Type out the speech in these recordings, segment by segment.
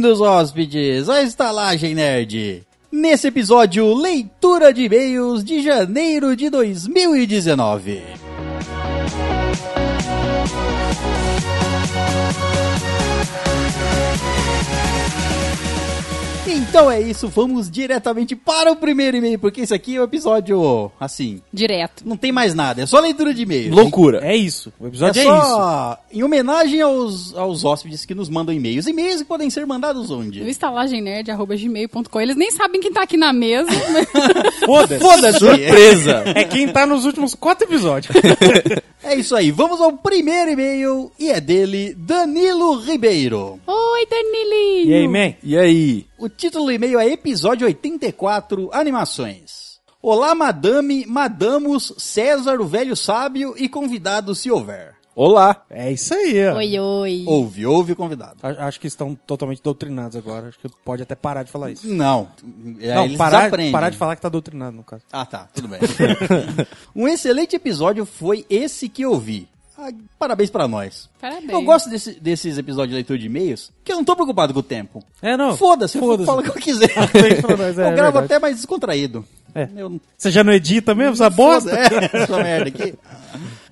Bem-vindos, hóspedes, à Estalagem Nerd. Nesse episódio, leitura de e-mails de janeiro de 2019. Então é isso, vamos diretamente para o primeiro e-mail, porque esse aqui é o episódio, assim, Direto. não tem mais nada, é só leitura de e-mails. Loucura. É isso. O episódio É é, isso. só em homenagem aos, aos hóspedes que nos mandam e-mails. E-mails que podem ser mandados No onde? estalagemnerd.gmail.com. Eles nem sabem quem tá aqui na mesa. mas- Foda-se. Foda-se! Surpresa. É quem tá nos últimos quatro episódios. É isso aí, vamos ao primeiro e-mail e é dele, Danilo Ribeiro. Oi, Danilinho. e aí, man? E aí? O título do e-mail é Episódio 84, Animações. Olá, madame, madamos, César, o velho sábio e convidado se houver. Olá. É isso aí, ó. Oi, oi. Ouve, ouve o convidado. A- Acho que estão totalmente doutrinados agora. Acho que pode até parar de falar isso. Não, é, Não, eles parar, parar de falar que tá doutrinado, no caso. Ah, tá, tudo bem. um excelente episódio foi esse que eu vi. Ah, parabéns pra nós. Parabéns. Eu gosto desse- desses episódios de leitura de e-mails, que eu não tô preocupado com o tempo. É, não. Foda-se, eu Foda-se. falo o que eu quiser. Nós, é, eu é gravo verdade. até mais descontraído. É. Eu Você já não edita mesmo essa bosta? É, essa merda aqui.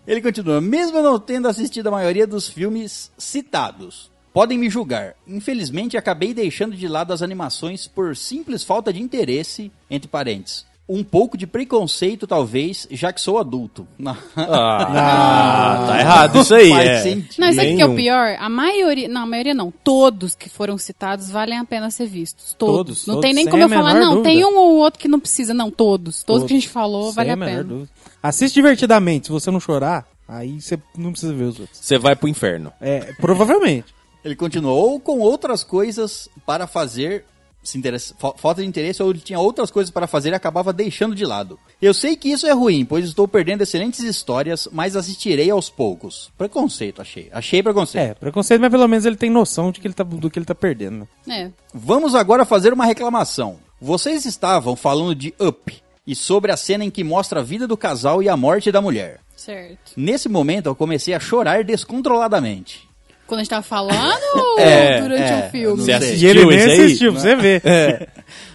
Ele continua, mesmo eu não tendo assistido a maioria dos filmes citados, podem me julgar. Infelizmente, acabei deixando de lado as animações por simples falta de interesse, entre parênteses. Um pouco de preconceito, talvez, já que sou adulto. Ah, tá errado isso aí. Faz é. Não, sabe o que é o pior? A maioria, não, a maioria não, todos que foram citados valem a pena ser vistos. Todos. Todos, não todos, tem nem como a eu falar, não, dúvida. tem um ou outro que não precisa, não, todos. Todos, que a gente falou, Sem vale a menor pena. dúvida. Assiste divertidamente. Se você não chorar, aí você não precisa ver os outros. Você vai pro inferno. É, provavelmente. Ele continuou ou com outras coisas para fazer. Se interessa, fa- falta de interesse ou ele tinha outras coisas para fazer e acabava deixando de lado. Eu sei que isso é ruim, pois estou perdendo excelentes histórias, mas assistirei aos poucos. Preconceito, achei. Achei preconceito. É, preconceito, mas pelo menos ele tem noção de que ele tá, do que ele tá perdendo. né? É. Vamos agora fazer uma reclamação. Vocês estavam falando de Up e sobre a cena em que mostra a vida do casal e a morte da mulher. Certo. Nesse momento eu comecei a chorar descontroladamente. Quando a gente tava falando ou É, durante é, o filme? não Você. E ele assistiu nem assistiu, pra você ver.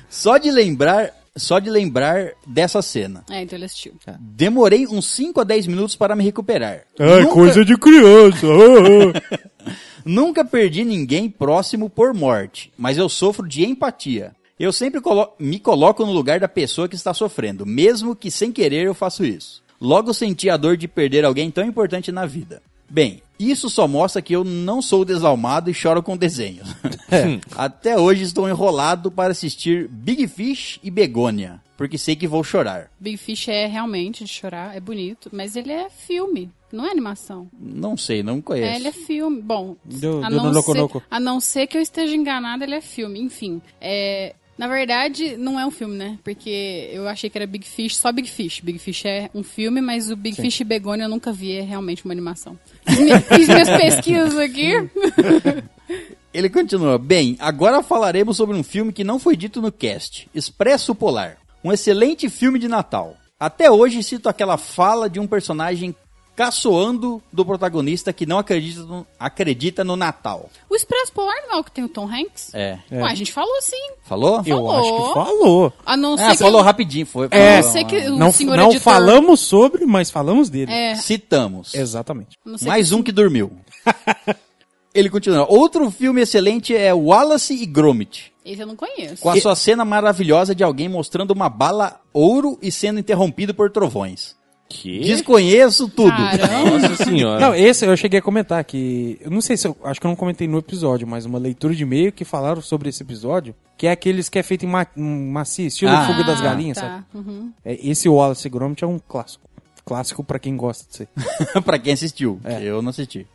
Só de lembrar, só de lembrar dessa cena. É, então ele assistiu. Demorei uns 5 a 10 minutos para me recuperar. Ai, nunca, coisa de criança. ah, ah. nunca perdi ninguém próximo por morte, mas eu sofro de empatia. Eu sempre colo- me coloco no lugar da pessoa que está sofrendo, mesmo que sem querer eu faço isso. Logo senti a dor de perder alguém tão importante na vida. Bem, isso só mostra que eu não sou desalmado e choro com desenhos. Até hoje estou enrolado para assistir Big Fish e Begônia, porque sei que vou chorar. Big Fish é realmente de chorar, é bonito, mas ele é filme, não é animação. Não sei, não É, conheço. ele é filme. Bom, Deu- a, deu não no Loco ser, Loco. a não ser que eu esteja enganada, ele é filme. Enfim, é, na verdade, não é um filme, né? Porque eu achei que era Big Fish, só Big Fish. Big Fish é um filme, mas o Big Fish e Begônia eu nunca vi, é realmente uma animação. Fiz minhas pesquisas aqui. Ele continua. Bem, agora falaremos sobre um filme que não foi dito no cast: Expresso Polar. Um excelente filme de Natal. Até hoje cito aquela fala de um personagem caçoando do protagonista que não acredita no, acredita no Natal. O Expresso Polar não é o que tem o Tom Hanks? É. Ué, a gente falou sim. Falou? Eu Falou. acho que falou. A não ser Ah, que... falou rapidinho. Foi, É, não sei que o não senhor não editor- falamos sobre, mas falamos dele. É, Citamos. Exatamente. Mais que- um que dormiu. Ele continua. Outro filme excelente é Wallace e Gromit. Esse eu não conheço. Com a sua cena maravilhosa de alguém mostrando uma bala ouro e sendo interrompido por trovões. Que? Desconheço tudo. Nossa senhora. Não, esse eu cheguei a comentar que. Eu não sei se eu. Acho que eu não comentei no episódio, mas uma leitura de e-mail que falaram sobre esse episódio, que é aqueles que é feito em ma em macia, estilo Ah. Fuga das Ah, Galinhas, tá. sabe? Uhum. É, esse Wallace Gromit é um clássico. Clássico pra quem gosta de ser. pra quem assistiu. É. Eu não assisti.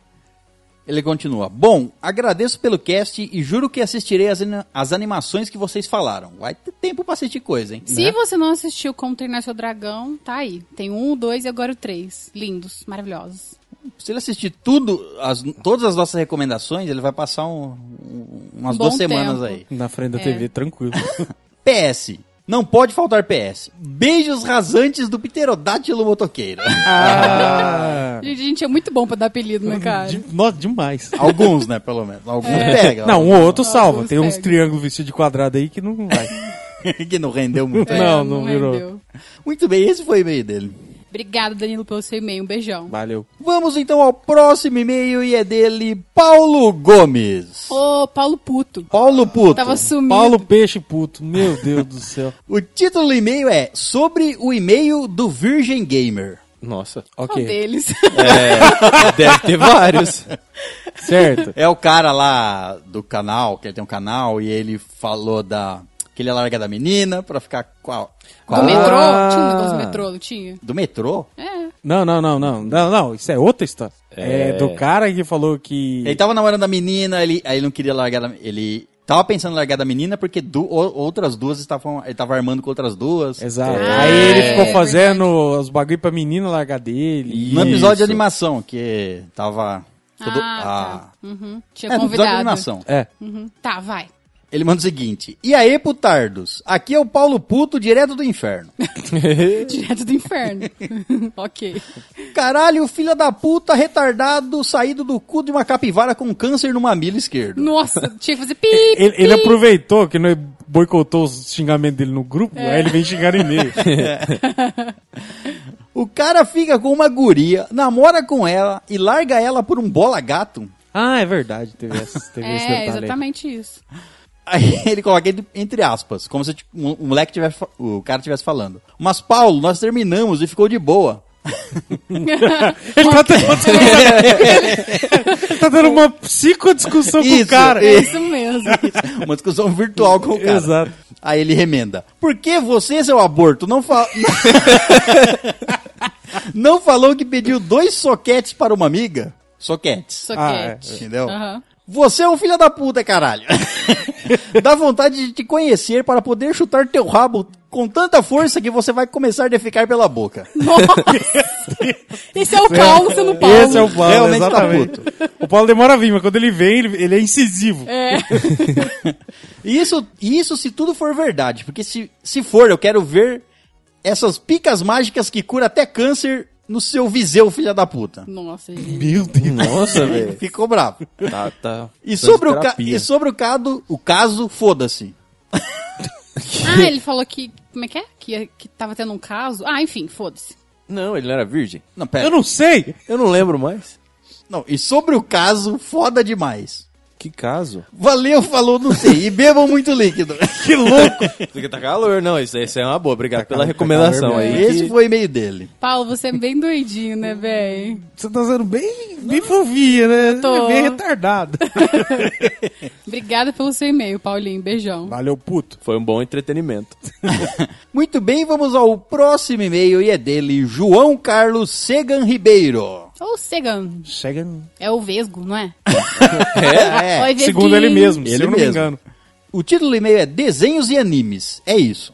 Ele continua. Bom, agradeço pelo cast e juro que assistirei as, as animações que vocês falaram. Vai ter tempo pra assistir coisa, hein? Se você não assistiu Como Treinar Seu Dragão, tá aí. Tem um, dois e agora o três. Lindos, maravilhosos. Se ele assistir tudo, as- todas as nossas recomendações, ele vai passar um- um- umas Um duas semanas tempo. aí. Na frente da É. TV, tranquilo. PS. Não pode faltar PS. Beijos rasantes do pterodátilo motoqueiro. Ah, Gente, a gente é muito bom pra dar apelido, né, cara? de- nossa, demais. Alguns, né, pelo menos. Alguns É. pegam. Não, um ou outro salva. Alguns Tem uns triângulos vestidos de quadrado aí que não vai. que não rendeu muito. É, Não, não virou. rendeu. Muito bem, esse foi o e-mail dele. Obrigada, Danilo, pelo seu e-mail. Um beijão. Valeu. Vamos então ao próximo e-mail e é dele, Paulo Gomes. Ô, Paulo Puto. Paulo Puto. Tava sumido. Paulo Peixe Puto. Meu Deus do céu. O título do e-mail é Sobre o e-mail do Virgem Gamer. Nossa. Qual Ok. deles? É, deve ter vários. Certo. É o cara lá do canal, que ele tem um canal, e ele falou da. Que ele ia largar da menina pra ficar com a. com a Do outra. metrô? Tinha um negócio do metrô, não tinha? Do metrô? É. Não, não, não, não. Não, não. Isso é outra história. É, É. do cara que falou que. Ele tava namorando a menina, ele, aí ele não queria largar da, Ele tava pensando em largar da menina porque du- outras duas estavam. Ele tava armando com outras duas. Exato. Ah, Aí ele é ficou fazendo os bagulho pra menina largar dele. No episódio de Isso. animação, que tava. todo- Ah, tá. Uhum. Tinha É, no episódio de convidado. animação. É. Uhum. Tá, vai. Ele manda o seguinte: E aí, putardos? Aqui é o Paulo Puto, direto do inferno. Direto do inferno. ok. Caralho, filha da puta, retardado, saído do cu de uma capivara com câncer no mamilo esquerdo. Nossa, tinha que fazer pi, Ele, ele aproveitou que nós boicotou os xingamentos dele no grupo, É. aí ele vem xingar em meio. O cara fica com uma guria, namora com ela e larga ela por um bola gato. ah, é verdade. Teve, essa, teve esse É, detalhe. aí. exatamente isso. Aí ele coloca entre- aspas, como se tipo, o moleque tivesse, o cara estivesse falando. Mas Paulo, nós terminamos e ficou de boa. Ele tá tendo, tá tendo uma psicodiscussão com o Isso, cara. É isso mesmo. Uma discussão virtual com o cara. Exato. Aí ele remenda. Por que você, seu aborto, não fala. não falou que pediu dois soquetes para uma amiga? Soquetes. Soquete. Entendeu? Aham. Você é um filho da puta, caralho. Dá vontade de te conhecer para poder chutar teu rabo com tanta força que você vai começar a defecar pela boca. Esse é o Paulo sendo Paulo. Esse é o Paulo, Realmente tá exatamente. o Paulo demora a vir, mas quando ele vem, ele, ele é incisivo. É. E Isso, isso se tudo for verdade, porque se, se for, eu quero ver essas picas mágicas que cura até câncer no seu viseu, filha da puta. Nossa, gente. Meu Deus. Nossa, velho. Ficou bravo. Tá, tá. E sobre, o, ca e sobre o caso, o caso, foda-se. Ah, ele falou que. Como é que é? Que, que tava tendo um caso. Ah, enfim, foda-se. Não, ele não era virgem. Não, pera. Eu não sei. Eu não lembro mais. Não, e sobre o caso, foda demais. Que caso? Valeu, falou, não sei. E bebam muito líquido. Que louco. Porque tá calor, não. Isso, isso é uma boa. Obrigado pela calor, tá recomendação calor aí. Esse que- foi o e-mail dele. Paulo, você é bem doidinho, né, véi? Você tá sendo bem, bem fofinha, né? tô. Bem retardado. Obrigada pelo seu e-mail, Paulinho. Beijão. Valeu, puto. Foi um bom entretenimento. Muito bem, vamos ao próximo e-mail e é dele, João Carlos Segan Ribeiro. Ô, Segan. Chega. É o Vesgo, não é? É, Oi, Vesguinho. Segundo ele mesmo, Ele se eu não me engano. O título do e-mail é Desenhos e Animes. É isso.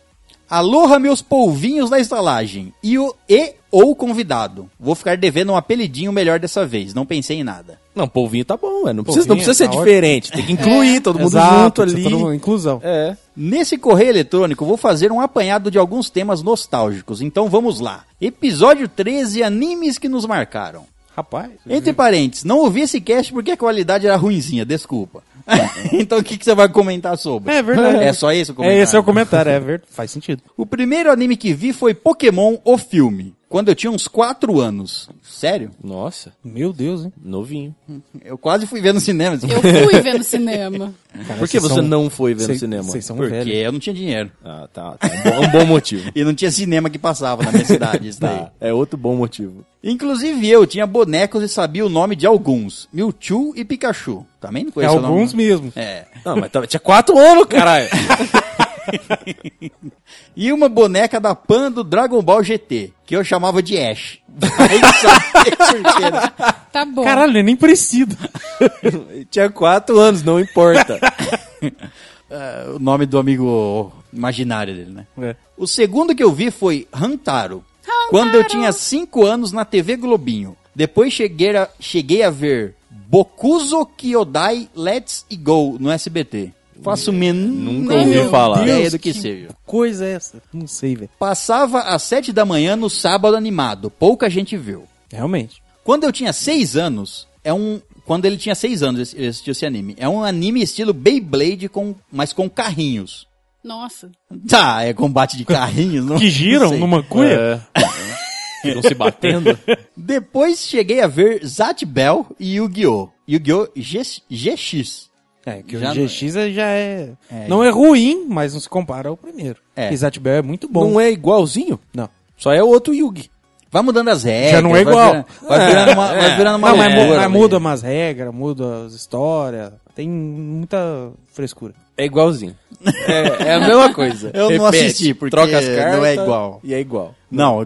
Aloha, meus polvinhos da estalagem. E o e ou convidado. Vou ficar devendo um apelidinho melhor dessa vez. Não pensei em nada. Não, polvinho tá bom, ué. Não precisa, Polvinho, não precisa ser tá diferente. Tem que incluir todo mundo Exato, junto ali. todo mundo- inclusão. É. Nesse correio eletrônico, vou fazer um apanhado de alguns temas nostálgicos. Então vamos lá. Episódio 13 Animes que nos marcaram. Rapaz. Entre parênteses, não ouvi esse cast porque a qualidade era ruinzinha, desculpa. então o que, que você vai comentar sobre? É verdade. É só esse o comentário? É, esse é o comentário, é verdade. Faz sentido. O primeiro anime que vi foi Pokémon, o filme, quando eu tinha uns 4 anos. Sério? Nossa, Meu Deus, hein? novinho. Eu quase fui ver no cinema. Eu fui ver no cinema. Cara, Por que você são- não foi ver no cinema? Vocês são Porque velhos. eu não tinha dinheiro. Ah, tá. tá. Um, bom, um bom motivo. E não tinha cinema que passava na minha cidade, isso daí. Tá. É outro bom motivo. Inclusive eu tinha bonecos e sabia o nome de alguns. Mewtwo e Pikachu. Também não É conheço o nome. alguns mesmo. É. Não, mas tava- tinha quatro anos, caralho. E uma boneca da Pan do Dragon Ball GT, que eu chamava de Ash. Vai saber por quê, né? Tá bom. Caralho, ele nem precisa. tinha quatro anos, não importa. É, o nome do amigo imaginário dele, né? É. O segundo que eu vi foi Hantaro. Quando eu tinha 5 anos na TV Globinho. Depois cheguei a, cheguei a ver Bokuzo Kyodai Let's Go no SBT. Faço menor Nunca ouvi falar. ideia do que seja. Coisa é essa? Não sei, velho. Passava às sete da manhã no sábado animado. Pouca gente viu. Realmente. Quando eu tinha seis anos, é um. Quando ele tinha seis anos, esse- eu assisti esse anime. É um anime estilo Beyblade, com, mas com carrinhos. Nossa. Tá, é combate de carrinhos, não Que giram sei. numa cuia? É. Ficam se batendo. Depois cheguei a ver Zat Bell e Yu-Gi-Oh! Yu-Gi-Oh! G- GX. É, que Já o GX é- já é... É. Não é ruim, mas não se compara ao primeiro. É. É. Bell é muito bom. Não é igualzinho? Não. Só é outro Yugi. Vai mudando as regras. Já não é vai igual. virando- Vai virando uma, vai virando uma Não, mas, mas muda umas regras, muda as histórias. Tem muita frescura. É igualzinho. É, é a mesma coisa. Eu não Repete, assisti, porque troca as cartas não é igual. E é igual. Não, é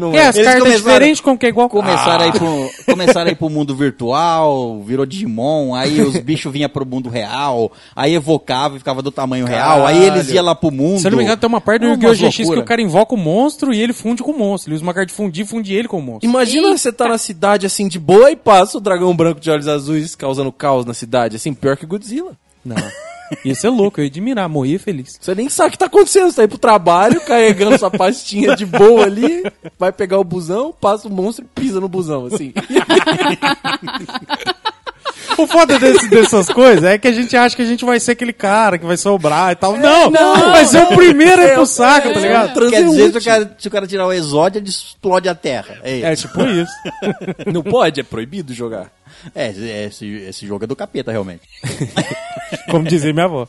Não É, as Eles cartas começaram- diferentes como que é igual. começaram, a ir pro, começaram a ir pro mundo virtual, virou Digimon, aí os bichos vinham pro mundo real, aí evocava e ficava do tamanho real, aí eles iam lá pro mundo. Se eu não me engano, tem uma parte do É Yu-Gi-Oh! GX que o cara invoca o monstro e ele funde com o monstro. Ele usa uma carta de fundir e funde ele com o monstro. Imagina Eita. você tá na cidade assim de boa e passa o dragão branco de olhos azuis causando caos na cidade, assim, pior que Godzilla. Não. Ia ser louco, eu ia admirar, morria feliz. Você nem sabe o que tá acontecendo, você tá aí pro trabalho, carregando sua pastinha de boa ali, vai pegar o busão, passa o monstro e pisa no busão, assim. O foda desse- dessas coisas é que a gente acha que a gente vai ser aquele cara que vai sobrar e tal. Não, não. vai ser o primeiro a ir É, pro saco, é, tá é. ligado? Quer dizer, se o, cara, se o cara tirar o exódio, ele explode a terra. É, É isso. tipo isso. Não pode, é proibido jogar. é, esse, esse jogo é do capeta, realmente. Como dizia minha avó.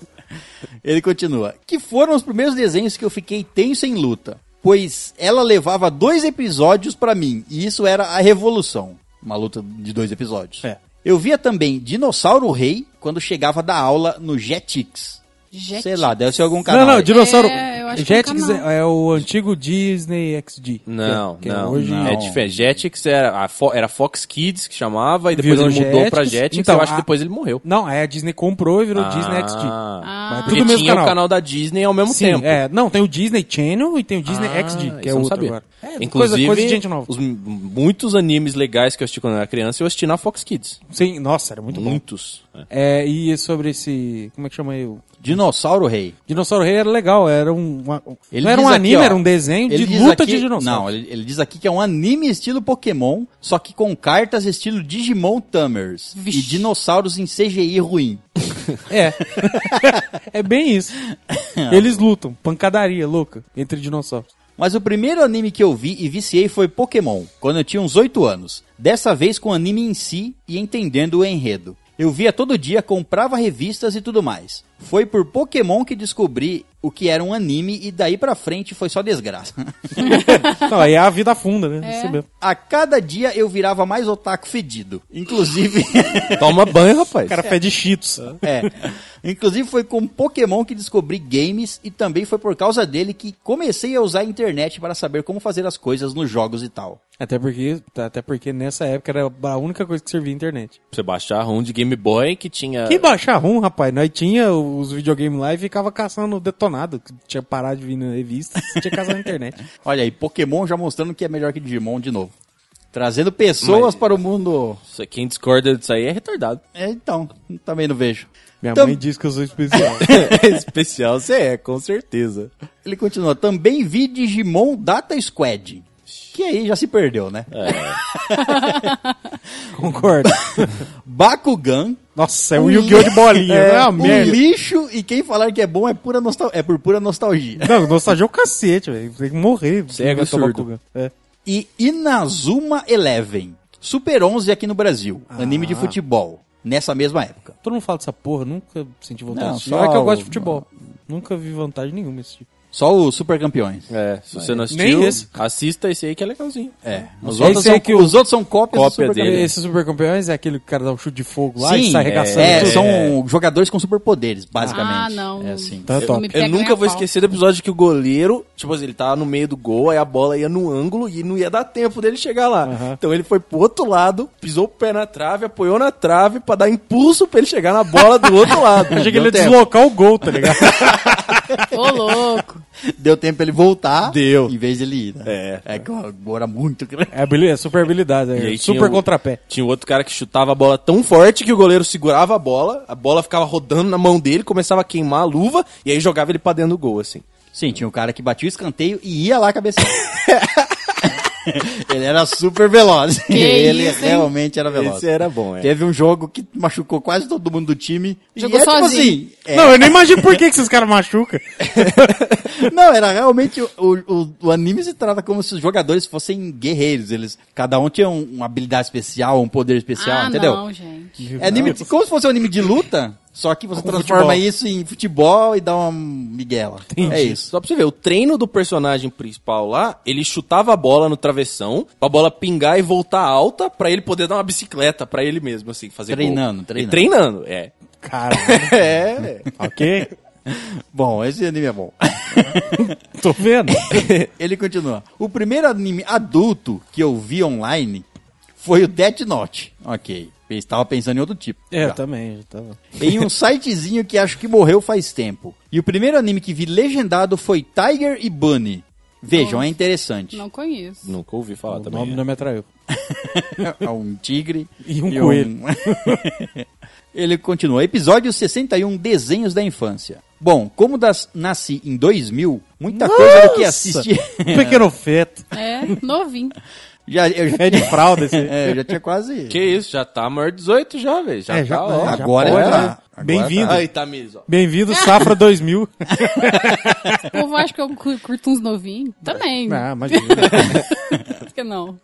Ele continua. Que foram os primeiros desenhos que eu fiquei tenso em luta. Pois ela levava dois episódios pra mim. E isso era a revolução. Uma luta de dois episódios. É. Eu via também Dinossauro Rei quando chegava da aula no Jetix. Jetix. Sei lá, deve ser algum canal. Não, não, aí. dinossauro. É, eu acho que é um Jetix canal. é, é o antigo Disney XD. Não, que é- que é não. hoje não. É diferente. Jetix era, a Fo- era Fox Kids que chamava e depois Virou ele mudou pra Jetix. Jetix Então, eu acho que a- depois ele morreu. Não, aí a Disney comprou e virou Ah. Disney XD. Ah, Mas Porque tudo mesmo tinha canal. o canal da Disney ao mesmo Sim, tempo. é. Não, tem o Disney Channel e tem o Disney Ah, XD, que é outro sabia. agora. É, Inclusive, coisa, coisa de gente nova. os, muitos animes legais que eu assisti quando eu era criança, eu assisti na Fox Kids. Sim, nossa, era muito bom. Muitos. É. É, e sobre esse. Como é que chama aí? O Dinossauro Rei. Dinossauro Rei era legal, era um. uma- Ele não era um aqui, anime, ó, era um desenho de luta aqui- de dinossauro. Não, ele, ele diz aqui que é um anime estilo Pokémon, só que com cartas estilo Digimon Tamers. Vixe. E dinossauros em CGI ruim. É. é bem isso. Eles lutam, pancadaria louca entre dinossauros. Mas o primeiro anime que eu vi e viciei foi Pokémon, quando eu tinha uns 8 anos. Dessa vez com o anime em si e entendendo o enredo. Eu via todo dia, comprava revistas e tudo mais. Foi por Pokémon que descobri o que era um anime e daí pra frente foi só desgraça. Não, aí é a vida funda, né? É. Isso mesmo. A cada dia eu virava mais otaku fedido. Inclusive, Toma banho, rapaz. O cara fede cheetos. é, inclusive foi com Pokémon que descobri games e também foi por causa dele que comecei a usar a internet para saber como fazer as coisas nos jogos e tal. Até porque, até porque nessa época era a única coisa que servia a internet. Você baixar a ROM de Game Boy que tinha... Que baixar rum, rapaz. Nós tinha os videogames lá e ficava caçando detonado. que Tinha parado de vir na revista, tinha caçar na internet. Olha aí, Pokémon já mostrando que é melhor que Digimon de novo. Trazendo pessoas Mas- para o mundo. Isso- Quem discorda disso aí é retardado. É, então, também não vejo. Minha Tam- mãe diz que eu sou especial. Especial você é, com certeza. Ele continua. Também vi Digimon Data Squad. Que aí já se perdeu, né? Concordo. Bakugan. Nossa, é o Yu-Gi-Oh! de bolinha. É, É uma um merda. lixo e quem falar que é bom é, pura nostal é por pura nostalgia. Não, nostalgia é o cacete, velho. Tem que morrer. É. Bakugan. É. E Inazuma Eleven. Super 11 aqui no Brasil. Anime de futebol. Nessa mesma época. Todo mundo fala dessa porra, nunca senti vontade Não, de assistir. só Olha que eu gosto de futebol. Nunca vi vantagem nenhuma nesse tipo. Só os Super Campeões. É, se você não Nem assistiu, esse. assista esse aí que é legalzinho. É. Os Esse outros, são, que o- os outros são cópias Cópia do Super dele. Campeões. Esses super campeões é aquele que o cara dá um chute de fogo lá e Sim, sai arregaçando. é, tudo. são jogadores com superpoderes, basicamente. Ah, não. É assim. Tá top. me Eu nunca nem vou esquecer do episódio que o goleiro, tipo assim, ele tava no meio do gol, aí a bola ia no ângulo e não ia dar tempo dele chegar lá. Aham. Então ele foi pro outro lado, pisou o pé na trave, apoiou na trave pra dar impulso pra ele chegar na bola do outro lado. Eu achei que ele ia tempo. deslocar o gol, tá ligado? Ô, louco. Deu tempo pra ele voltar. Deu. Em vez de ele ir, né? É. É que gol era muito grande. É, habili- é super habilidade, é aí super tinha o- contrapé. Tinha outro cara que chutava a bola tão forte que o goleiro segurava a bola, a bola ficava rodando na mão dele, começava a queimar a luva e aí jogava ele pra dentro do gol, assim. Sim, tinha um cara que batia o escanteio e ia lá cabecear. ele era super veloz. ele isso, realmente era veloz. Esse era bom, é. Teve um jogo que machucou quase todo mundo do time. Jogou e é, tipo sozinho. assim, é, Não, eu nem imagino por que, que esses caras machucam. Não, era realmente o, o, o anime se trata como se os jogadores fossem guerreiros. Eles, cada um tinha um- uma habilidade especial, um poder especial, ah, entendeu? não, gente. É anime, como se fosse um anime de luta, só que você Com transforma futebol. isso em futebol e dá uma miguela. É isso. Só pra você ver, o treino do personagem principal lá, ele chutava a bola no travessão, pra bola pingar e voltar alta, pra ele poder dar uma bicicleta pra ele mesmo, assim, fazer Treinando, gol. treinando. E treinando, é. Caralho. É. ok? Bom, esse anime é bom. Tô vendo. Ele continua. O primeiro anime adulto que eu vi online foi o Death Note. Ok. Eu estava pensando em outro tipo. É, eu também. Já tava. em um sitezinho que acho que morreu faz tempo. E o primeiro anime que vi legendado foi Tiger e Bunny. Vejam, é interessante. Não conheço. Nunca ouvi falar O também. nome não me atraiu. É um tigre E um coelho. Ele continua. Episódio 61, Desenhos da Infância. Bom, como das, nasci em 2000, muita coisa do que assisti... Um pequeno feto. É, novinho. Já, eu, já, É de fralda esse. é, eu já tinha quase... Que isso, já tá maior de 18 já, velho. Já É, tá, já- ó. é, Agora pode, tá. né? Agora Bem-vindo. Aí, Tamiz, ó. Bem-vindo, Safra 2000. O povo acha que eu cu- curto uns novinhos. Também. ah, imagina. Por que não?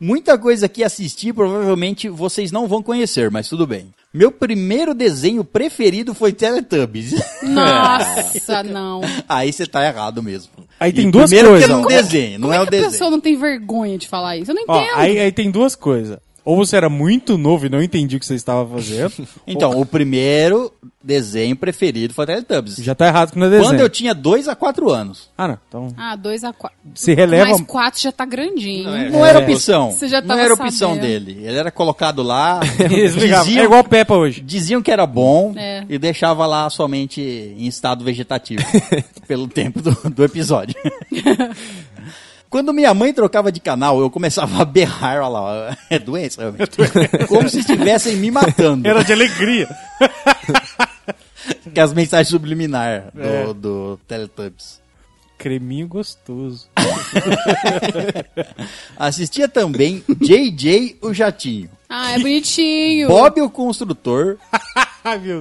Muita coisa que assisti provavelmente vocês não vão conhecer, mas tudo bem. Meu primeiro desenho preferido foi Teletubbies. Nossa, não. Aí você tá errado mesmo. Aí tem E duas primeiro coisas. que é um Como desenho, não Como é é o que a desenho. pessoa não tem vergonha de falar isso? Eu não Ó, entendo. aí, aí tem duas coisas. Ou você era muito novo e não entendi o que você estava fazendo. Então, o primeiro desenho preferido foi Teletubbies. Já tá errado que não é desenho. Quando eu tinha 2 a 4 anos. Ah, não. Então, Ah, dois a quatro. se releva... Mas quatro já tá grandinho. Não era opção. Você já não tava era opção sabendo. dele. Ele era colocado lá. Diziam, É igual Peppa hoje. diziam que era bom É. e deixava lá somente em estado vegetativo. pelo tempo do, do episódio. Quando minha mãe trocava de canal, eu começava a berrar, olha lá, é doença realmente. Como se estivessem me matando. Era de alegria. Que as mensagens subliminares do, É. do Teletubbies. Creminho gostoso. Assistia também JJ o Jatinho, Ah, é bonitinho. Bob o Construtor.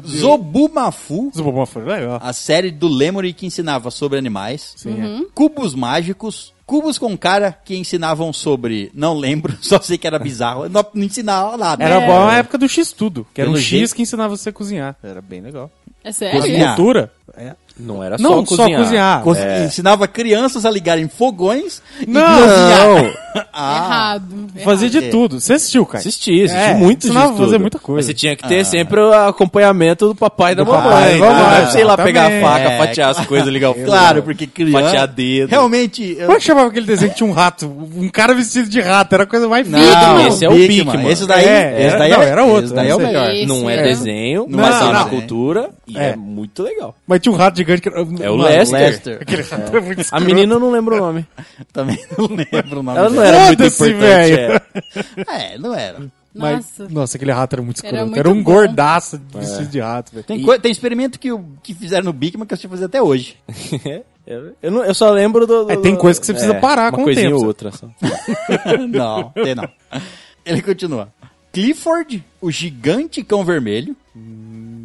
Zobumafu, Zobomó foi legal. a série do Lemuri que ensinava sobre animais, Sim, é. Cubos Mágicos, Cubos com cara que ensinavam sobre, não lembro, só sei que era bizarro, não, não ensinava nada. Era É. bom a época do X-Tudo, que era um Pelo X jeito- que ensinava você a cozinhar. Era bem legal. É sério? Cozinhar. Cultura. É. Não era Não, só só cozinhar. cozinhar. Co- É. Ensinava crianças a ligarem fogões e Não. cozinhar. Ah, Errado. Fazia de É. tudo. Você assistiu, cara? Assisti, assisti É, muito ensinava a fazer muita coisa. Mas você tinha que ter sempre o acompanhamento do papai e da Do mamãe. papai e né? mamãe, sei lá exatamente. pegar a faca, É, fatiar as coisas, ligar o fogo. Claro, porque criança... Fatiar dedo. Realmente... eu- Como é que chamava aquele desenho que tinha um rato? Um cara vestido de rato. Era a coisa mais Não, esse é o. Bigman. Esse daí, É, esse daí é, era outro, Esse daí é o melhor. Não é, é. desenho, Não, mas na não. cultura e é. É. muito legal. Mas tinha um rato gigante que era... É o Mano, Lester. Lester. Aquele rato é muito A menina eu não lembro o nome. Também não lembro o nome Ela não dela. era muito importante. é. É, não era. Mas- Nossa. nossa, aquele rato era muito Era escroto. muito Era, um bom. gordaço vestido de rato. Tem, coi- tem experimento que, que fizeram no Bigman que eu sei fazer até hoje. Eu, eu não- eu só lembro do. do- É, tem coisa que você precisa parar uma com o coisinha tempo, ou sabe? outra. Só. não, tem não. Ele continua. Clifford, o gigante cão vermelho.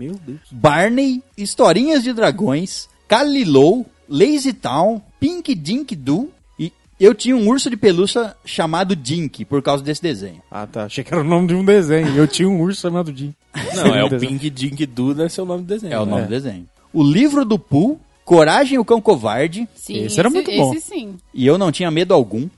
Meu Deus. Barney, Historinhas de Dragões, Calilou, Lazy Town, Pink Dink Doo e eu tinha um urso de pelúcia chamado Dink por causa desse desenho. Ah, tá. Achei que era o nome de um desenho. Eu tinha um urso chamado Jim. Não, é o. Pink Dink Doo, deve ser o nome do desenho. É o nome É. do desenho. O livro do Pooh, Coragem o Cão Covarde Sim, Esse era muito bom. Esse sim. e eu não tinha medo algum.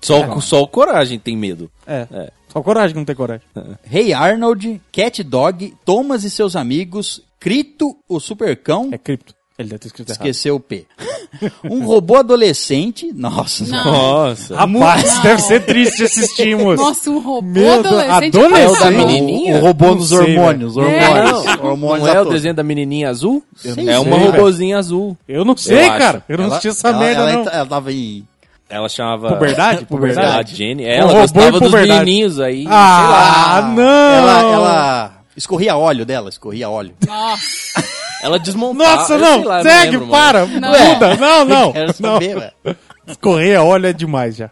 Só, o- só o Coragem tem medo. É. É. Só coragem que não tem coragem. Rei Arnold, Cat Dog, Thomas e seus amigos, Crito, o Supercão É cripto. Ele deve ter escrito errado. Esqueceu o P. Um robô adolescente. Nossa, Não. Nossa. Rapaz, deve ser triste assistir, moço. Nossa, um robô Meu adolescente. adolescente? É o da Não. menininha? O robô Não nos sei, hormônios. Hormônios. Não, hormônios não é o desenho da menininha azul? não é uma sei, robozinha azul. Eu não sei, Eu cara. Eu não assisti essa ela- merda, ela, não. ela tava em. Ela chamava... Puberdade? Puberdade. Puberdade. Jenny. Um Ela robô gostava dos menininhos aí. Ah, Ela- não! Ela, ela escorria óleo dela, escorria óleo. Nossa. Ela desmontava. Nossa, não! sei lá, segue, lembro, para! Muda! Não, não! Quero não. saber, ué. Correia, olha, é demais já.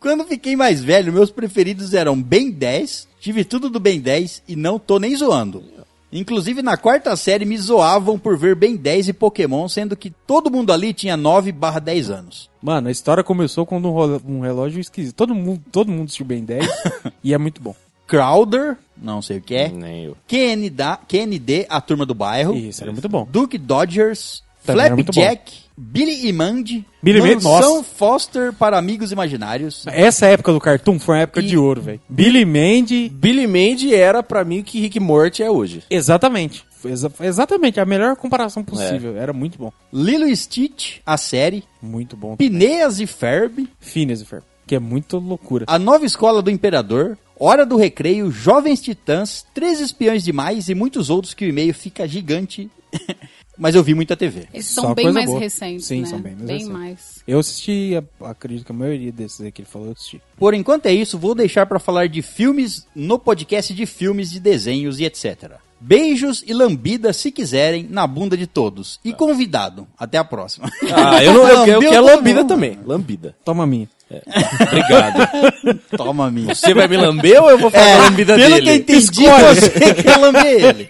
Quando fiquei mais velho, meus preferidos eram Ben 10, tive tudo do Ben 10 e não tô nem zoando. Inclusive na quarta série me zoavam por ver Ben 10 e Pokémon, sendo que todo mundo ali tinha 9 barra 10 anos. Mano, a história começou quando um, um relógio esquisito. Todo mundo, todo mundo assistiu bem 10 e é muito bom. Crowder, não sei o que é. Nem eu. QND, QND, a turma do bairro. Isso, era muito bom. Duke Dodgers, Também era muito Flapjack, Billy e Mandy, Billy e Mandy, Mansão nossa. Foster para amigos imaginários. Essa época do Cartoon foi uma época de ouro, velho. Billy Mandy, Billy Mandy era pra mim o que Rick Morty é hoje. exatamente. Exa- exatamente, a melhor comparação possível. Era muito bom. Lilo e Stitch, a série. Muito bom. Pineas e Ferb. Phineas e Ferb, que é muito loucura. A Nova Escola do Imperador, Hora do Recreio, Jovens Titãs, Três Espiões Demais e muitos outros que o e-mail fica gigante. Mas eu vi muita TV. Esses Só são bem mais boa. recentes, Sim, né? são bem mais Bem recentes. mais. Eu assisti, acredito que a maioria desses aí que ele falou, eu assisti. Por enquanto é isso, vou deixar para falar de filmes no podcast de filmes, de desenhos e etc. Beijos e lambidas, se quiserem, na bunda de todos. E convidado. Até a próxima. Ah, eu, não, eu, eu Lambeu quero lambida também. Lambida. Toma a minha. Obrigado. Toma a minha. Você vai me lamber ou eu vou fazer a lambida É, pelo dele? que eu entendi, você quer lamber ele.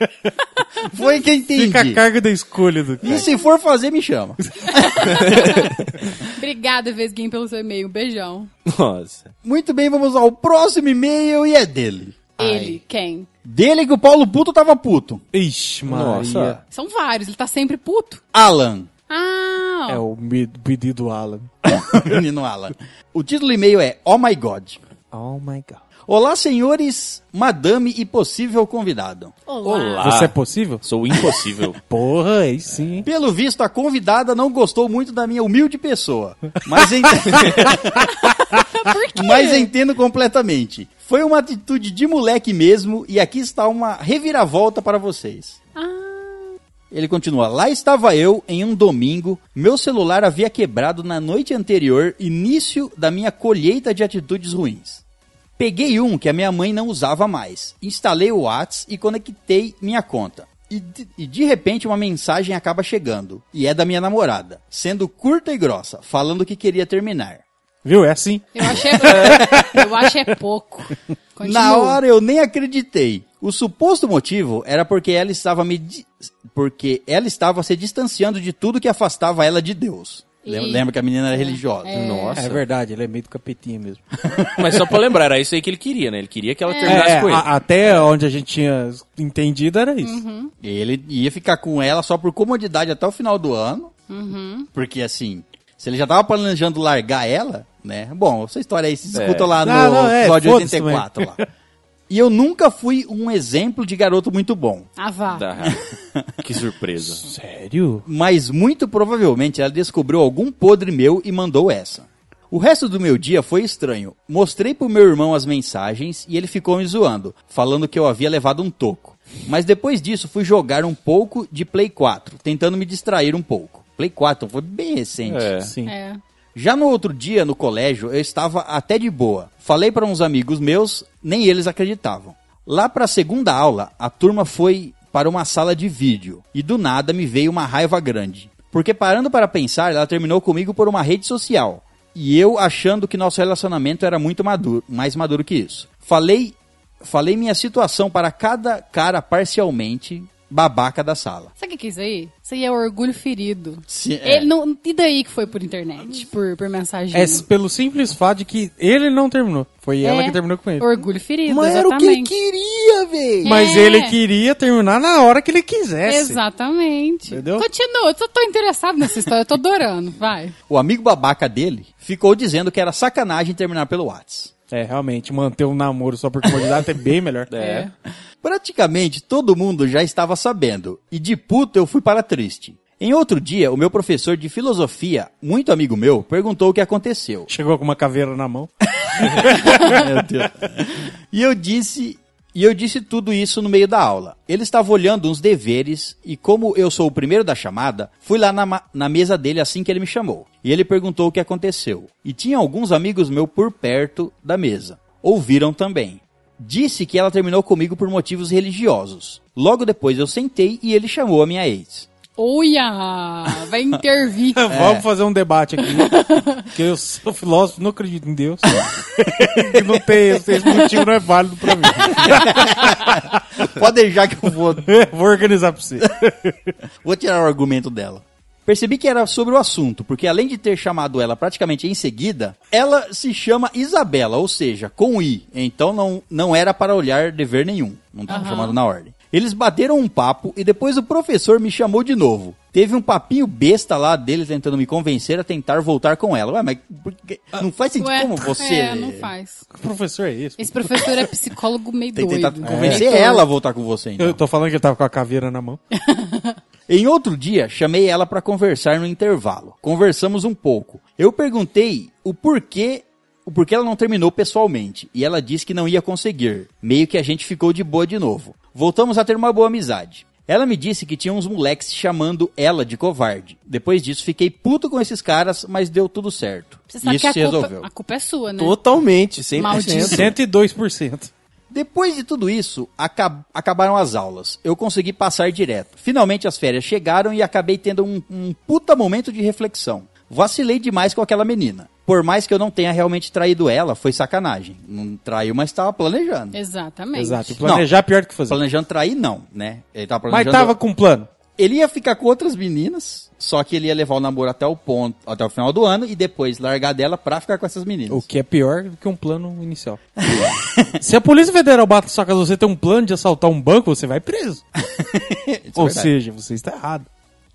Foi que eu entendi. Fica a carga da escolha do E se for fazer, me chama. Obrigada, Vesguinho, pelo seu e-mail. Um beijão. Nossa. Muito bem, vamos ao próximo e-mail e é dele. Ele, quem? Dele que o Paulo Puto tava puto. Ixi, Maria. Nossa. São vários, ele tá sempre puto. Alan. Ah, É o pedido Alan. Menino Alan. O título do e-mail é Oh My God. Oh my god. Olá, senhores, madame e possível convidado. olá. Olá. Você é possível? Sou impossível. Porra, aí sim. Pelo visto, a convidada não gostou muito da minha humilde pessoa. Mas, ent... mas entendo completamente. Foi uma atitude de moleque mesmo e aqui está uma reviravolta para vocês. Ah, Ele continua: Lá estava eu em um domingo, meu celular havia quebrado na noite anterior, início da minha colheita de atitudes ruins. Peguei um que a minha mãe não usava mais, instalei o Whats e conectei minha conta. E de, e de repente uma mensagem acaba chegando, e é da minha namorada, sendo curta e grossa, falando que queria terminar. Viu? É assim. eu achei, eu acho é pouco. Continua. Na hora eu nem acreditei. O suposto motivo era porque ela estava me di- porque ela estava se distanciando de tudo que afastava ela de Deus. Lembra, E- lembra que a menina era religiosa. Nossa. É verdade, ele é meio do capetinha mesmo. Mas só pra lembrar, era isso aí que ele queria, né? Ele queria que ela terminasse É, com ele. a- até onde a gente tinha entendido era isso. Ele ia ficar com ela só por comodidade até o final do ano. Uhum. Porque assim, se ele já tava planejando largar ela, né? Bom, essa história aí se escuta É. lá no Não, não, é, episódio foda-se 84 lá. E eu nunca fui um exemplo de garoto muito bom. Ah, vá. Da- Que surpresa. Sério? Mas muito provavelmente ela descobriu algum podre meu e mandou essa. O resto do meu dia foi estranho. Mostrei pro meu irmão as mensagens e ele ficou me zoando, falando que eu havia levado um toco. Mas depois disso fui jogar um pouco de Play 4, tentando me distrair um pouco. Play 4 foi bem recente. É. Sim. É. Já no outro dia, no colégio, eu estava até de boa. Falei para uns amigos meus, nem eles acreditavam. Lá para a segunda aula, a turma foi para uma sala de vídeo e do nada me veio uma raiva grande. Porque parando para pensar, ela terminou comigo por uma rede social. E eu achando que nosso relacionamento era muito maduro, mais maduro que isso. Falei, falei minha situação para cada cara parcialmente babaca da sala. Sabe o que é isso aí? Isso aí é orgulho ferido. Se- é. Ele não, e daí que foi por internet? Por, por mensagem? É pelo simples fato de que ele não terminou. Foi ela É. que terminou com ele. Orgulho ferido, Mas era o que ele exatamente. queria, velho. Mas É. ele queria terminar na hora que ele quisesse. Exatamente. Entendeu? Continua, eu tô, tô interessado nessa história, eu tô adorando, vai. O amigo babaca dele ficou dizendo que era sacanagem terminar pelo Whats. É, realmente, manter um namoro só por comodidade é bem melhor. É. Praticamente todo mundo já estava sabendo, e de puto eu fui para triste. Em outro dia, o meu professor de filosofia, muito amigo meu, perguntou o que aconteceu. Chegou com uma caveira na mão. Meu Deus. E eu disse, e eu disse tudo isso no meio da aula. Ele estava olhando uns deveres e como eu sou o primeiro da chamada, fui lá na, na mesa dele assim que ele me chamou. E ele perguntou o que aconteceu. E tinha alguns amigos meus por perto da mesa. Ouviram também. Disse que ela terminou comigo por motivos religiosos. Logo depois eu sentei e ele chamou a minha ex. Olha! Vai intervir. Vamos fazer um debate aqui. Porque eu sou filósofo, não acredito em Deus. Que não tem, esse motivo não é válido pra mim. Pode deixar que eu vou Vou organizar pra você. Vou tirar o argumento dela. Percebi que era sobre o assunto, porque além de ter chamado ela praticamente em seguida, ela se chama Isabela, ou seja, com I. Então não, não era para olhar dever nenhum. Não estava chamando na ordem. Eles bateram um papo e depois o professor me chamou de novo. Teve um papinho besta lá dele tentando me convencer a tentar voltar com ela. Ué, mas que- não faz sentido Ué, como você. É, não faz. Que professor é esse? Esse professor é psicólogo meio Tem doido. tentar convencer Leitor. ela a voltar com você, então. Eu tô falando que ele tava com a caveira na mão. Em outro dia, chamei ela para conversar no intervalo. Conversamos um pouco. Eu perguntei o porquê, o porquê ela não terminou pessoalmente, e ela disse que não ia conseguir. Meio que a gente ficou de boa de novo. Voltamos a ter uma boa amizade. Ela me disse que tinha uns moleques chamando ela de covarde. Depois disso, fiquei puto com esses caras, mas deu tudo certo. Você sabe Isso que a se culpa, resolveu. a culpa é sua, né? Totalmente, 100%. Maldito. 102%. Depois de tudo isso, acab- acabaram as aulas. Eu consegui passar direto. Finalmente as férias chegaram e acabei tendo um, um puta momento de reflexão. Vacilei demais com aquela menina. Por mais que eu não tenha realmente traído ela, foi sacanagem. Não traiu, mas estava planejando. Exatamente. Exato. E planejar é pior do que fazer. Planejando trair, não, né? Ele tava Mas planejando... tava com plano. Ele ia ficar com outras meninas, só que ele ia levar o namoro até o ponto, até o final do ano e depois largar dela pra ficar com essas meninas. O que é pior do que um plano inicial. Se a Polícia Federal bate sua casa você tem um plano de assaltar um banco, você vai preso. É Ou verdade. seja, você está errado.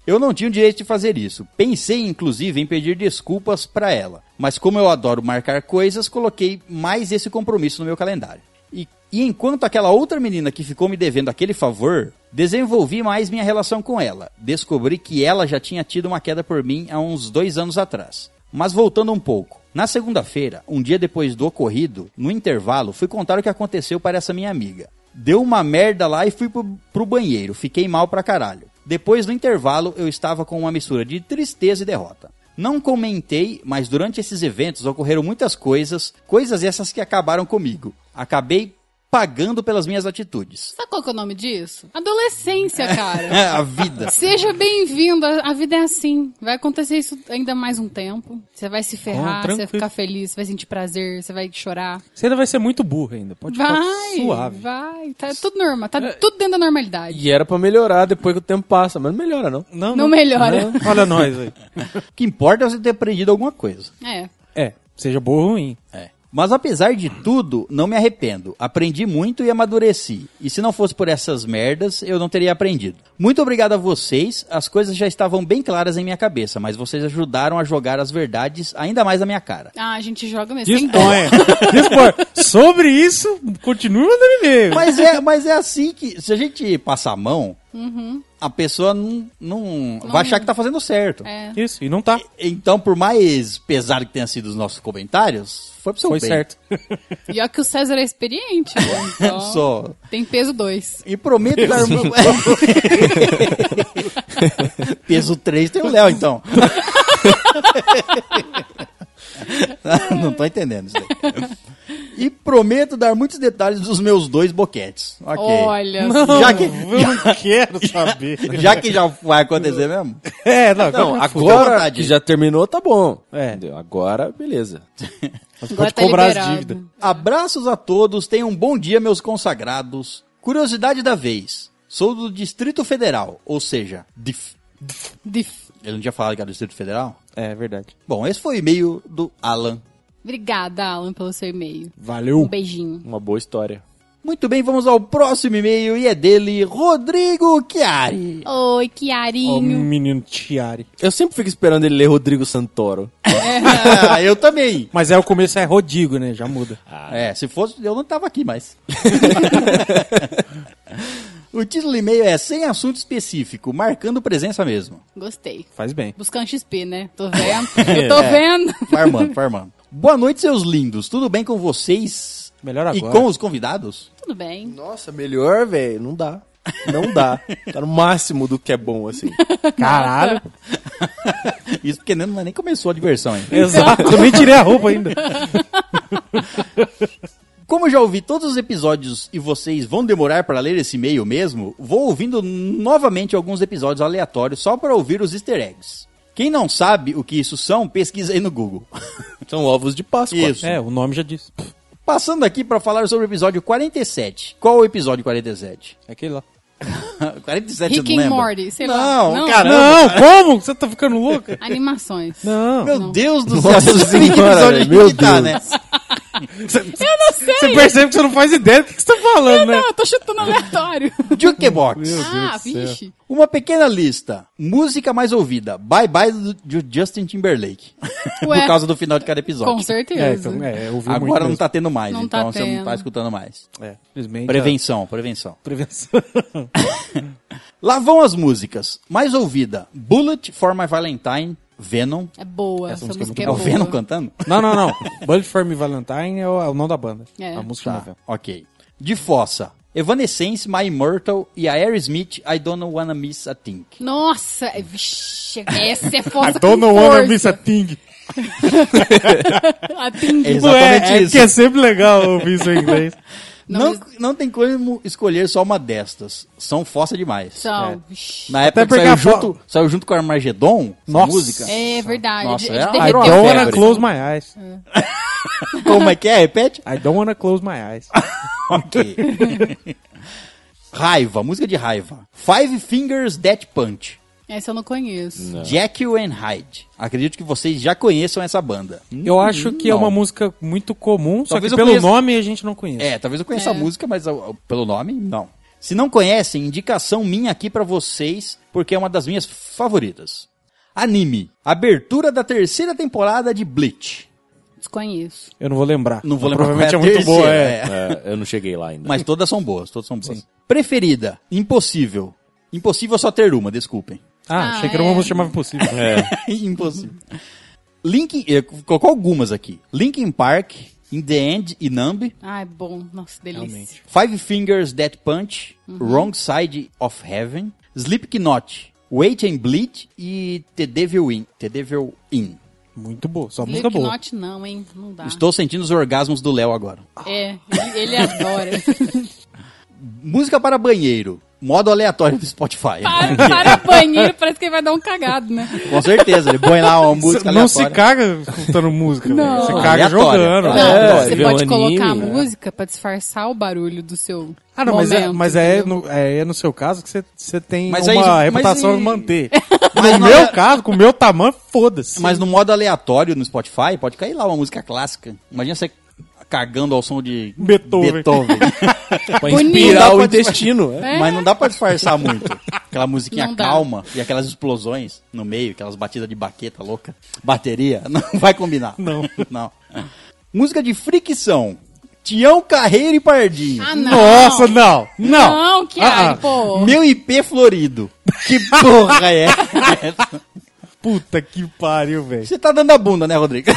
Eu não tinha o direito de fazer isso. Pensei, inclusive, em pedir desculpas pra ela. Mas como eu adoro marcar coisas, coloquei mais esse compromisso no meu calendário. E, e enquanto aquela outra menina que ficou me devendo aquele favor, desenvolvi mais minha relação com ela. Descobri que ela já tinha tido uma queda por mim há uns dois anos atrás. Mas voltando um pouco. Na segunda-feira, um dia depois do ocorrido, no intervalo, fui contar o que aconteceu para essa minha amiga. Deu uma merda lá e fui pro, pro banheiro. Fiquei mal pra caralho. Depois, no intervalo, eu estava com uma mistura de tristeza e derrota. Não comentei, mas durante esses eventos ocorreram muitas coisas, coisas essas que acabaram comigo. Acabei pagando pelas minhas atitudes. Sabe qual que é o nome disso? Adolescência, cara. a vida. Seja bem-vindo, a vida é assim. Vai acontecer isso ainda mais um tempo. Você vai se ferrar, Oh, você vai ficar feliz, você vai sentir prazer, você vai chorar. Você ainda vai ser muito burro ainda. Pode Vai, ficar suave. vai. Tá tudo normal, tá tudo dentro da normalidade. E era pra melhorar depois que o tempo passa, mas não melhora não. Não, Não melhora. Olha nós aí. O que importa é você ter aprendido alguma coisa. É. É, seja boa ou ruim. É. Mas apesar de tudo, não me arrependo. Aprendi muito e amadureci. E se não fosse por essas merdas, eu não teria aprendido. Muito obrigado a vocês. As coisas já estavam bem claras em minha cabeça, mas vocês ajudaram a jogar as verdades ainda mais na minha cara. Ah, a gente joga mesmo. Disponha. Disponha. Sobre isso, continua mandando e-mail. Mas é, mas é assim que, se a gente passar a mão, a pessoa não, não, vai achar que tá fazendo certo. É. Isso, e não tá. Então, por mais pesado que tenha sido os nossos comentários, foi pro seu Foi bem. certo. E olha que o César é experiente, né? Então, Só. tem peso dois. E prometo dar. Peso 3 tem o Léo, então. Não tô entendendo isso daí. E prometo dar muitos detalhes dos meus dois boquetes. Ok. Olha. Já que, Eu não quero saber. já que já vai acontecer mesmo. É, não, Não, agora que já terminou, tá bom. É. Entendeu? Agora, beleza. Agora pode tá cobrar as liberado. dívidas. Abraços a todos, tenham um bom dia, meus consagrados. Curiosidade da vez. Sou do Distrito Federal, ou seja, DIF. Dif- Ele não tinha falado que era do Distrito Federal? É verdade. Bom, esse foi o e-mail do Alan. Obrigada, Alan, pelo seu e-mail. Um Valeu. beijinho. Uma boa história. Muito bem, vamos ao próximo e-mail e é dele, Rodrigo Chiari. Oi, Chiarinho. menino Tiari. Eu sempre fico esperando ele ler Rodrigo Santoro. Ah, eu também. Mas é o começo é Rodigo, né? Já muda. É, se fosse, eu não tava aqui mais. O título do e-mail é Sem Assunto Específico, marcando presença mesmo. Gostei. Faz bem. Buscando XP, né? Tô vendo. Eu tô vendo. Farmando, farmando. Boa noite, seus lindos. Tudo bem com vocês? Melhor E agora. com os convidados? Tudo bem. Nossa, melhor, velho. Não dá. Não dá. Tá no máximo do que é bom, assim. Caralho. Isso porque nem, nem começou a diversão ainda. Exato. Eu nem tirei a roupa ainda. Como eu já ouvi todos os episódios e vocês vão demorar para ler esse e-mail mesmo, vou ouvindo novamente alguns episódios aleatórios só para ouvir os easter eggs. Quem não sabe o que isso são, pesquisa aí no Google. São ovos de Páscoa. Isso. É, o nome já disse. Passando aqui para falar sobre o episódio 47. Qual o episódio 47? É aquele lá. 47 Rick não and lembra? Morty, sei lá. não, Não. caramba. Não, como? Você tá ficando louca? Animações. Não. Meu Deus do céu, Nossa senhora, a meu gente tá, Deus. Né? Eu não sei. Você percebe que você não faz ideia do que você tá falando, né? Não, eu tô chutando aleatório. Jukebox. ah, vixe. Uma pequena lista. Música mais ouvida. Bye Bye do, do Justin Timberlake. Ué. Por causa do final de cada episódio. Com certeza. É, então, é, eu Agora não mesmo. tá tendo mais, Não então tá você não tendo. tá escutando mais. É. Prevenção, prevenção. Prevenção. Lá vão as músicas. Mais ouvida. Bullet for My Valentine, Venom. É boa. Essa Essa, música é música muito é, É o boa. Venom cantando? Não, não, não. Bullet for Me Valentine é o, é o nome da banda. É. A música Tá, chama ok. De Fossa. Evanescence, My Immortal e a Aerosmith, I Don't Wanna Miss a Thing. Nossa, é- vixe, essa é força I don't com wanna força. miss a thing. A Ting. É exatamente é, é isso. que é sempre legal ouvir isso em inglês. Não, Não, não, tem como escolher só uma destas. São fossa demais. São. Vixe. Na época que porque saiu junto, saiu junto com a Armagedon, Nossa. música. É verdade. Nossa, de, é de I don't wanna febre. close my eyes. Como é que é? Repete? I don't wanna close my eyes. ok. raiva, música de raiva. Five Fingers Death Punch. Essa eu não conheço. Jekyll and Hyde. Acredito que vocês já conheçam essa banda. Eu acho que é Não. uma música muito comum, só Talvez que eu pelo conheça- nome a gente não conhece. É, talvez eu conheça É. a música, mas pelo nome, não. Se não conhecem, indicação minha aqui pra vocês, porque é uma das minhas favoritas. Anime. Abertura da terceira temporada de Bleach. Desconheço. Eu não vou lembrar. Não vou lembrar Provavelmente é a muito boa, é. É, eu não cheguei lá ainda. Mas todas são boas, todas são boas. Preferida. Impossível. Impossível só ter uma, desculpem. Ah, Ah, achei que era uma é. música chamada Impossível. Impossível. Linkin, eh, colocou algumas aqui. Linkin Park, In the End e Numb. Ai, bom. Nossa, delícia. Realmente. Five Fingers Death Punch, Wrong Side of Heaven, Slipknot, Wait and Bleed e The Devil In. The Devil In. Muito boa, só música boa. Slipknot não, hein? Não dá. Estou sentindo os orgasmos do Léo agora. É, ele, ele adora. Música para banheiro. Modo aleatório do Spotify. para, para banheiro, parece que ele vai dar um cagado, né? Com certeza, ele põe lá uma música Cê não se aleatória. caga escutando música, velho. Não. Você caga Aleatória. jogando. Não, É. você pode colocar a anime, né? música pra disfarçar o barulho do seu Ah, não, mas, é, momento, mas é, entendeu? no, é, é no seu caso que você- você tem Mas uma aí- mas reputação aí- a manter. Mas no meu é- caso, com o meu tamanho, foda-se. Mas no modo aleatório no Spotify, pode cair lá uma música clássica. Imagina você cagando ao som de Beethoven. Beethoven. Pra inspirar o intestino. é. É. Mas não dá pra disfarçar muito. Aquela musiquinha Não dá. calma e aquelas explosões no meio, aquelas batidas de baqueta louca. Bateria, não vai combinar. Não. Não. Música de fricção. Tião Carreiro e Pardinho. Ah, não. Nossa, não. Não. Não, que Ah, ai, ah. pô. Meu IP florido. Que porra é essa? Puta que pariu, velho. Você tá dando a bunda, né, Rodrigo?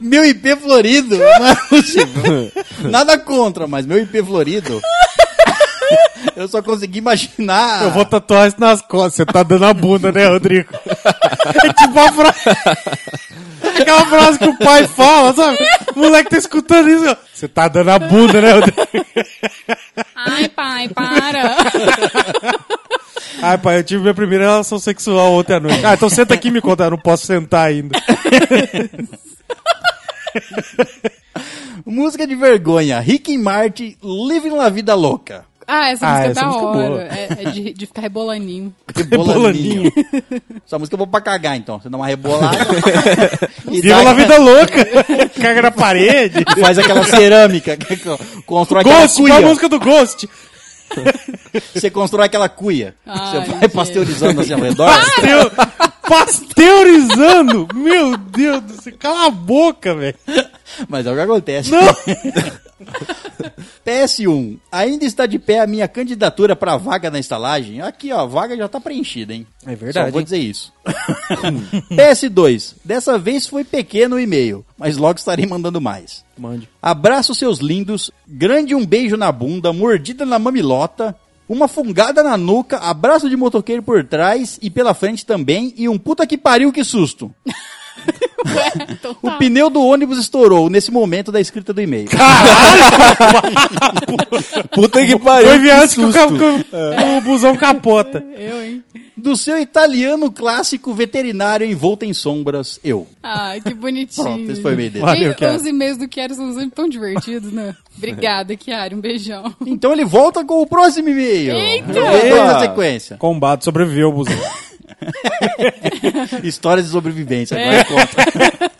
Meu IP florido? Possível. Nada contra, mas meu IP florido. Eu só consegui imaginar. Eu vou tatuar isso nas costas. Você tá dando a bunda, né, Rodrigo? É tipo a frase. Aquela frase que o pai fala, sabe? O moleque tá escutando isso. Você tá dando a bunda, né, Rodrigo? Ai, pai, para. Ai, pai, eu tive minha primeira relação sexual ontem à noite. Ah, então senta aqui e me conta. Eu não posso sentar ainda. Música de vergonha. Rick e Marty, Living La Vida Louca. Ah, essa Ah, música é essa da música é hora. boa. É, é de, de ficar rebolaninho. Rebolaninho. Essa música é boa pra cagar, então. Você dá uma rebolada. e Viva dá- vida louca! Caga na parede. Faz aquela cerâmica. que Constrói aquela Ghost, qual a cuia. música do Ghost? Você constrói aquela cuia. Ai, você vai gente. pasteurizando assim ao redor. Pasteu- Pasteurizando! Meu Deus do céu, cala a boca, velho. Mas é o que acontece. PS1. Ainda está de pé a minha candidatura para vaga na estalagem? Aqui, ó, a vaga já tá preenchida, hein? É verdade, Só vou hein? dizer isso. PS2. Dessa vez foi pequeno o e-mail, mas logo estarei mandando mais. Mande. Abraço seus lindos, grande um beijo na bunda, mordida na mamilota, uma fungada na nuca, abraço de motoqueiro por trás e pela frente também, e um puta que pariu, que susto. Ué, então O pneu do ônibus estourou nesse momento da escrita do e-mail. Puta que pariu. Foi viagem que o, que o busão capota. Eu, hein? Do seu italiano clássico veterinário envolto em sombras, eu. Ai, que bonitinho. Pronto, esse foi o e-mail dele. Valeu, Chiara. Os e-mails do Chiara são sempre tão divertidos, né? Obrigada, Chiara. Um beijão. Então ele volta com o próximo e-mail. Eita! Dois na sequência. Combate sobreviveu o busão. Histórias de sobrevivência. Agora conta.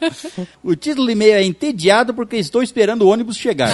o título do e-mail é Entediado porque estou esperando o ônibus chegar.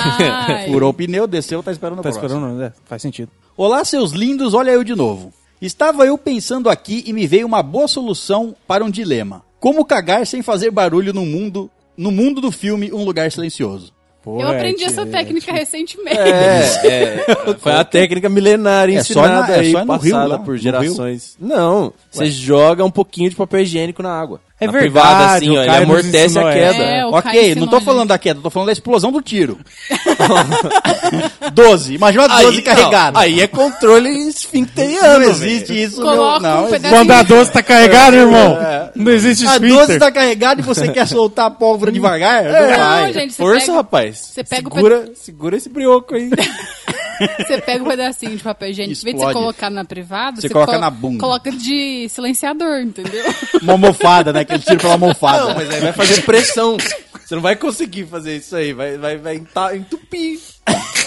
Ai. Furou o pneu, desceu, tá esperando o Tá próximo. esperando? É, faz sentido. Olá, seus lindos, olha eu de novo. Estava eu pensando aqui e me veio uma boa solução para um dilema. Como cagar sem fazer barulho no mundo, no mundo do filme Um Lugar Silencioso? Eu aprendi essa técnica recentemente. É, é, foi a técnica milenária É só ensinada na- é aí, só Rio, passada lá, por gerações. Não, você joga um pouquinho de papel higiênico na água. É na verdade, privada, assim, ó, ele amortece a essa. queda. É, ok, não tô falando da queda, tô falando da explosão do tiro. 12, imagina 12 Aí, carregado. não, aí é controle esfincteriano. não existe isso, Coloca meu, não. um existe. Quando a 12 tá carregada, irmão, não existe A 12 esfíncter. tá carregada e você quer soltar a pólvora devagar? Não Não, vai. gente, você Força, pega, rapaz. você pega o segura, segura esse brioco aí. você pega um pedacinho de papel higiênico, em vez de você colocar na privada, Você coloca colo- na bunda. Coloca de silenciador, entendeu? Uma almofada, né? Que ele tira pela almofada. Não, mas aí vai fazer pressão. Você não vai conseguir fazer isso aí. Vai, vai, vai entupir.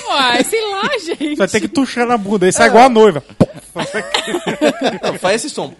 Uai, sei lá, gente. Vai ter que tuchar na bunda. Isso é igual a noiva. Não, faz esse som.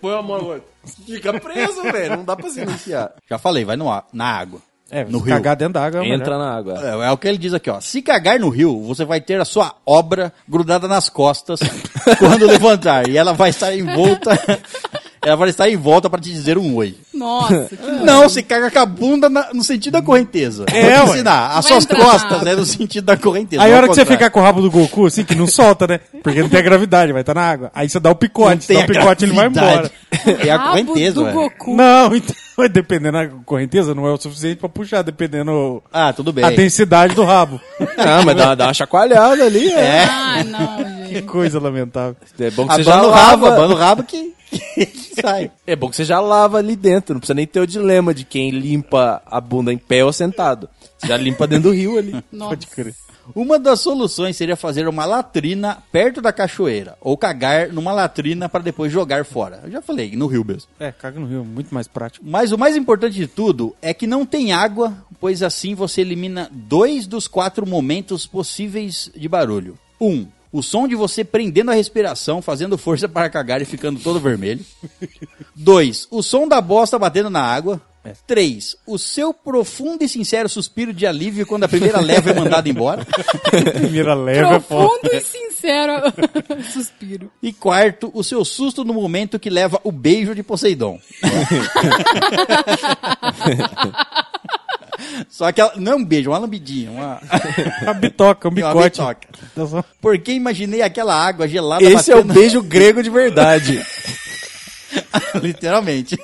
Põe a mão. Fica preso, velho. Não dá pra silenciar. Já falei, vai no ar, na água. É, No se rio. cagar dentro da água. é. Entra na água. É, é o que ele diz aqui, ó. Se cagar no rio, você vai ter a sua obra grudada nas costas quando levantar. E ela vai estar em volta. ela vai estar em volta para te dizer um oi. Nossa, que Não, se caga com a bunda na- no sentido da correnteza. É, Vou ensinar. As suas costas água. é no sentido da correnteza. Aí a hora que você ficar com o rabo do Goku, assim, que não solta, né? Porque não tem a gravidade, vai estar na água. Aí você dá o picote, tem dá o picote ele vai embora. gravidade. É a rabo correnteza, do velho. Goku. Não, então, mas dependendo da correnteza, não é o suficiente pra puxar, dependendo Ah, tudo bem. a densidade do rabo. Ah, mas dá, dá uma chacoalhada ali. É, É. Ah, não, Que gente. coisa lamentável. é bom que você já Abana o rabo, lava. abana o rabo que, que sai. É bom que você já lava ali dentro. Não precisa nem ter o dilema de quem limpa a bunda em pé ou sentado. Você já limpa dentro do rio ali. Nossa. Pode crer. Uma das soluções seria fazer uma latrina perto da cachoeira, ou cagar numa latrina para depois jogar fora. Eu já falei, no rio mesmo. É, caga no rio, muito mais prático. Mas o mais importante de tudo é que não tem água, pois assim você elimina dois dos quatro momentos possíveis de barulho. Um, o som de você prendendo a respiração, fazendo força para cagar e ficando todo vermelho. Dois, o som da bosta batendo na água. Três, o seu profundo e sincero suspiro de alívio quando a primeira leva é mandada embora. Primeira leva é. Profundo e sincero suspiro. E quarto, o seu susto no momento que leva o beijo de Poseidon. Só que ela, não é um beijo, é uma lambidinha, uma, Uma bitoca, um uma bicote. bitoca. Tá Porque imaginei aquela água gelada Esse é o batendo, beijo grego de verdade. literalmente.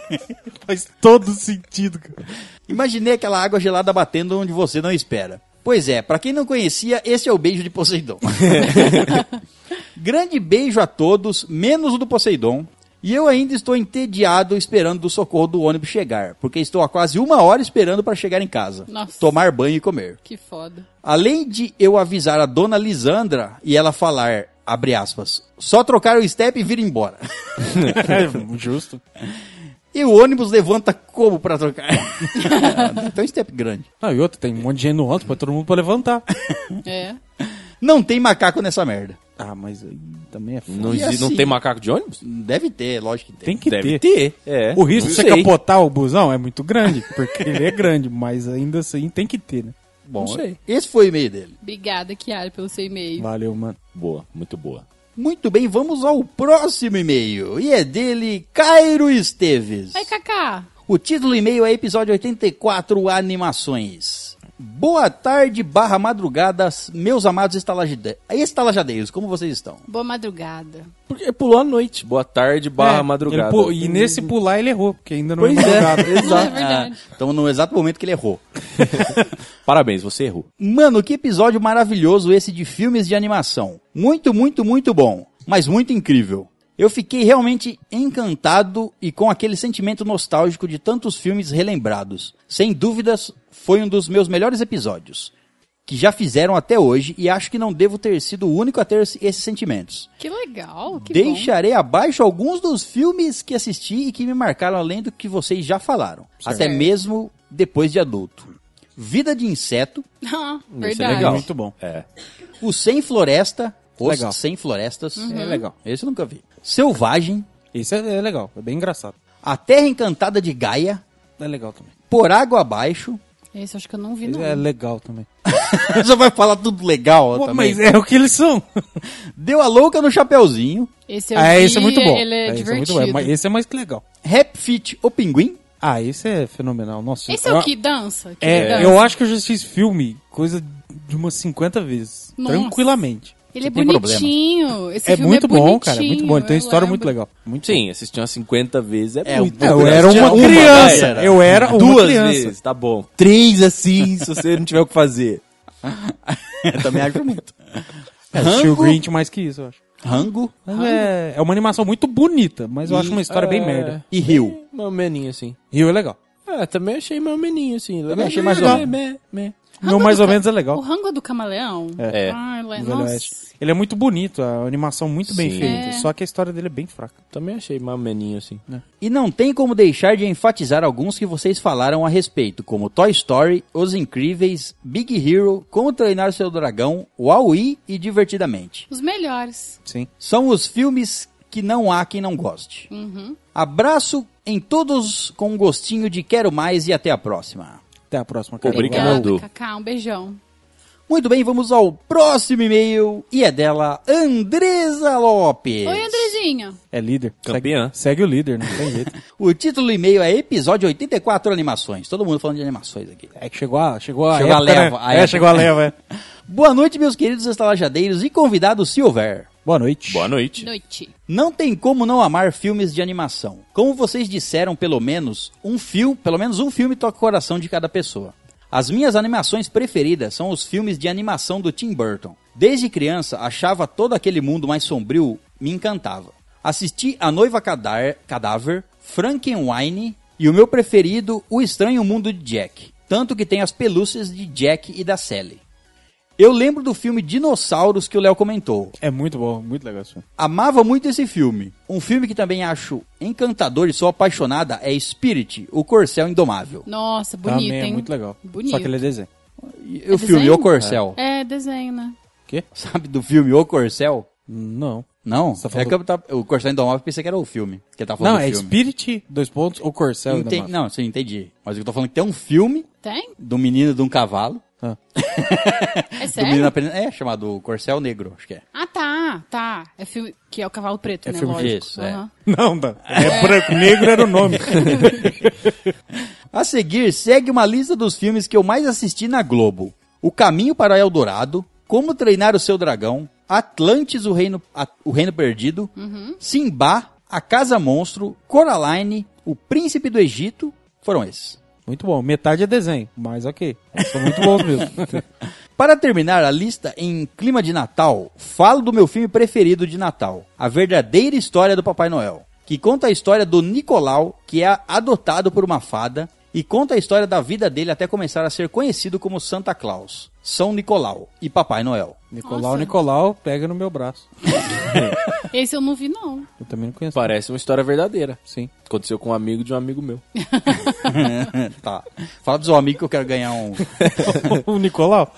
Faz todo sentido, cara. Imaginei aquela água gelada batendo onde você não espera. Pois é, pra quem não conhecia, esse é o beijo de Poseidon. Grande beijo a todos, menos o do Poseidon. E eu ainda estou entediado esperando o socorro do ônibus chegar, porque estou há quase uma hora esperando para chegar em casa, Nossa. tomar banho e comer. Que foda. Além de eu avisar a dona Lisandra e ela falar, abre aspas, só trocar o step e vir embora. É, justo. E o ônibus levanta como para trocar? Tem um step grande. Ah, e outro, tem um monte de gente no alto pra todo mundo pra levantar. É. Não tem macaco nessa merda. Ah, mas aí também é foda. Não, E exi- não assim? tem macaco de ônibus? Deve ter, lógico que tem. Tem que Deve ter. ter. É. O risco Não de você sei. capotar o busão é muito grande, porque ele é grande, mas ainda assim tem que ter, né? Bom, Não sei. esse foi o e-mail dele. Obrigada, Kiara, pelo seu e-mail. Valeu, mano. Boa, muito boa. Muito bem, vamos ao próximo e-mail. E é dele, Cairo Esteves. Ai, Kaká. O título do e-mail é episódio 84 Animações. Boa tarde, barra madrugadas, meus amados estalajade- estalajadeiros, como vocês estão? Boa madrugada. Porque pulou a noite. Boa tarde, barra É, madrugada. e nesse pular ele errou, porque ainda não Pois é madrugada. é, exato. É verdade. Estamos no exato momento que ele errou. Parabéns, você errou. Mano, que episódio maravilhoso esse de filmes de animação. Muito, muito, muito bom, mas muito incrível. Eu fiquei realmente encantado e com aquele sentimento nostálgico de tantos filmes relembrados. Sem dúvidas, foi um dos meus melhores episódios que já fizeram até hoje e acho que não devo ter sido o único a ter esse- esses sentimentos. Que legal, que bom. Deixarei abaixo alguns dos filmes que assisti e que me marcaram além do que vocês já falaram, até mesmo depois de adulto. Vida de Inseto, Ah, Esse é legal. Muito bom. É. O Sem Floresta, Os Legal. Sem Florestas, Uhum. É legal. esse eu nunca vi. Selvagem, Esse é, é legal, é bem engraçado. A Terra Encantada de Gaia, É legal também. Por Água Abaixo. Esse eu acho que eu não vi, Esse não. é legal também. Você vai falar tudo legal Pô, também. mas é o que eles são. Deu a louca no Chapeuzinho. Esse eu Ah, vi, esse é muito bom. ele é, esse é muito divertido. bom. Mas esse é mais que legal. Rap Fit o Pinguim. Ah, esse é fenomenal. Nossa, Esse é o que dança? Que É, dança. eu acho que eu já fiz filme coisa de umas 50 vezes. Nossa. Tranquilamente. Ele é problema. bonitinho. Esse É filme muito é bom, cara. É muito bom. Ele tem uma eu história lembro. muito legal. Muito Sim, assistir umas 50 vezes é, É, muito. um- Eu era uma criança. Eu era uma Duas criança. vezes, tá bom. Três assim, se você não tiver o que fazer. Também acho muito. É, assisti o Rango. Grinch mais que isso, eu acho. Rango é, é uma animação muito bonita, mas eu acho uma história bem é, merda. e Rio. Meu meninho, assim. Rio é legal. É, também achei meu meninho, assim. Também achei mais legal. menos. Me, me. Não, mais ou ca- menos é O legal. rango do camaleão? É. Ah, ele é... do Velho Nossa. Ele é muito bonito, a animação muito bem Sim. feita. É. Só que a história dele é bem fraca. Também achei mais meninho, assim. E não tem como deixar de enfatizar alguns que vocês falaram a respeito, como Toy Story, Os Incríveis, Big Hero, Como Treinar Seu Dragão, Wall-E e Divertidamente. Os melhores. Sim. São os filmes que não há quem não goste. Uhum. Abraço em todos com um gostinho de quero mais e até a próxima. Até a próxima, cara. Obrigado. Obrigada, Cacá. Um beijão. Muito bem, vamos ao próximo e-mail e é dela Andresa Lopes. Oi, Andrezinho. É líder. Campeã. Segue, segue o líder, não tem jeito. O título do e-mail é Episódio 84 Animações. Todo mundo falando de animações aqui. É que chegou a, chegou a Chegou a época, leva, né? a é, época. chegou a leva, é. Boa noite, meus queridos estalajadeiros e convidados se houver. Boa noite. Boa noite. Noite. Não tem como não amar filmes de animação. Como vocês disseram, pelo menos um filme, pelo menos um filme toca o coração de cada pessoa. As minhas animações preferidas são os filmes de animação do Tim Burton. Desde criança, achava todo aquele mundo mais sombrio me encantava. Assisti A Noiva Cadar- Cadáver, Frankenweenie e o meu preferido, O Estranho Mundo de Jack. Tanto que tem as pelúcias de Jack e da Sally. Eu lembro do filme Dinossauros que o Léo comentou. É muito bom, muito legal esse filme. Amava muito esse filme. Um filme que também acho encantador e sou apaixonada é Spirit, o Corcel Indomável. Nossa, bonito, Também hein? é muito legal. Bonito. Só que ele é desenho. E É o filme desenho? O Corcel. É, desenho, né? Quê? Sabe do filme O Corcel? Não. Não? Tá É falando- que eu tava- o Corcel Indomável eu pensei que era o filme. Que ele tá falando Não, do é filme. Spirit, dois pontos, ou Corcel. Ainda mais. Não, sim, entendi. Mas eu tô falando que tem um filme Tem? do menino de um cavalo. Ah. É sério? aprendendo- É, chamado Corcel Negro, acho que é. Ah, tá, tá. É filme que é o cavalo preto, É né? filme Lógico. disso, é. Aham. Não, não. É branco, negro era o nome. A seguir, segue uma lista dos filmes que eu mais assisti na Globo. O Caminho para Eldorado, Como Treinar o Seu Dragão, Atlantis, o Reino, a- o Reino Perdido, Simba, A Casa Monstro, Coraline, O Príncipe do Egito, foram esses. Muito bom. Metade é desenho, mas ok. São muito bons mesmo. Para terminar a lista em clima de Natal, falo do meu filme preferido de Natal, A Verdadeira História do Papai Noel, que conta a história do Nicolau, que é adotado por uma fada, e conta a história da vida dele até começar a ser conhecido como Santa Claus, São Nicolau e Papai Noel. Nicolau, Nossa. Nicolau, pega no meu braço. Esse eu não vi, não. Eu também não conheço. Parece uma história verdadeira. Sim. Aconteceu com um amigo de um amigo meu. tá. Fala pro seu amigo que eu quero ganhar um. o Nicolau?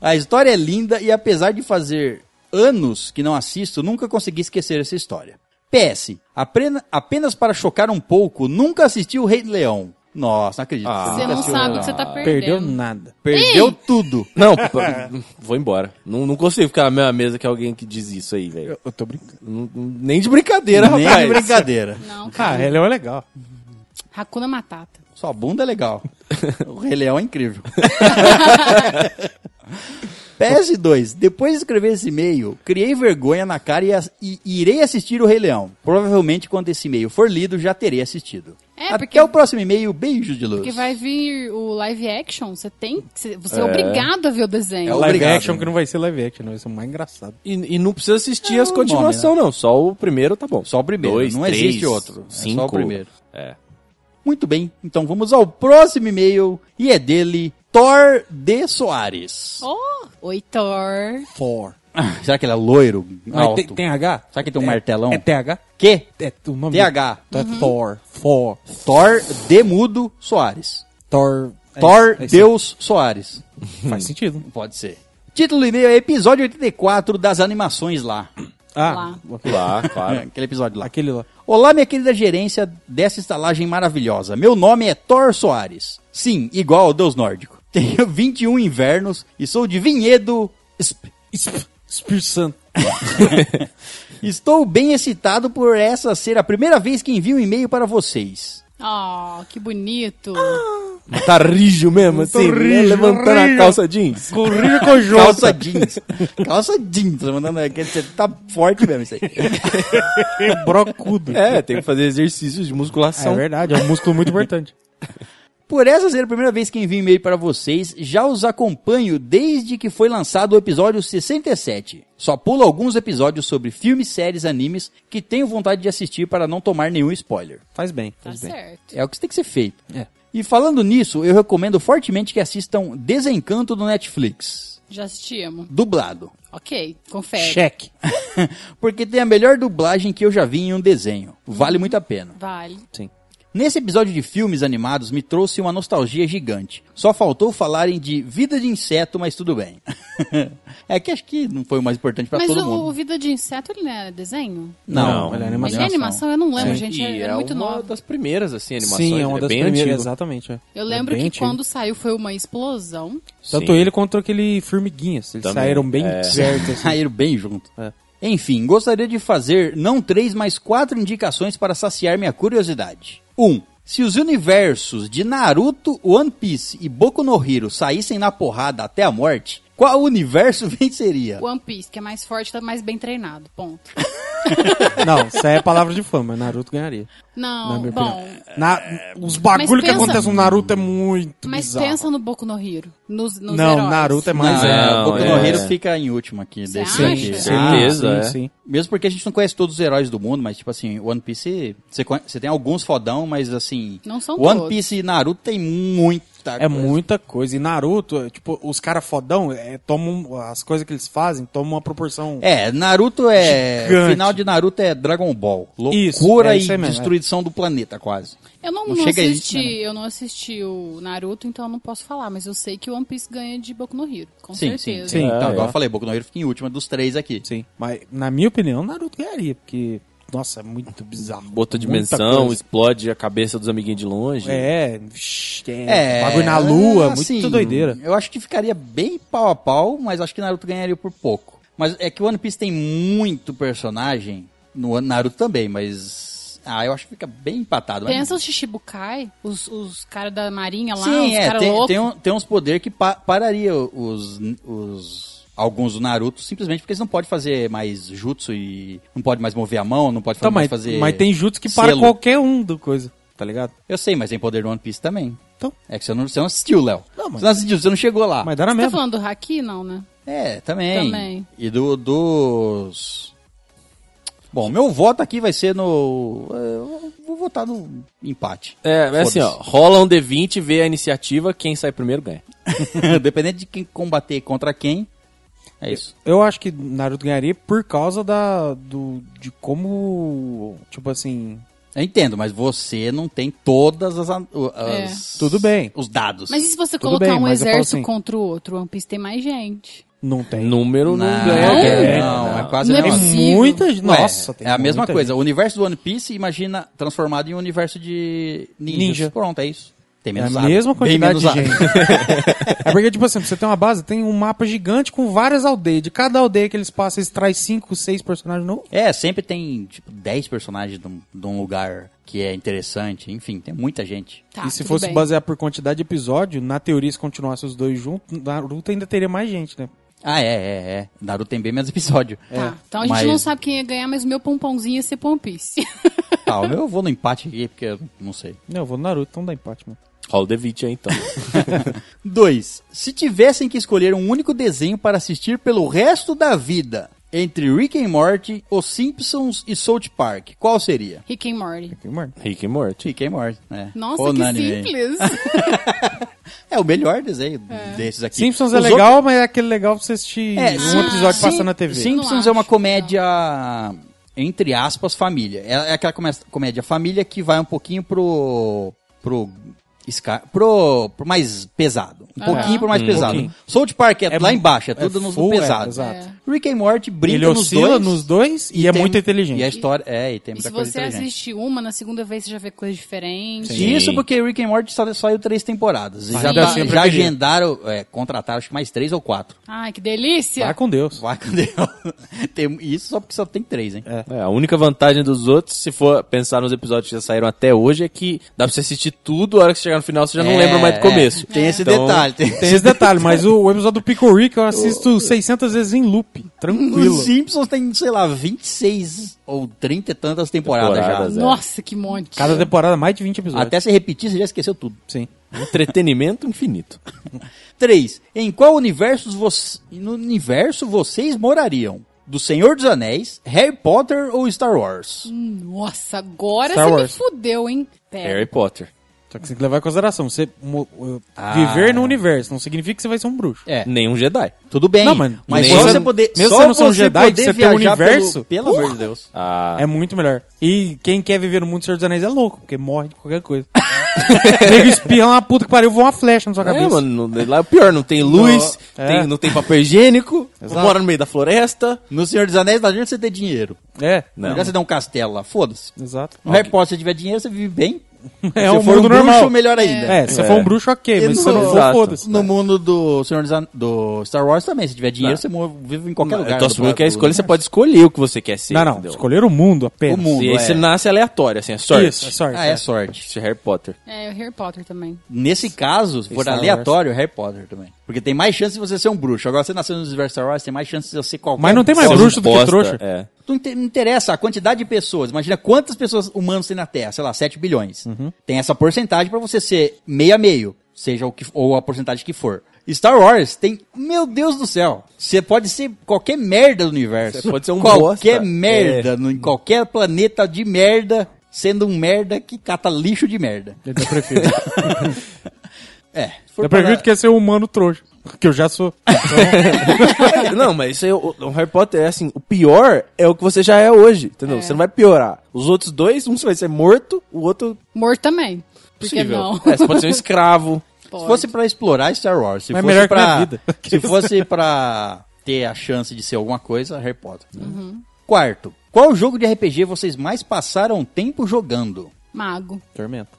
A história é linda e apesar de fazer anos que não assisto, nunca consegui esquecer essa história. PS, apenas para chocar um pouco, nunca assisti o Rei Leão. Nossa, não acredito. Ah. Você não sabe o que você tá perdendo. Perdeu nada. Perdeu tudo. Não, vou embora. Não, não consigo ficar na mesma mesa que alguém que diz isso aí, velho. Eu, eu tô brincando. Nem de brincadeira, Nem rapaz. de brincadeira. Não, Ah, cara. ele é legal. Hakuna Matata. Sua bunda é legal. o Rei Leão é incrível. PS2. Depois de escrever esse e-mail, criei vergonha na cara e, e irei assistir o Rei Leão. Provavelmente quando esse e-mail for lido, já terei assistido. É, Até porque- o próximo e-mail. Beijos de luz. Porque vai vir o live action, você tem. Você você é, obrigado a ver o desenho. É o- live Obrigado, action né? que não vai ser live action, vai ser o mais engraçado. E, e não precisa assistir É as continuações, não. Só o primeiro tá bom. Só o primeiro, Dois, não três, existe outro. É só Cinco. o primeiro. É. Muito bem, então vamos ao próximo e-mail. E é dele, Thor de Soares. Oh, oi, Thor. Thor. Será que ele é loiro? Alto? tem, tem H? Será que tem um É- martelão? É TH? Que? É o nome TH. Então é Thor. Thor. Thor de Mudo Soares. Thor. é Thor é. Deus Soares. Faz sentido. Pode ser. Título do e-mail é episódio 84 das animações lá. Ah, Lá. Lá, claro. Aquele episódio lá. Aquele lá. Olá, minha querida gerência dessa estalagem maravilhosa. Meu nome é Thor Soares. Sim, igual ao Deus Nórdico. Tenho 21 invernos e sou de Vinhedo. Sp- Esp- Espírito Santo. Estou bem excitado por essa ser a primeira vez que envio um e-mail para vocês. Oh, que bonito. Tá rijo mesmo, assim, né? rijo, levantando rijo. a calça jeans. Corrija com o Calça jeans. Calça jeans. Aqui. Você tá forte mesmo isso aí. Brocudo. É, tem que fazer exercícios de É musculação. verdade, é um músculo muito importante. Por essa ser a primeira vez que envio e-mail para vocês, já os acompanho desde que foi lançado o episódio 67. Só pulo alguns episódios sobre filmes, séries, animes que tenho vontade de assistir para não tomar nenhum spoiler. Faz bem, Tá faz bem. certo. É o que tem que ser feito. É. E falando nisso, eu recomendo fortemente que assistam Desencanto do Netflix, Já assistimos. dublado. Ok, confere. Cheque. Porque tem a melhor dublagem que eu já vi em um desenho. Vale muito a pena. Vale. Sim. Nesse episódio de filmes animados me trouxe uma nostalgia gigante. Só faltou falarem de vida de inseto, mas tudo bem. é que acho que não foi o mais importante pra Mas todo o, mundo. o Vida de Inseto, ele não é desenho? Não, ele é Mas animação. é animação? Eu não lembro, Sim. gente. É, é, é muito uma nova. das primeiras, assim, animações. Sim, é uma ele das bem primeiras, antigo. exatamente. é. Eu É lembro que antigo. quando saiu foi uma explosão. Tanto Sim. ele quanto aquele Formiguinhas. Eles Também, saíram bem é. certo, assim. Saíram bem junto. É. Enfim, gostaria de fazer não três, mas quatro indicações para saciar minha curiosidade. 1. Um, se os universos de Naruto, One Piece e Boku no Hero saíssem na porrada até a morte, qual universo venceria? One Piece, que é mais forte, tá mais bem treinado. Ponto. Não, isso aí é palavra de fã, mas Naruto ganharia. Na Não, minha bom. Na, os bagulho que pensa- acontecem no Naruto é muito Mas bizarro. pensa no Boku no Hero. Nos, nos Não, heróis. Naruto é mais... Não, é, Não, Boku no é. Hero fica em último aqui. Acha? aqui. Sim, certeza, sim, é. sim. Mesmo porque a gente não conhece todos os heróis do mundo, mas tipo assim, One Piece, você, tem alguns fodão, mas assim, Não são One todos. Piece e Naruto tem muita É coisa. muita coisa. E Naruto, é, tipo, os caras fodão, é, tomam, as coisas que eles fazem tomam uma proporção... É, Naruto é. Gigante. O final de Naruto é Dragon Ball. Isso, Loucura é e isso aí mesmo, destruição do planeta, quase. Eu não, Não não assisti, isso, né? eu não assisti o Naruto, então eu não posso falar, mas eu sei que o One Piece ganha de Boku no Hero, com sim, certeza. sim. Sim, então, é, igual é. eu falei, Boku no Hero fica em última dos três aqui. Sim, mas na minha opinião, Naruto ganharia, porque, nossa, é muito bizarro. Muita dimensão, explode a cabeça dos amiguinhos de longe. É, vixi, é, bagulho na lua, assim, muito doideira. Eu acho que ficaria bem pau a pau, mas acho que Naruto ganharia por pouco. Mas é que o One Piece tem muito personagem, no Naruto também, mas. Ah, eu acho que fica bem empatado. mas- Pensa os Shichibukai, os, os caras da marinha lá, Sim, os é, caras tem, loucos. tem, um- tem uns poderes que pa- pararia os, os alguns do Naruto simplesmente porque eles não podem fazer mais jutsu e não pode mais mover a mão, não pode Tá, mais mas, fazer mas tem jutsu que para selo. qualquer um do coisa, tá ligado? Eu sei, mas tem poder do One Piece também. Então, É que você não, você não assistiu, Léo. Não, mas- Você não assistiu, você não chegou lá. mas dá na Você tá falando do Haki, não, né? É, também. Também. E do, dos... Bom, meu voto aqui vai ser no... Eu vou votar no empate. É, é assim, ó, rola um D20, vê a iniciativa, quem sai primeiro ganha. Dependendo de quem combater contra quem, é isso. Eu acho que Naruto ganharia por causa da, do, de como, tipo assim... Eu entendo, mas você não tem todas as... as- É. Tudo bem. Os dados. Mas e se você Tudo colocar bem, um exército assim- contra o outro? O One Piece tem mais gente. Não tem. Número não, Não, ganha. Não? não, é quase Não é Tem possível. muita Nossa, tem é a mesma coisa. gente. O universo do One Piece, imagina transformado em um universo de ninjas. Ninja. Pronto, é isso. Tem É menos a água. mesma quantidade menos de água. gente. é porque, tipo assim, você tem uma base, tem um mapa gigante com várias aldeias. De cada aldeia que eles passam, eles trazem 5, 6 personagens novos. É, sempre tem, tipo, 10 personagens de um, de um lugar que é interessante. Enfim, tem muita gente. Tá, e se fosse bem. basear por quantidade de episódio, na teoria, se continuasse os dois juntos, Naruto ainda teria mais gente, né? Ah, é, é, é. Naruto tem bem menos episódio. Tá, então a gente Mas- não sabe quem ia ganhar, mas o meu pompãozinho ia ser One Piece. Tá, eu vou no empate aqui, porque eu não sei. Não, eu vou no Naruto, então dá empate, mano. Rola o D20 aí, então. 2. Se tivessem que escolher um único desenho para assistir pelo resto da vida, entre Rick and Morty, Os Simpsons e South Park, qual seria? Rick and Morty. Tem mano. Rick e Morty. Rick and Morty, né? Nossa, que simples. É o melhor desenho desses aqui. Simpsons é Os legal, mas é aquele legal pra você assistir É, um episódio sim- passando na TV. Simpsons é uma comédia, entre aspas, família. É, é aquela comédia família que vai um pouquinho pro. pro. Esca- pro, pro mais pesado. Um Aham. pouquinho pro mais Um pesado. pouquinho. South Park é, É lá mu- embaixo, é é tudo no, full, no é, pesado. exato. Rick and Morty brinca Ele nos oscila dois. nos dois e, é tem- muito inteligente. E a história. É, e tem E muita se coisa você inteligente. assistir uma, na segunda vez você já vê coisa diferente. Sim. Isso porque Rick and Morty só saiu três temporadas. E Mas já, ainda tá- assim eu já preferia. agendaram, é, contrataram acho que mais três ou quatro. Ai, que delícia! Vai com Deus. Vai, cadê? tem, isso só porque só tem três, hein? É, a única vantagem dos outros, se for pensar nos episódios que já saíram até hoje, é que dá pra você assistir tudo, a hora que você chegar no final você já não É, lembra mais do começo. Tem esse Então, detalhe. Tem... Tem esse detalhe, mas o, o episódio do Pickle Rick eu assisto 600 vezes em loop. Tranquilo. Os Simpsons tem, sei lá, 26 ou 30 e tantas temporadas, Temporadas, já. é. Nossa, que monte. Cada temporada mais de 20 episódios. Até se repetir, você já esqueceu tudo. Sim. Entretenimento infinito. 3. Em qual universo, vo... no universo vocês morariam? Do Senhor dos Anéis, Harry Potter ou Star Wars? Nossa, agora Star você Wars. me fudeu, hein? Pera. Harry Potter. Só que você tem que levar em consideração. Você mo- uh, Ah. viver no universo não significa que você vai ser um bruxo. É, Nenhum Jedi. tudo bem. Não, mas mas só você- você poder. mesmo só você não ser um Jedi, poder você ter um viajar universo, Pelo, pelo amor de Deus. Ah, É muito melhor. E quem quer viver no mundo do Senhor dos Anéis é louco, porque morre de qualquer coisa. Nego espirra uma puta que pariu, voa uma flecha na sua é, cabeça. mano, não- lá é o pior, não tem luz, Não, tem- é. não tem papel higiênico, Exato. mora no meio da floresta. No Senhor dos Anéis, não adianta você ter dinheiro. É, Não, Não. adianta você dar um castelo lá, foda-se. exato. No Harry Potter, se tiver dinheiro, você vive bem. É se um for um mundo bruxo, normal. melhor ainda. É, se você É. for um bruxo, ok, E mas se não for, foda-se. No mundo do Senhor do Star Wars também, se tiver dinheiro, Não. você vive em qualquer Eu lugar. tô do- assumindo que a do escolha você pode escolher o que você quer ser. Não, não, entendeu? escolher o mundo apenas. O mundo. E aí é. você nasce aleatório, assim, é sorte. Isso, é sorte. Ah, é sorte. Esse é Harry Potter. É, o Harry Potter também. Nesse caso, se for Star aleatório, Harry Potter também. Porque tem mais chance de você ser um bruxo. Agora, você nasceu no universo Star Wars, tem mais chance de você ser qualquer Mas não tem mais bruxo do que trouxa. É. Não, inte- não interessa a quantidade de pessoas. Imagina quantas pessoas humanos tem na Terra. Sei lá, 7 bilhões. Uhum. Tem essa porcentagem pra você ser meio a meio. Seja o que ou a porcentagem que for. Star Wars tem, meu Deus do céu, você pode ser qualquer merda do universo. Você pode ser um qualquer bosta. merda, no, em qualquer planeta de merda, sendo um merda que cata lixo de merda. Eu prefiro. É. Eu prefiro para- que é ser humano trouxa. Que eu já sou. não, mas isso aí, o, o Harry Potter é assim, o pior é o que você já é hoje, entendeu? Você não vai piorar. Os outros dois, um você vai ser morto, o outro Morto também. Por que possível. não? É, você pode ser um escravo. Pode. Se fosse pra explorar Star Wars, se Mas fosse melhor que pra, vida. se fosse pra ter a chance de ser alguma coisa, Harry Potter. Uhum. Quarto, qual jogo de RPG vocês mais passaram tempo jogando? Mago. Tormento.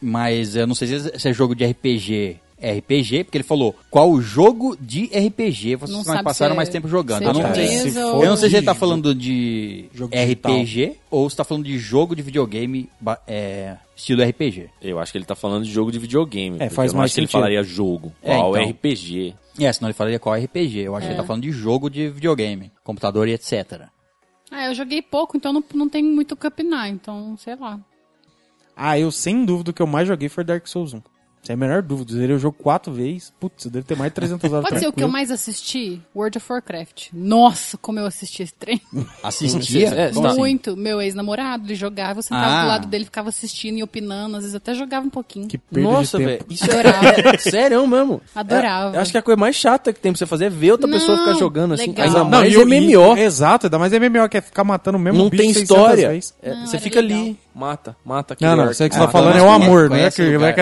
Mas eu não sei se se é jogo de RPG. RPG, porque ele falou qual jogo de RPG vocês Não mais passaram se é- mais tempo jogando. é Eu não, sei- eu não sei se ele tá falando de Jogo digital. RPG ou se tá falando de jogo de videogame é, estilo RPG. Eu acho que ele tá falando de jogo de videogame. É, faz eu mais acho que ele sentido. falaria jogo. É, Qual então. RPG? É, senão ele falaria qual RPG. Eu acho que ele tá falando de jogo de videogame, computador e etc. Ah, eu joguei pouco, então não, não tem muito o que opinar, então, sei lá. Ah, eu sem dúvida o que eu mais joguei foi Dark Souls 1. Sem a menor dúvida. Zerei o jogo quatro vezes. Putz, eu devo ter mais de 300 horas Pode ser o que eu tranquilo. mais assisti? World of Warcraft. Nossa, como eu assisti esse trem. Assistia? É? Muito. Meu ex-namorado, ele jogava, eu sentava Ah. do lado dele, ficava assistindo e opinando, às vezes até jogava um pouquinho. Que perda Nossa, velho. Isso Adorava. é sério mesmo. Adorava. É, eu acho que a coisa mais chata que tem pra você fazer é ver outra Não, pessoa ficar jogando assim. legal. Ainda Não, mais e o- MMO. e- exato, ainda mais MMO, que é ficar matando o mesmo não bicho tem 600 história. vezes. É, Não, você era fica legal. ali, mata, mata. Não, não, isso aí que você Ah, tá falando é o amor, não é conhece que, o não é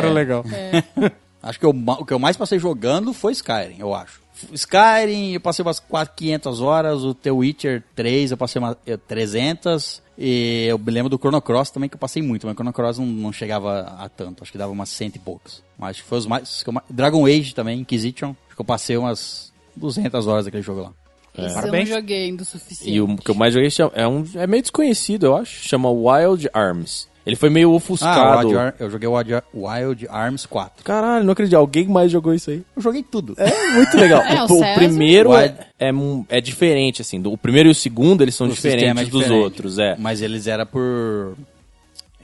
é. Acho que eu, o que eu mais passei jogando foi Skyrim, eu acho. Skyrim, eu passei umas 4, 500 horas. O The Witcher 3, eu passei umas eh, 300. E eu me lembro do Chrono Cross também, que eu passei muito. Mas o Chrono Cross não, não chegava a tanto. Acho que dava umas cento e poucos. Mas acho que foi os mais... Dragon Age também, Inquisition. Acho que eu passei umas 200 horas daquele jogo lá. Esse Parabéns. eu não joguei ainda o suficiente. E o que eu mais joguei é, um, é meio desconhecido, eu acho. Chama Wild Arms. Ele foi meio Ah, ofuscado. Ar- eu joguei o Wild, Wild Arms 4. Caralho, não acredito. Alguém mais jogou isso aí. Eu joguei tudo. É muito legal. É, o o, primeiro Wild- é, é, é diferente, assim. Do, o primeiro e o segundo, eles são O sistema diferentes é dos diferente. outros, é. Mas eles eram por.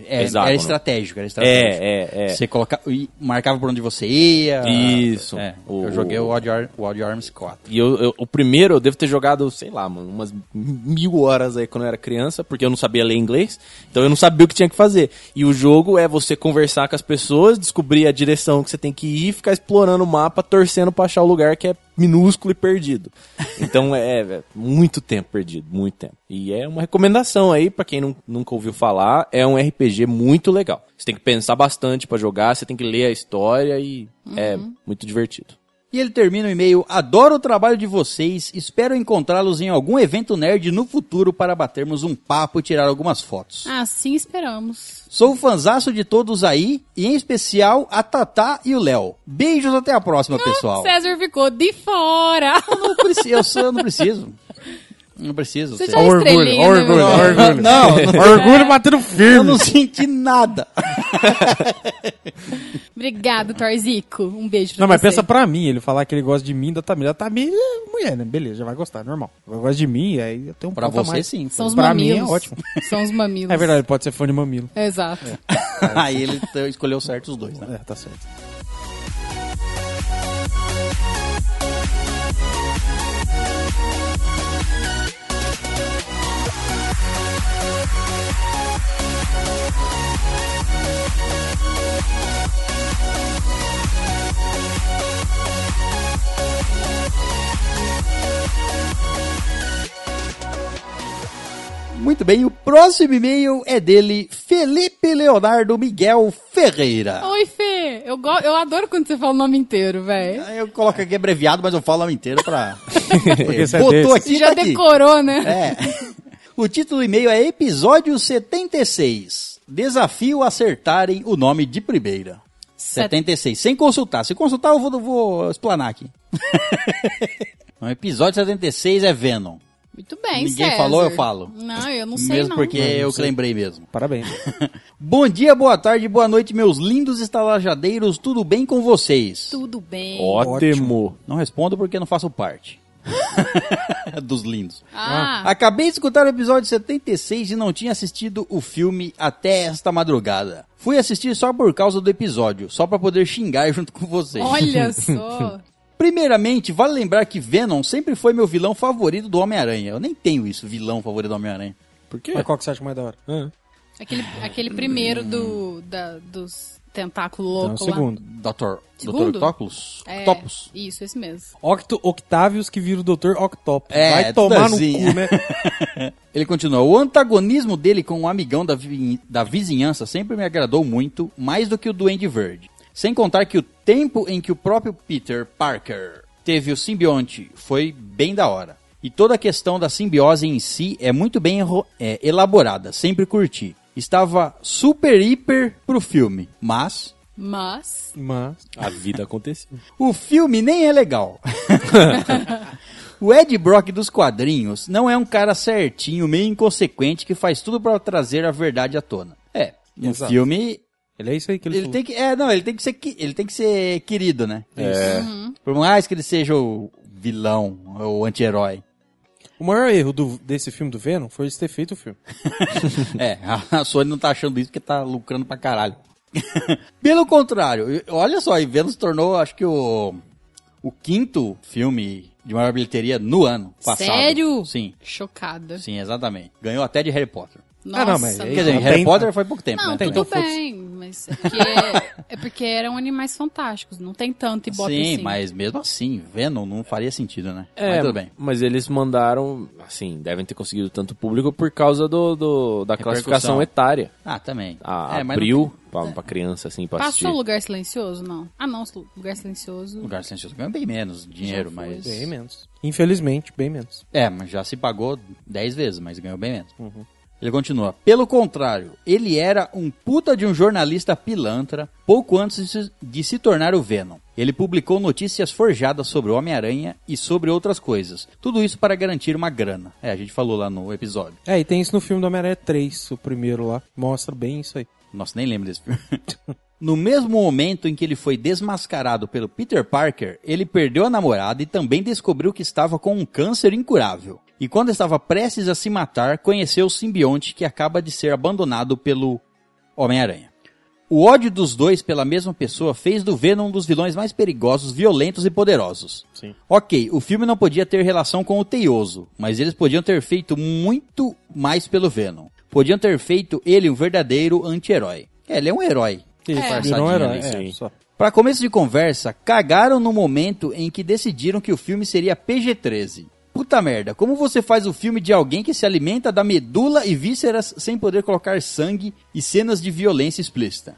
É, Hexágono. era estratégico, era estratégico. É, é, é. Você colocava, marcava por onde você ia. Isso. É, O- eu joguei o Wild, Ar- Wild Arms 4. E eu, eu- o primeiro eu devo ter jogado, sei lá, mano, umas mil horas aí quando eu era criança, porque eu não sabia ler inglês, então eu não sabia o que tinha que fazer. E o jogo é você conversar com as pessoas, descobrir a direção que você tem que ir, e ficar explorando o mapa, torcendo pra achar o lugar que é minúsculo e perdido. Então é, é muito tempo perdido, muito tempo. E é uma recomendação aí pra quem não, nunca ouviu falar, é um RPG muito legal. Você tem que pensar bastante pra jogar, você tem que ler a história e é muito divertido. E ele termina o e-mail: Adoro o trabalho de vocês, espero encontrá-los em algum evento nerd no futuro para batermos um papo e tirar algumas fotos. Assim esperamos. Sou fanzaço de todos aí, e em especial a Tatá e o Léo. Beijos, até a próxima, pessoal. César ficou de fora. Não preciso, eu, eu não preciso. Não preciso. Você já o orgulho, estrelinha, olha o né, orgulho, o orgulho. Não, não, Orgulho batendo eu firme. não senti nada. Obrigado, Torzico. Um beijo pra Não, mas você. pensa pra mim, ele falar que ele gosta de mim, da Tamir. A Tamir é mulher, né? Beleza, já vai gostar, normal. Ele gosta de mim, aí eu tenho um Pra você, mais. sim. São os Pra mim mamilos. é ótimo. São os mamilos. É verdade, ele pode ser fã de mamilo. Exato. Aí ele escolheu certo os dois, né? É, tá certo. Muito bem, o próximo e-mail é dele, Felipe Leonardo Miguel Ferreira. Oi, Fê. Eu, go... eu adoro quando você fala o nome inteiro, velho. Aí Eu coloco aqui abreviado, mas eu falo o nome inteiro pra... Porque você é Botou desse. aqui, já tá aqui. decorou, né? É. O título do e-mail é Episódio 76. Desafio a acertarem o nome de primeira. Set- 76. Sem consultar. Se consultar, eu vou, vou explanar aqui. o episódio 76 é Venom. Muito bem, Ninguém César. falou, eu falo. Não, eu não sei mesmo não. porque Não, eu que lembrei mesmo. Parabéns. Bom dia, boa tarde, boa noite, meus lindos estalajadeiros. Tudo bem com vocês? Tudo bem. Ótimo. Não respondo porque não faço parte. Dos lindos. Ah, Acabei de escutar o episódio 76 e não tinha assistido o filme até esta madrugada. Fui assistir só por causa do episódio, só pra poder xingar junto com vocês. olha só. Primeiramente, vale lembrar que Venom sempre foi meu vilão favorito do Homem-Aranha. Eu nem tenho isso, vilão favorito do Homem-Aranha. Por quê? Mas qual que você acha mais da hora? Aquele, aquele primeiro do, da, dos tentáculos Então, loucos lá. segundo. Dr. Segundo? Dr. Octopus? É, Octopus. Isso, esse mesmo. Octo Octavius que vira o Dr. Octopus. É, Vai tomar no assim. cu, né? Ele continua. O antagonismo dele com o amigão da, vi- da vizinhança sempre me agradou muito, mais do que o Duende Verde. Sem contar que o tempo em que o próprio Peter Parker teve o simbionte foi bem da hora. E toda a questão da simbiose em si é muito bem é, elaborada, sempre curti. Estava super hiper pro filme, mas Mas. Mas... A vida aconteceu. o filme nem é legal. o Ed Brock dos quadrinhos não é um cara certinho, meio inconsequente que faz tudo pra trazer a verdade à tona. É, no Exato. filme Ele é isso aí que ele, ele falou. tem que, é, não, ele tem que ser, ele tem que ser querido, né? Por mais que ele seja o vilão, o anti-herói. O maior erro do- desse filme do Venom foi eles ter feito o filme. É, a Sony não tá achando isso porque tá lucrando pra caralho. Pelo contrário, olha só, e Venom se tornou, acho que o, o quinto filme de maior bilheteria no ano passado. Sério? Sim, Chocada. sim, exatamente. Ganhou até de Harry Potter. Nossa. Ah, não, mas Quer dizer, Não, Harry tem- Potter foi pouco tempo, Não, né? tudo então bem, mas é porque, é porque eram animais fantásticos. Não tem tanto ibope Sim, assim. mas mesmo assim, Venom não faria sentido, né? É, mas tudo bem. mas eles mandaram, assim, devem ter conseguido tanto público por causa do, do- da classificação etária. Ah, também. A, é, mas abril, pra, pra criança, assim, pra assistir. Passou Lugar Silencioso? Não. Ah, não. Lugar Silencioso. Lugar Silencioso ganhou bem menos dinheiro, mas... Bem menos. Infelizmente, bem menos. É, mas já se pagou 10 vezes, mas ganhou bem menos. Ele continua. Pelo contrário, ele era um puta de um jornalista pilantra pouco antes de se, de se tornar o Venom. Ele publicou notícias forjadas sobre o Homem-Aranha e sobre outras coisas. Tudo isso para garantir uma grana. É, a gente falou lá no episódio. É, e tem isso no filme do Homem-Aranha 3, o primeiro lá. Mostra bem isso aí. Nossa, nem lembro desse filme. No mesmo momento em que ele foi desmascarado pelo Peter Parker, ele perdeu a namorada e também descobriu que estava com um câncer incurável. E quando estava prestes a se matar, conheceu o simbionte que acaba de ser abandonado pelo Homem-Aranha. O ódio dos dois pela mesma pessoa fez do Venom um dos vilões mais perigosos, violentos e poderosos. Sim. Ok, o filme não podia ter relação com o Teioso, mas eles podiam ter feito muito mais pelo Venom. Podiam ter feito ele um verdadeiro anti-herói. É, ele é um herói. Isso, Disfarçadinho virou um herói. É, só. Para começo de conversa, cagaram no momento em que decidiram que o filme seria PG-13. Puta merda, como você faz o filme de alguém que se alimenta da medula e vísceras sem poder colocar sangue e cenas de violência explícita?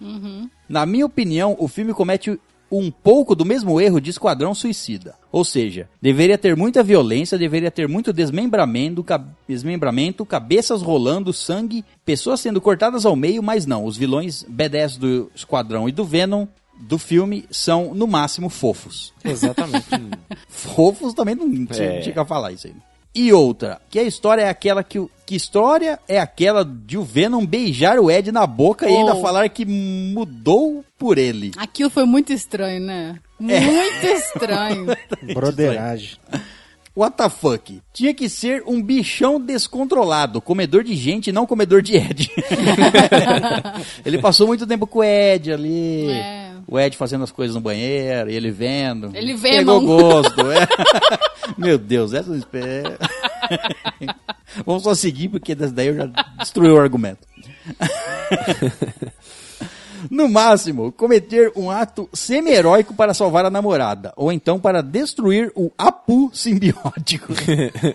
Na minha opinião, o filme comete um pouco do mesmo erro de Esquadrão Suicida. Ou seja, deveria ter muita violência, deveria ter muito desmembramento, cab- desmembramento, cabeças rolando, sangue, pessoas sendo cortadas ao meio, mas não. Os vilões B10 do Esquadrão e do Venom do filme são, no máximo, fofos. Exatamente. Fofos também não tinha, É. tinha falar isso aí. E outra, que a história é aquela que o. Que história é aquela de o Venom beijar o Ed na boca e ainda Oh. falar que mudou por ele? Aquilo foi muito estranho, né? Muito estranho. Broderagem. What the fuck? Tinha que ser um bichão descontrolado, comedor de gente e não comedor de Ed. ele passou muito tempo com o Ed ali. É. O Ed fazendo as coisas no banheiro e ele vendo. Ele vê, Pegou gosto. é. Meu Deus, essa não espera. Vamos só seguir, porque dessa daí eu já destruí o argumento. No máximo, cometer um ato semi-heróico para salvar a namorada, ou então para destruir o Apu simbiótico.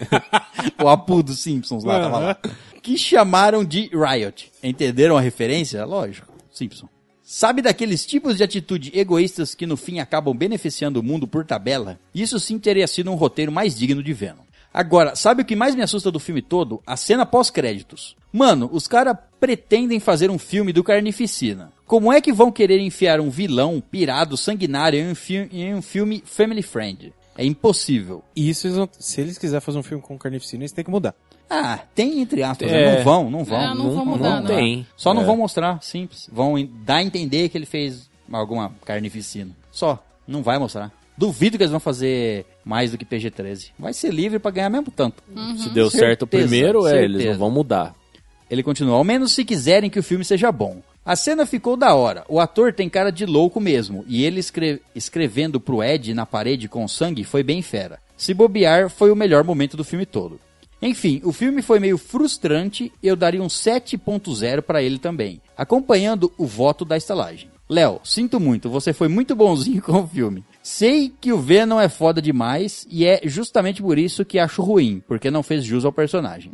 o Apu dos Simpsons lá, tava lá. Que chamaram de Riot. Entenderam a referência? Lógico, Simpson. Sabe daqueles tipos de atitude egoístas que no fim acabam beneficiando o mundo por tabela? Isso sim teria sido um roteiro mais digno de Venom. Agora, sabe o que mais me assusta do filme todo? A cena pós-créditos. Mano, os caras pretendem fazer um filme do Carnificina. Como é que vão querer enfiar um vilão pirado, sanguinário em um, fi- em um filme family friend? É impossível. Isso, eles vão- se eles quiserem fazer um filme com carnificina, eles têm que mudar. Ah, tem entre aspas, É. não vão, não vão. É, não vão mudar, não não. tem. Só não É. vão mostrar, simples. Vão dar a entender que ele fez alguma carnificina. Só, não vai mostrar. Duvido que eles vão fazer mais do que PG-13. Vai ser livre pra ganhar mesmo tanto. Se deu certo o Certeza, primeiro, é, eles certeza. não vão mudar. Ele continua, ao menos se quiserem que o filme seja bom. A cena ficou da hora. O ator tem cara de louco mesmo. E ele escre- escrevendo pro Ed na parede com sangue foi bem fera. Se bobear, foi o melhor momento do filme todo. Enfim, o filme foi meio frustrante eu daria um 7.0 pra ele também, acompanhando o voto da estalagem. Léo, sinto muito, você foi muito bonzinho com o filme. Sei que o Venom é foda demais e é justamente por isso que acho ruim, porque não fez jus ao personagem.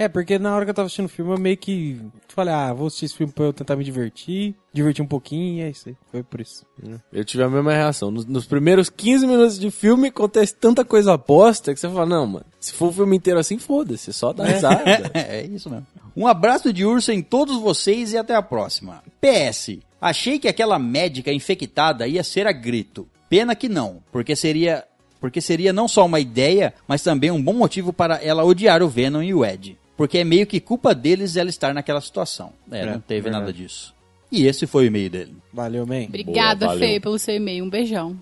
É, porque na hora que eu tava assistindo o filme, eu meio que falei, ah, vou assistir esse filme pra eu tentar me divertir, divertir um pouquinho, e é isso aí. Foi por isso. Eu tive a mesma reação. Nos, nos primeiros 15 minutos de filme acontece tanta coisa bosta que você fala, não, mano, se for o filme inteiro assim, foda-se, só dá risada. é isso mesmo. Um abraço de urso em todos vocês e até a próxima. PS. Achei que aquela médica infectada ia ser a Grito. Pena que não, porque seria porque seria não só uma ideia, mas também um bom motivo para ela odiar o Venom e o Ed. Porque é meio que culpa deles ela estar naquela situação. É, É, não teve verdade. nada disso. E esse foi o e-mail dele. Valeu, man. Obrigada, Boa, valeu. Fê, pelo seu e-mail. Um beijão.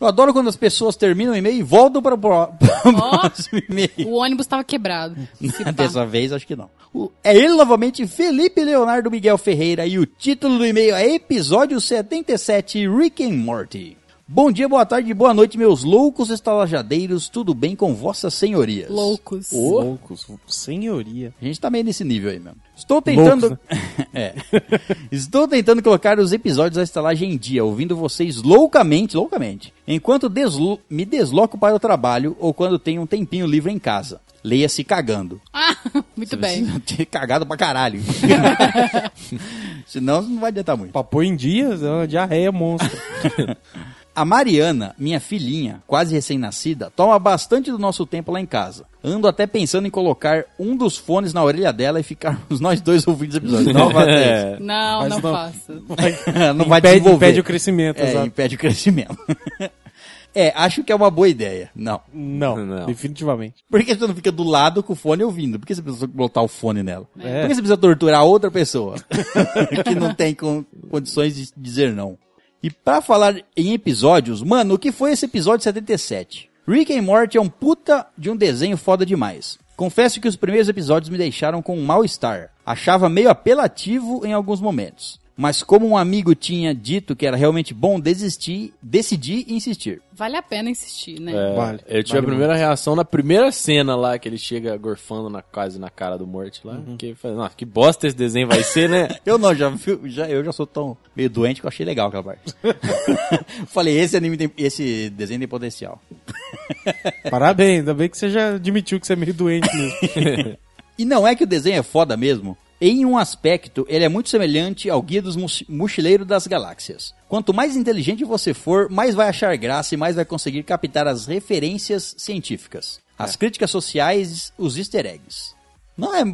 Eu adoro quando as pessoas terminam o e-mail e voltam para o próximo e-mail. O ônibus tava quebrado. Dessa vez, acho que não. O- é ele novamente, Felipe Leonardo Miguel Ferreira, e o título do e-mail é Episódio 77, Rick and Morty. Bom dia, boa tarde, boa noite, meus loucos estalajadeiros. Tudo bem com vossas senhorias? Loucos. Loucos, senhoria. A gente tá meio nesse nível aí mesmo. Estou tentando. é. Estou tentando colocar os episódios da estalagem em dia, ouvindo vocês loucamente, loucamente, enquanto deslo- me desloco para o trabalho ou quando tenho um tempinho livre em casa. Leia-se cagando. Ah, muito bem. Ter cagado pra caralho. Senão não vai adiantar muito. Pra pôr em dias, é uma diarreia monstro. A Mariana, minha filhinha, quase recém-nascida, toma bastante do nosso tempo lá em casa. Ando até pensando em colocar um dos fones na orelha dela e ficarmos nós dois ouvindo os episódios. Não ter. Não, Mas não, não. faça. não vai impede, desenvolver. impede o crescimento, É, exato. impede o crescimento. é, acho que é uma boa ideia. Não. Não, Não. definitivamente. Por que você não fica do lado com o fone ouvindo? Por que você precisa botar o fone nela? É. Por que você precisa torturar outra pessoa que não tem con- condições de dizer não? E pra falar em episódios, mano, o que foi esse episódio 77? Rick and Morty é um puta de um desenho foda demais. Confesso que os primeiros episódios me deixaram com um mal-estar. Achava meio apelativo em alguns momentos. Mas como um amigo tinha dito que era realmente bom, desisti, decidi insistir. Vale a pena insistir, né? É, Vale, eu tive vale a primeira reação na primeira cena lá, que ele chega gorfando na, quase na cara do Morty lá. Uhum. Que, "Nossa, que bosta esse desenho vai ser, né? Eu não, já, vi- já eu já sou tão meio doente que eu achei legal aquela parte. Falei, esse anime tem, esse desenho tem potencial. Parabéns, ainda bem que você já admitiu que você é meio doente mesmo. E não é que o desenho é foda mesmo. Em um aspecto, ele é muito semelhante ao Guia dos Mochi- Mochileiros das Galáxias. Quanto mais inteligente você for, mais vai achar graça e mais vai conseguir captar as referências científicas, as críticas sociais, os easter eggs. Não é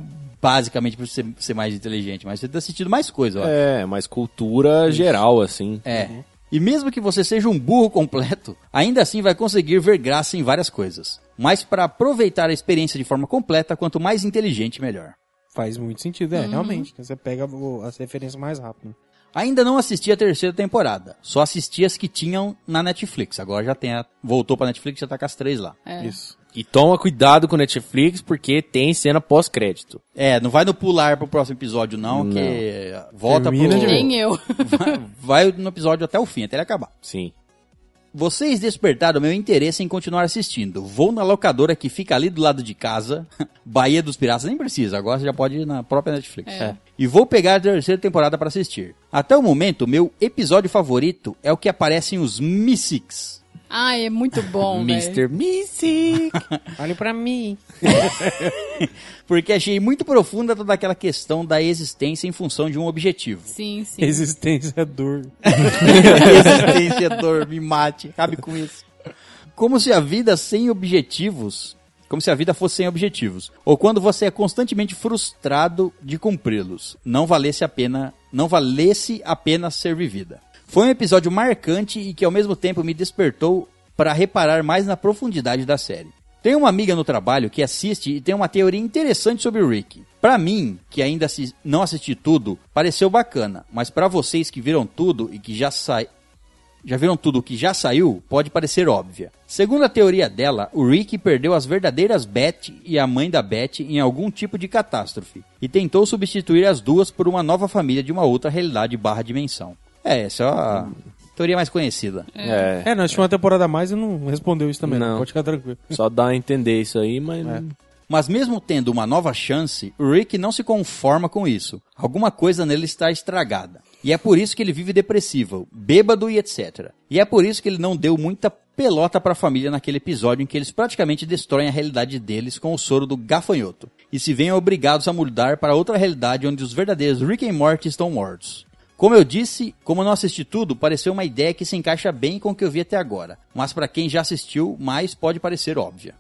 basicamente pra você ser mais inteligente, mas você tá assistindo mais coisa, ó. É, mas cultura geral, assim. É. E mesmo que você seja um burro completo, ainda assim vai conseguir ver graça em várias coisas. Mas para aproveitar a experiência de forma completa, quanto mais inteligente, melhor. Faz muito sentido, é, realmente. Você pega as referências mais rápido. Ainda não assisti a terceira temporada, só assisti as que tinham na Netflix. Agora já tem a, voltou pra Netflix, já tá com as três lá. É. Isso. E toma cuidado com o Netflix, porque tem cena pós-crédito. É, não vai no pular pro próximo episódio não, que volta Termina pro... de Nem eu. vai, vai no episódio até o fim, até ele acabar. Sim. Vocês despertaram meu interesse em continuar assistindo. Vou na locadora que fica ali do lado de casa. Bahia dos Piratas nem precisa, agora você já pode ir na própria Netflix. É. E vou pegar a terceira temporada para assistir. Até o momento, meu episódio favorito é o que aparecem os Mystics. Ai, é muito bom. Mr. Missy. Olha pra mim. Porque achei muito profunda toda aquela questão da existência em função de um objetivo. Sim, sim. Existência é dor. existência, dor, me mate, acabe com isso. Como se a vida sem objetivos, como se a vida fosse sem objetivos, ou quando você é constantemente frustrado de cumpri-los, não valesse a pena, não valesse a pena ser vivida. Foi um episódio marcante e que ao mesmo tempo me despertou para reparar mais na profundidade da série. Tem uma amiga no trabalho que assiste e tem uma teoria interessante sobre o Rick. Pra mim, que ainda não assisti tudo, pareceu bacana, mas pra vocês que viram tudo e que já sai já viram tudo que já saiu, pode parecer óbvia. Segundo a teoria dela, o Rick perdeu as verdadeiras Beth e a mãe da Beth em algum tipo de catástrofe e tentou substituir as duas por uma nova família de uma outra realidade barra dimensão. É, essa é a teoria mais conhecida. É. É, nós tínhamos uma temporada a mais e não respondeu isso também. Não. Não. Pode ficar tranquilo. Só dá a entender isso aí, mas. É. Mas mesmo tendo uma nova chance, o Rick não se conforma com isso. Alguma coisa nele está estragada. E é por isso que ele vive depressivo, bêbado e etc. E é por isso que ele não deu muita pelota pra família naquele episódio em que eles praticamente destroem a realidade deles com o soro do gafanhoto. E se veem obrigados a mudar para outra realidade onde os verdadeiros Rick e Morty estão mortos. Como eu disse, como não assisti tudo, pareceu uma ideia que se encaixa bem com o que eu vi até agora. Mas para quem já assistiu, mais pode parecer óbvia.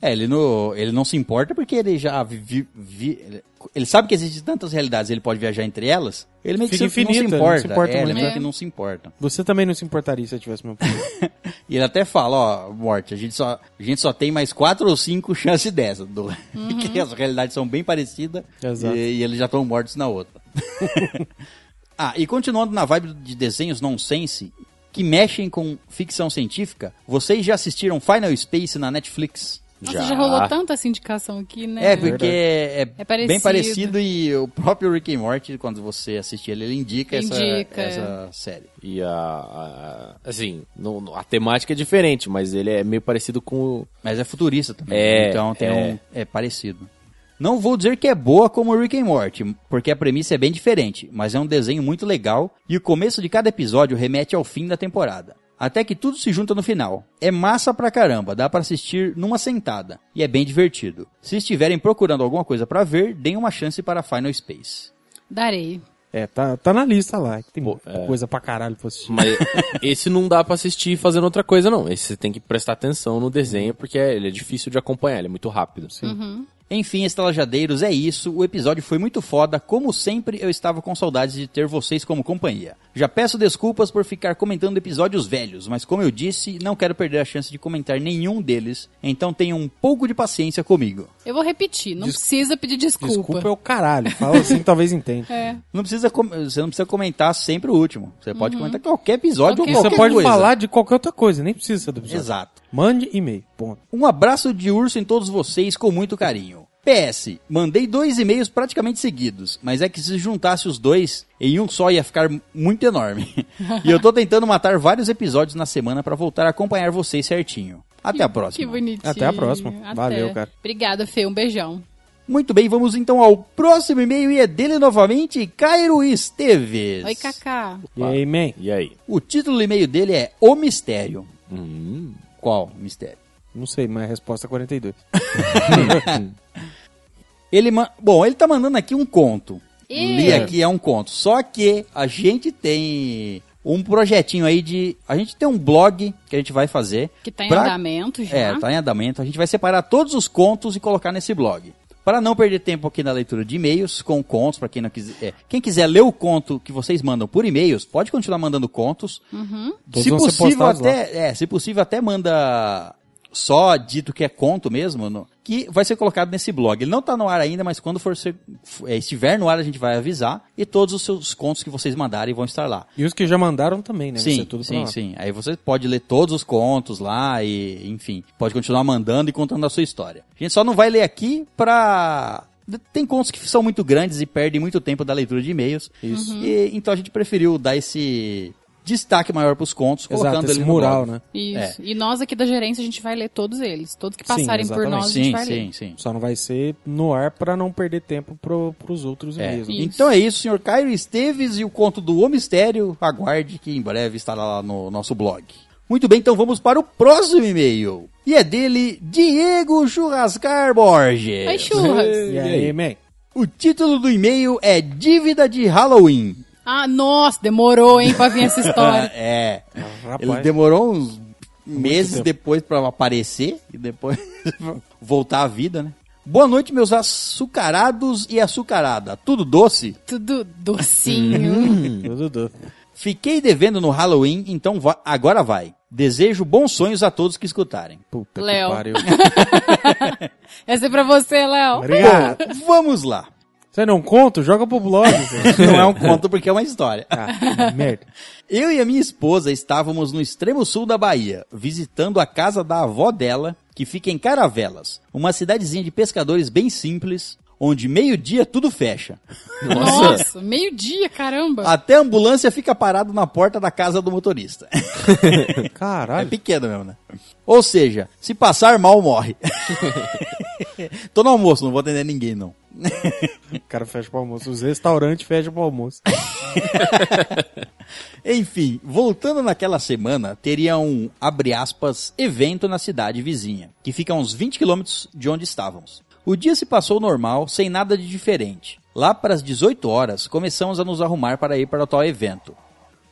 É, ele não, ele não se importa porque ele já vi, vi- ele, sabe que existem tantas realidades, ele pode viajar entre elas. Ele meio que Fica se- não se infinito, ele não importa. se importa é, ele muito. meio É. que não se importa. Você também não se importaria se eu tivesse meu poder. E ele até fala, ó, Morte, a gente só, a gente só tem mais quatro ou cinco chances dessa. Do, que as realidades são bem parecidas Exato. e, e eles já estão mortos na outra. ah, e continuando na vibe de desenhos nonsense, que mexem com ficção científica, vocês já assistiram Final Space na Netflix? Nossa, já. rolou tanta essa indicação aqui, né? É, porque é, É parecido. bem parecido e o próprio Rick and Morty, quando você assiste ele, ele indica, Indica, essa, essa série. E a, a- assim, não- não- a temática é diferente, mas ele é meio parecido com o... Mas é futurista também, É, então tem é. um é parecido. Não vou dizer que é boa como Rick and Morty, porque a premissa é bem diferente, mas é um desenho muito legal e o começo de cada episódio remete ao fim da temporada. Até que tudo se junta no final. É massa pra caramba, dá pra assistir numa sentada e é bem divertido. Se estiverem procurando alguma coisa pra ver, deem uma chance para Final Space. Darei. É, tá, tá na lista lá. que Tem Pô, é. coisa pra caralho pra assistir. Mas esse não dá pra assistir fazendo outra coisa, não. Esse você tem que prestar atenção no desenho, porque é- ele é difícil de acompanhar, ele é muito rápido. Enfim, estalajadeiros, é isso. O episódio foi muito foda. Como sempre, eu estava com saudades de ter vocês como companhia. Já peço desculpas por ficar comentando episódios velhos, mas como eu disse, não quero perder a chance de comentar nenhum deles. Então tenham um pouco de paciência comigo. Eu vou repetir, não Des- precisa pedir desculpa. Desculpa é o caralho. Fala assim, talvez entenda. É. Não precisa, com- você não precisa comentar sempre o último. Você pode comentar ququer episódio Qualquer ou Você qualquer pode coisa. falar de qualquer outra coisa, nem precisa ser do episódio. Exato. Mande e-mail. Ponto. Um abraço de urso em todos vocês com muito carinho. PS, mandei dois e-mails praticamente seguidos, mas é que se juntasse os dois em um só ia ficar muito enorme. e eu tô tentando matar vários episódios na semana pra voltar a acompanhar vocês certinho. Até a Que próxima. bonitinho. Até a próxima. Valeu, cara. Obrigada, Fê. Um beijão. Muito bem, vamos então ao próximo e-mail e é dele novamente, Cairo Esteves. Oi, Cacá. E aí, man? E aí? O título do e-mail dele é O Mistério. Hum, Qual mistério? Não sei, mas a resposta é 42. Ele Bom, ele tá mandando aqui um conto. Ih. Li aqui é um conto. Só que a gente tem um projetinho aí de. A gente tem um blog que a gente vai fazer. Que tá em pra- andamento já. É, tá em andamento. A gente vai separar todos os contos e colocar nesse blog. Para não perder tempo aqui na leitura de e-mails com contos, para quem não quiser. é, quem quiser ler o conto que vocês mandam por e-mails, pode continuar mandando contos. Todos Se possível, até, é, se possível, até manda só dito que é conto mesmo, no- que vai ser colocado nesse blog. Ele não tá no ar ainda, mas quando for ser, é, estiver no ar a gente vai avisar e todos os seus contos que vocês mandarem vão estar lá. E os que já mandaram também, né? Sim, sim, sim. Aí você pode ler todos os contos lá e, enfim, pode continuar mandando e contando a sua história. A gente só não vai ler aqui pra... Tem contos que são muito grandes e perdem muito tempo da leitura de e-mails. Isso. E, então a gente preferiu dar esse destaque maior pros contos, colocando Exato, esse ele no mural, né? Isso. E nós aqui da gerência, a gente vai ler todos eles. Todos que Sim, passarem por exatamente. nós, a gente Sim, vai sim, ler. sim. Só não vai ser no ar pra não perder tempo pro, pros outros É. né? Isso. Então é isso, senhor Cairo Esteves e o conto do O Mistério. Aguarde que em breve estará lá no nosso blog. Muito bem, então vamos para o próximo e-mail. E é dele, Diego Churrascar Borges. Oi, churras. E aí, man? O título do e-mail é Dívida de Halloween. Ah, nossa, demorou, hein, pra vir essa história. é. Rapaz. Ele demorou uns meses tempo. depois para aparecer e depois voltar à vida, né? Boa noite, meus açucarados e açucarada. Tudo doce? Tudo docinho. Tudo doce. Fiquei devendo no Halloween, então va- agora vai. Desejo bons sonhos a todos que escutarem. Puta Léo. que pariu. Essa é pra você, Léo. Obrigado. Vamos lá. Você não conta? Joga pro blog. Não é um conto porque é uma história. ah, merda. Eu e a minha esposa estávamos no extremo sul da Bahia, visitando a casa da avó dela, que fica em Caravelas, uma cidadezinha de pescadores bem simples, onde meio-dia tudo fecha. Nossa, meio-dia, caramba. Até a ambulância fica parada na porta da casa do motorista. É Caralho. pequeno mesmo, né? Ou seja, se passar mal, morre. Tô no almoço, não vou atender ninguém, não. O cara fecha pro almoço. Os restaurantes fecham pro almoço. Enfim, voltando naquela semana, teria um, abre aspas, evento na cidade vizinha, que fica a uns 20 quilômetros de onde estávamos. O dia se passou normal, sem nada de diferente. Lá para as 18 horas, começamos a nos arrumar para ir para o tal evento.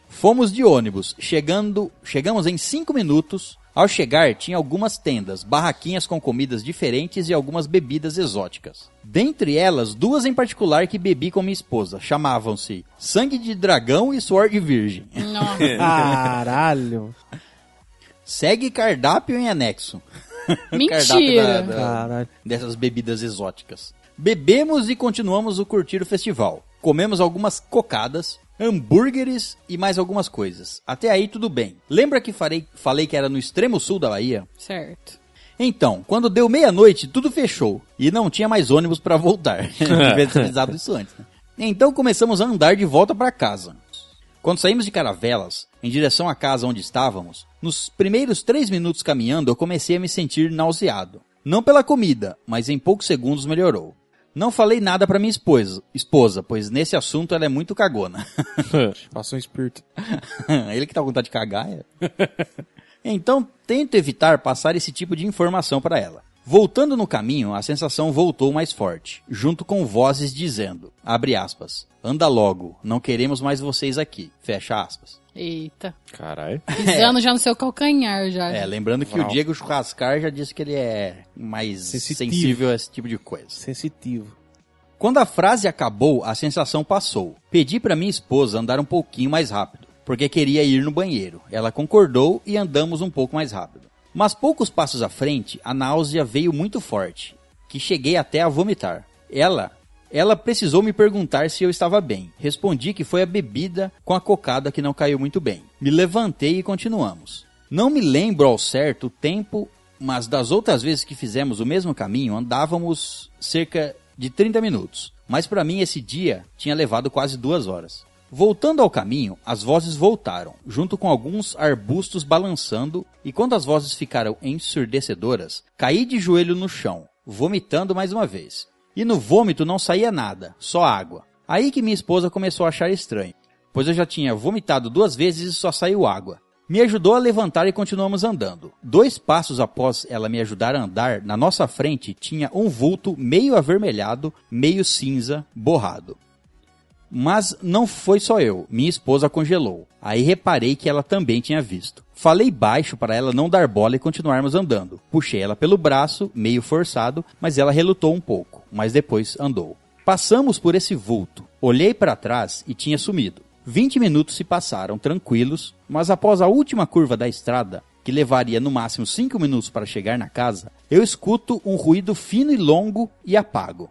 Fomos de ônibus, chegando, chegamos em 5 minutos. Ao chegar, tinha algumas tendas, barraquinhas com comidas diferentes e algumas bebidas exóticas. Dentre elas, duas em particular que bebi com minha esposa. Chamavam-se Sangue de Dragão e Suor de Virgem. Nossa. Caralho. Segue cardápio em anexo. Mentira. Cardápio da- da- Caralho. dessas bebidas exóticas. Bebemos e continuamos o curtir o festival. Comemos algumas cocadas, hambúrgueres e mais algumas coisas. Até aí tudo bem. Lembra que farei- falei que era no extremo sul da Bahia? Certo. Então, quando deu meia-noite, tudo fechou e não tinha mais ônibus pra voltar. Devia ter avisado isso antes. Né? Então começamos a andar de volta pra casa. Quando saímos de Caravelas, em direção à casa onde estávamos, nos primeiros três minutos caminhando eu comecei a me sentir nauseado. Não pela comida, mas em poucos segundos melhorou. Não falei nada pra minha esposa, esposa, pois nesse assunto ela é muito cagona. Passou um espírito. Ele que tá com vontade de cagar. É. então, tento evitar passar esse tipo de informação para ela. Voltando no caminho, a sensação voltou mais forte, junto com vozes dizendo, abre aspas, anda logo, não queremos mais vocês aqui, fecha aspas. Eita. Caralho. Pisando já no seu calcanhar já. É, lembrando que o Diego Churrascar já disse que ele é mais Sensitivo. sensível a esse tipo de coisa. Sensitivo. Quando a frase acabou, a sensação passou. Pedi para minha esposa andar um pouquinho mais rápido, porque queria ir no banheiro. Ela concordou e andamos um pouco mais rápido. Mas poucos passos à frente, a náusea veio muito forte, que cheguei até a vomitar. Ela, ela precisou me perguntar se eu estava bem. Respondi que foi a bebida com a cocada que não caiu muito bem. Me levantei e continuamos. Não me lembro ao certo o tempo, mas das outras vezes que fizemos o mesmo caminho, andávamos cerca de 30 minutos. Mas para mim esse dia tinha levado quase duas horas. Voltando ao caminho, as vozes voltaram, junto com alguns arbustos balançando, e quando as vozes ficaram ensurdecedoras, caí de joelho no chão, vomitando mais uma vez. E no vômito não saía nada, só água. Aí que minha esposa começou a achar estranho, pois eu já tinha vomitado duas vezes e só saiu água. Me ajudou a levantar e continuamos andando. Dois passos após ela me ajudar a andar, na nossa frente tinha um vulto meio avermelhado, meio cinza, borrado. Mas não foi só eu, minha esposa congelou. Aí reparei que ela também tinha visto. Falei baixo para ela não dar bola e continuarmos andando. Puxei ela pelo braço, meio forçado, mas ela relutou um pouco, mas depois andou. Passamos por esse vulto. Olhei para trás e tinha sumido. 20 minutos se passaram tranquilos, mas após a última curva da estrada, que levaria no máximo 5 minutos para chegar na casa, eu escuto um ruído fino e longo e apago.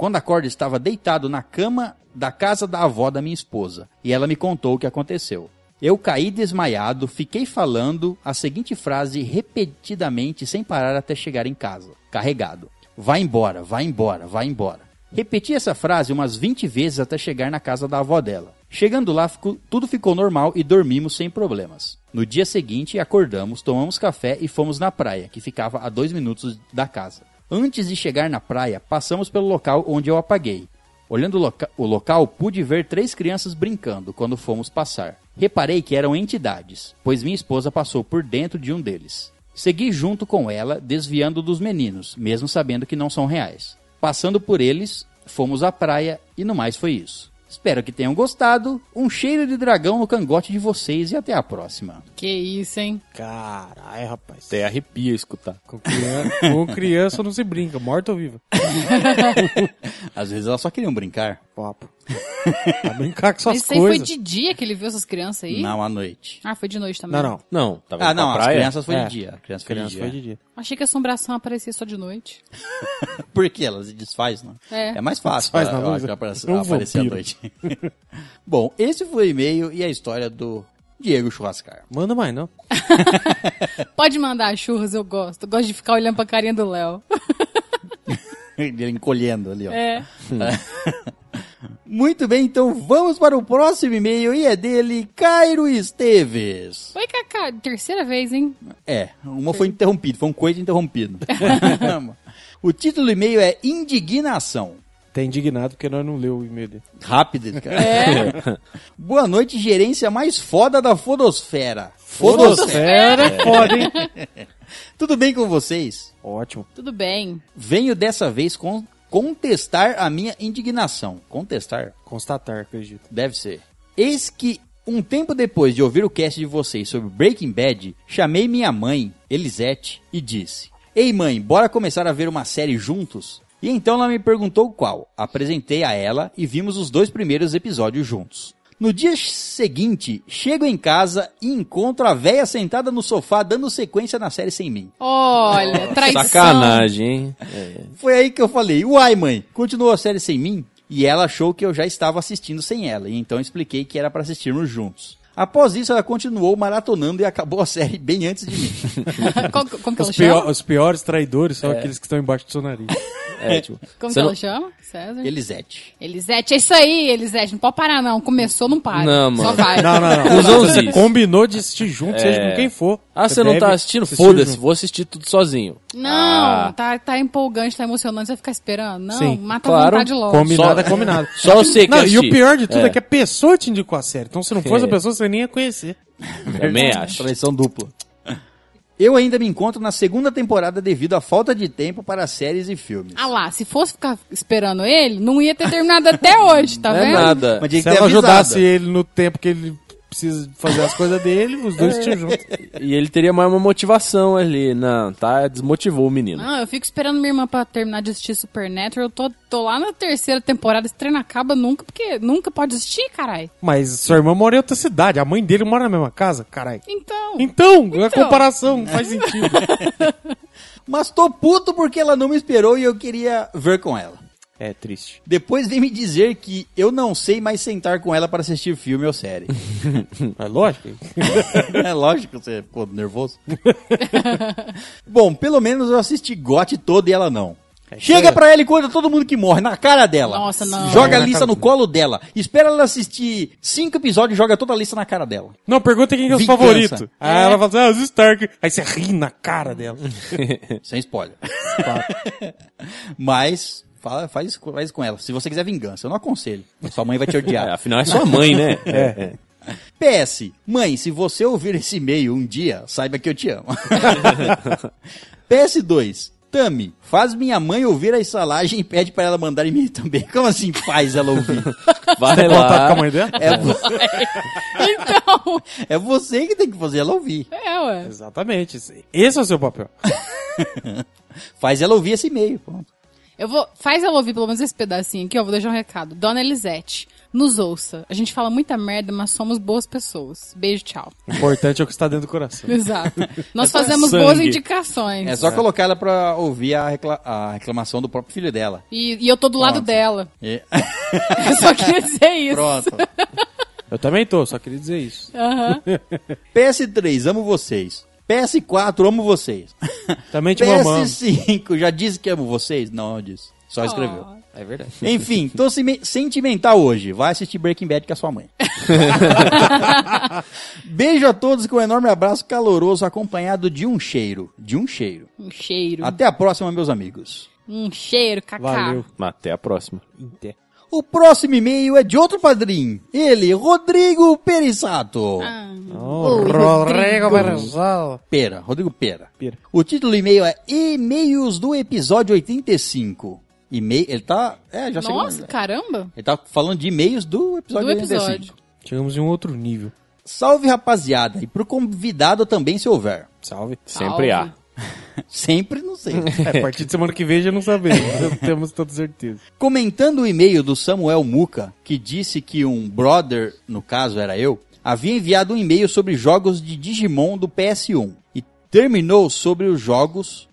Quando acordo, estava deitado na cama da casa da avó da minha esposa, e ela me contou o que aconteceu. Eu caí desmaiado, fiquei falando a seguinte frase repetidamente sem parar até chegar em casa, carregado. Vai embora, vai embora, vai embora. Repeti essa frase umas 20 vezes até chegar na casa da avó dela. Chegando lá, ficou- tudo ficou normal e dormimos sem problemas. No dia seguinte, acordamos, tomamos café e fomos na praia, que ficava a dois minutos da casa. Antes de chegar na praia, passamos pelo local onde eu apaguei. Olhando o, loca- o local, pude ver três crianças brincando quando fomos passar. Reparei que eram entidades, pois minha esposa passou por dentro de um deles. Segui junto com ela, desviando dos meninos, mesmo sabendo que não são reais. Passando por eles, fomos à praia e no mais foi isso. Espero que tenham gostado. Um cheiro de dragão no cangote de vocês e até a próxima. Que isso, hein? Caralho, rapaz. Até arrepia escutar. Com criança, com criança não se brinca, morta ou viva. Às vezes elas só queriam brincar. Papo. Pra brincar com Mas essas isso aí foi coisas. de dia que ele viu essas crianças aí? Não à noite. Ah, foi de noite também. Não, não. Não, tava Ah, não, as crianças foi É. de dia. A criança foi Criança de foi dia. de dia. Achei que a assombração aparecia só de noite. Por que elas se desfaz, não? É. mais fácil Desfaz pra- na eu luz, acho, é. aparecer, Um aparecer à noite. Bom, esse foi o e-mail e a história do Diego Churrascar. Manda mais, não. Pode mandar churras, eu gosto. Eu gosto de ficar olhando pra carinha do Léo. Ele encolhendo ali, ó. É. Muito bem, então vamos para o próximo e-mail e é dele, Cairo Esteves. Oi, Cacá. Terceira vez, hein? É, uma foi interrompido, foi um coito interrompido. o título do e-mail é Indignação. Tá indignado porque nós não leu o e-mail dele. Rápido, cara. É. Boa noite, gerência mais foda da Fodosfera. Fodosfera é foda, hein? Tudo bem com vocês? Ótimo. Tudo bem. Venho dessa vez con- contestar a minha indignação. Contestar? Constatar, acredito. Deve ser. Eis que, um tempo depois de ouvir o cast de vocês sobre Breaking Bad, chamei minha mãe, Elisete, e disse: Ei mãe, bora começar a ver uma série juntos? E então ela me perguntou qual. Apresentei a ela e vimos os dois primeiros episódios juntos. No dia seguinte, chego em casa e encontro a véia sentada no sofá dando sequência na série sem mim. Olha, traição. Sacanagem, hein? É. Foi aí que eu falei, uai mãe, continuou a série sem mim? E ela achou que eu já estava assistindo sem ela, e então expliquei que era para assistirmos juntos. Após isso, ela continuou maratonando e acabou a série bem antes de mim. como, como que ela Os, pior- chama? os piores traidores são aqueles que estão embaixo do seu nariz. É, tipo, Como você que não- ela chama? César? Elisete. Elisete, é isso aí, Elisete. Não pode parar, não. Começou, não para. Não, Só mano. vai. Não, não, não. Usou os Você combinou de assistir junto, seja com quem for. Ah, você não deve tá assistindo? Foda-se, vou assistir tudo sozinho. Não, Ah. tá, tá empolgante, tá emocionante. Você vai ficar esperando? Não, Sim, mata claro. a vontade logo. Combinado Só- é combinado. Só sei que Não, e o pior de tudo é. É. que a pessoa te indicou a série. Então se não fosse É. a pessoa, você nem ia conhecer. Também acho. Traição dupla. Eu ainda me encontro na segunda temporada devido à falta de tempo para séries e filmes. Ah lá, se fosse ficar esperando ele, não ia ter terminado até hoje, tá Não é vendo? nada. Mas tinha Se ter ela ajudasse ele no tempo que ele precisa fazer as coisas dele, os dois É. tinham junto. E ele teria mais uma motivação ali. Não, tá? Desmotivou o menino. Não, eu fico esperando minha irmã pra terminar de assistir Supernatural. Eu tô, tô lá na terceira temporada, esse treino acaba nunca, porque nunca pode assistir, carai. Mas sua irmã mora em outra cidade, a mãe dele mora na mesma casa, caralho. Então, Então, a Então. comparação não faz sentido. Mas tô puto porque ela não me esperou e eu queria ver com ela. É triste. Depois vem me dizer que eu não sei mais sentar com ela para assistir filme ou série. É lógico. é lógico que você ficou nervoso. Bom, pelo menos eu assisti GOT todo e ela não. Chega pra ela e conta todo mundo que morre na cara dela. Nossa, não. Joga a É, lista no colo dela. Espera ela assistir cinco episódios e joga toda a lista na cara dela. Não, pergunta quem que é o Vingança. favorito. Aí ela fala assim, ah, os Stark. Aí você ri na cara dela. Sem spoiler. Mas fala, faz, isso- faz isso com ela. Se você quiser vingança, eu não aconselho. Sua mãe vai te É, odiar. afinal é sua mãe, né? É. PS, mãe, se você ouvir esse e-mail um dia, saiba que eu te amo. PS2, Tami, faz minha mãe ouvir a estalagem e pede pra ela mandar e-mail também. Como assim faz ela ouvir? Vai Contato com a lá. mãe dela? É, vo- então. é você que tem que fazer ela ouvir. É, ué. Exatamente. Esse é o seu papel. Faz ela ouvir esse e-mail. Pronto. Eu vou. Faz ela ouvir pelo menos esse pedacinho aqui, ó. Vou deixar um recado. Dona Elisete, nos ouça. A gente fala muita merda, mas somos boas pessoas. Beijo, tchau. O importante é o que está dentro do coração. Exato. Nós só fazemos sangue. boas indicações. É só colocar ela pra ouvir a, recla- a reclamação do próprio filho dela. E, e eu tô do lado Pronto. dela. E- Eu só queria dizer isso. Pronto. Eu também tô, só queria dizer isso. Aham. PS3, amo vocês. PS4, amo vocês. Também te mamamos. PS5, já disse que amo vocês? Não, não disse. Só escreveu. Ó. É verdade. Enfim, tô sentimental hoje. Vai assistir Breaking Bad com a sua mãe. Beijo a todos com um enorme abraço caloroso acompanhado de um cheiro. De um cheiro. Um cheiro. Até a próxima, meus amigos. Um cheiro, cacá. Valeu. Até a próxima. Inte. O próximo e-mail é de outro padrinho. Ele, Rodrigo Perissato. Ah. Oh, Rodrigo. Berzal. Pera, Rodrigo Pera. Pera. O título do e-mail é E-mails do episódio 85. E-mail, ele tá. É, já chegou. Nossa, caramba. Ele tá falando de e-mails do episódio Do 85. episódio. Chegamos em um outro nível. Salve rapaziada, e pro convidado também se houver. Salve. Sempre há. Sempre não sei. É, a partir de semana que vem já não sabemos. não temos toda certeza. Comentando o e-mail do Samuel Muca, que disse que um brother, no caso era eu, havia enviado um e-mail sobre jogos de Digimon do PS1 e terminou sobre os jogos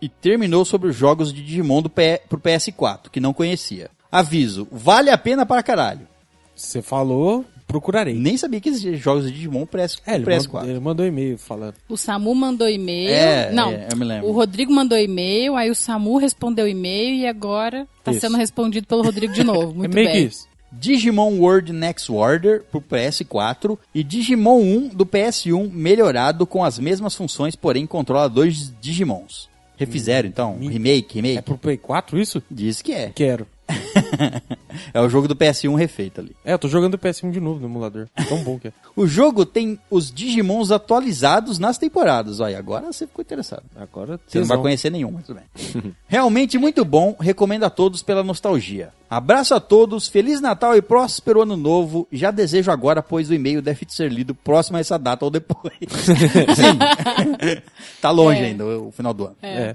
e terminou sobre os jogos de Digimon do P, pro PS4, que não conhecia. Aviso, vale a pena para caralho. Você falou, procurarei. Nem sabia que existia jogos de Digimon pro PS, É, ele, pro PS4. mandou, ele mandou e-mail falando. O Samu mandou e-mail. É, Não, é, eu me lembro. o Rodrigo mandou e-mail, aí o Samu respondeu e-mail e agora tá Isso. sendo respondido pelo Rodrigo de novo. Muito é meio bem. que isso. Digimon World Next Order pro PS4 e Digimon 1 do PS1 melhorado com as mesmas funções, porém controla dois Digimons. Refizeram então, remake, remake. É pro Play 4 isso? Diz que é. Quero. é o jogo do PS1 refeito ali. É, eu tô jogando o PS1 de novo no emulador. Tão bom que é. O jogo tem os Digimons atualizados nas temporadas. Olha, agora você ficou interessado. Agora Você não vai conhecer nenhum, mas tudo bem. Realmente muito bom, recomendo a todos pela nostalgia. Abraço a todos, Feliz Natal e próspero Ano Novo. Já desejo agora, pois o e-mail deve ser lido próximo a essa data ou depois. Sim. tá longe É. ainda o final do ano. É.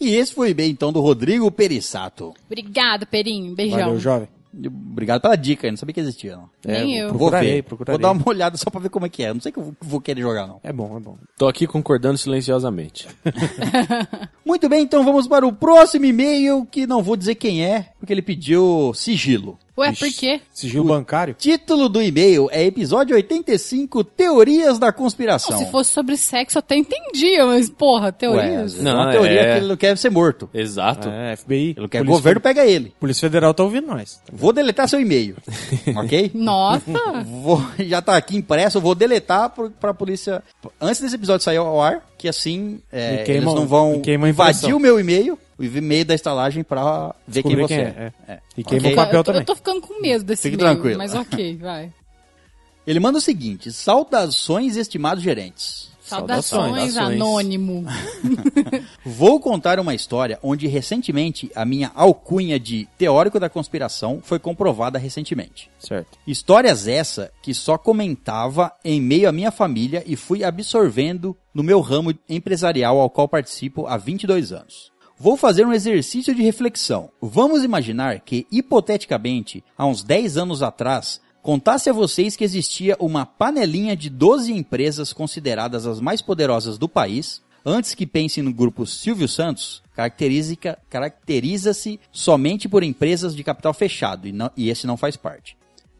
E esse foi o e-mail então do Rodrigo Perissato. Obrigada, Perinho. Beijão. Valeu, jovem. Obrigado pela dica, eu não sabia que existia. Não. Nem É, eu. Vou Procurarei, ver. procurarei. Vou dar uma olhada só pra ver como é que é. Não sei que eu vou querer jogar, não. É bom, é bom. Tô aqui concordando silenciosamente. Muito bem, então vamos para o próximo e-mail, que não vou dizer quem é, porque ele pediu sigilo. Ué, por quê? Sigilo bancário? Título do e-mail é episódio 85, Teorias da Conspiração. Se fosse sobre sexo, eu até entendia, mas, porra, Ué, teorias. é uma Não, teoria é- que ele não quer ser morto. Exato. É, FBI. Ele quer Polícia governo, pega ele. Polícia Federal tá ouvindo nós. Vou deletar seu e-mail, ok? Nossa! Vou, já tá aqui impresso, eu vou deletar pro, pra polícia. Antes desse episódio sair ao ar, que assim é, queima- eles não vão invadir o meu e-mail, o e-mail da estalagem pra ver quem você quem é. é, É. E queima Ok? o papel eu, tô, também. eu tô ficando com medo desse Fique e-mail, tranquilo. Mas ok, vai. Ele manda o seguinte: saudações, estimados gerentes. Saudações, Saudações. anônimo. Vou contar uma história onde recentemente a minha alcunha de teórico da conspiração foi comprovada recentemente. Certo. Histórias essa que só comentava em meio à minha família e fui absorvendo no meu ramo empresarial ao qual participo há 22 anos. Vou fazer um exercício de reflexão. Vamos imaginar que, hipoteticamente, há uns 10 anos atrás, contasse a vocês que existia uma panelinha de 12 empresas consideradas as mais poderosas do país, antes que pensem no grupo Silvio Santos, caracteriza- caracteriza-se somente por empresas de capital fechado, e, não- e esse não faz parte.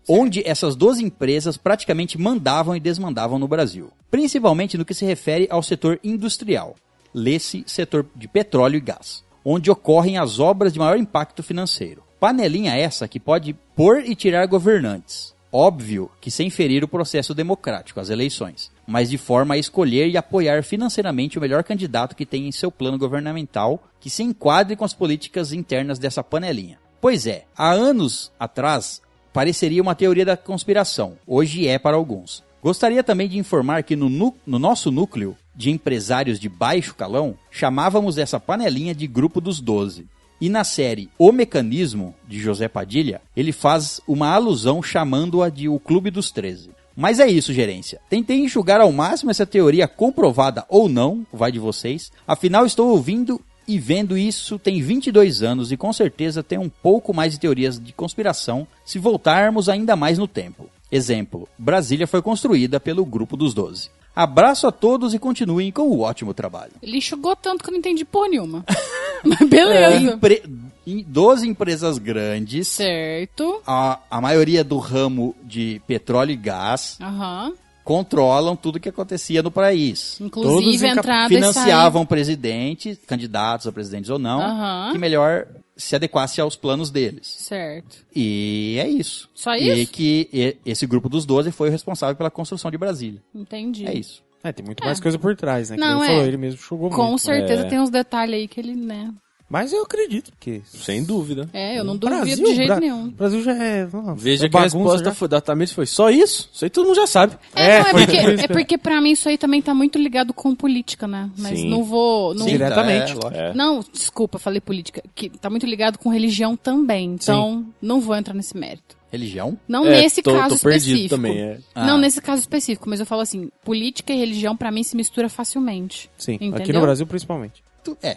Onde essas 12 empresas praticamente mandavam e desmandavam no Brasil, principalmente no que se refere ao setor industrial, lê-se setor de petróleo e gás, onde ocorrem as obras de maior impacto financeiro. Panelinha essa que pode pôr e tirar governantes. Óbvio que sem ferir o processo democrático, as eleições, mas de forma a escolher e apoiar financeiramente o melhor candidato que tem em seu plano governamental que se enquadre com as políticas internas dessa panelinha. Pois é, há anos atrás pareceria uma teoria da conspiração, hoje é para alguns. Gostaria também de informar que no, no nosso núcleo de empresários de baixo calão, chamávamos essa panelinha de Grupo dos Doze. E na série O Mecanismo, de José Padilha, ele faz uma alusão chamando-a de O Clube dos Treze. Mas é isso, gerência. Tentei enxugar ao máximo essa teoria comprovada ou não, vai de vocês. Afinal, estou ouvindo e vendo isso tem 22 anos e com certeza tem um pouco mais de teorias de conspiração se voltarmos ainda mais no tempo. Exemplo: Brasília foi construída pelo Grupo dos Doze. Abraço a todos e continuem com o ótimo trabalho. Ele enxugou tanto que eu não entendi porra nenhuma. Mas beleza. Empre... em 12 empresas grandes, Certo. a, a maioria do ramo de petróleo e gás Aham. controlam tudo que acontecia no país. Todos Inclusive, entrada e Financiavam presidentes, candidatos a presidentes ou não, Aham. que melhor se adequasse aos planos deles. Certo. E é isso. Só E isso? que e- esse grupo dos 12 foi o responsável pela construção de Brasília. Entendi. É isso. É, tem muito mais coisa por trás, né? Que Não, ele é. falou, ele mesmo chugou Com muito. certeza É. tem uns detalhes aí que ele, né? Mas eu acredito, porque... Sem dúvida. É, eu não duvido Brasil, de jeito Bra- nenhum. O Brasil já é... nossa, Veja é que a resposta já. foi, da Tamires foi só isso? Isso aí todo mundo já sabe. É, É, não, é, porque, é que- porque pra mim isso aí também tá muito ligado com política, né? Mas Sim. não vou. Não, Sim, Diretamente. tá, é, lógico. É. não, desculpa, falei política. Que tá muito ligado com religião também. Então, não vou entrar nesse mérito. Religião? Não É, nesse tô- caso tô específico. também, é. Ah. Não nesse caso específico, mas eu falo assim, política e religião pra mim se mistura facilmente. Sim, aqui Entendeu? no Brasil principalmente. Tu- É.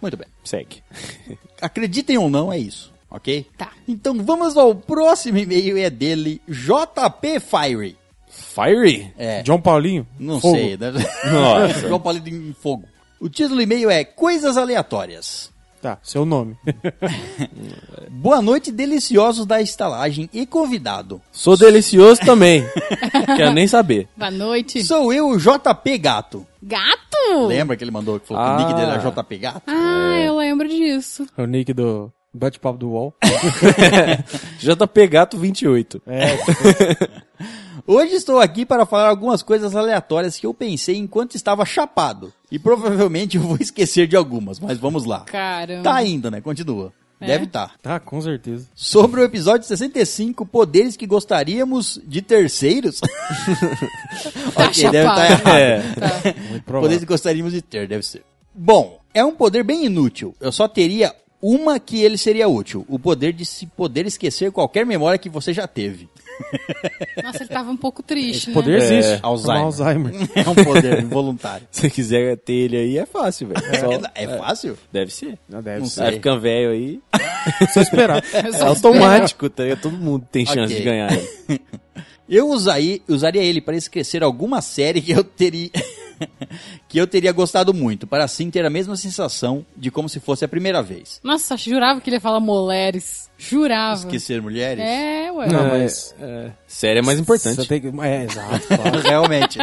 Muito bem. Segue. Acreditem ou não, é isso. Ok? Tá. Então vamos ao próximo e-mail, é dele, JP Fire. Fiery? É. John Paulinho? Não Fogo. sei. Né? Nossa. João Paulo em fogo. O título do e-mail é Coisas Aleatórias. Tá, seu nome. Boa noite, deliciosos da estalagem e convidado. Sou delicioso também. Quero nem saber. Boa noite. Sou eu, o JP Gato. Gato! Lembra que ele mandou que falou que o Ah. nick dele era JP Gato? Ah, eu lembro disso. É o nick do bate-papo do UOL. JP Gato 28. É, Hoje estou aqui para falar algumas coisas aleatórias que eu pensei enquanto estava chapado. E provavelmente eu vou esquecer de algumas, mas vamos lá. Caramba. Tá ainda, né? Continua. É. Deve estar. tá, com certeza. Sobre o episódio 65, poderes que gostaríamos de terceiros. Tá ok, deve chapado. estar errado. É. Tá. Muito provável. Poderes que gostaríamos de ter, deve ser. Bom, é um poder bem inútil. Eu só teria uma que ele seria útil. O poder de se poder esquecer qualquer memória que você já teve. Nossa, ele tava um pouco triste, O poder né? existe. É, Alzheimer. Alzheimer. É um poder involuntário. Se quiser ter ele aí, é fácil, velho. Só- É, fácil? Deve ser. Não deve Não ser. Vai ficando velho aí. Só esperar. É automático, tá? Todo mundo tem chance Ok. de ganhar. ele. Eu usaria, usaria ele para esquecer alguma série que eu teria. que eu teria gostado muito, para assim ter a mesma sensação de como se fosse a primeira vez. Nossa, jurava que ele ia falar mulheres. Jurava. Esquecer mulheres? É, ué. Não, É, mas- é, série é mais importante. Você tem que... É, exato. claro. Realmente.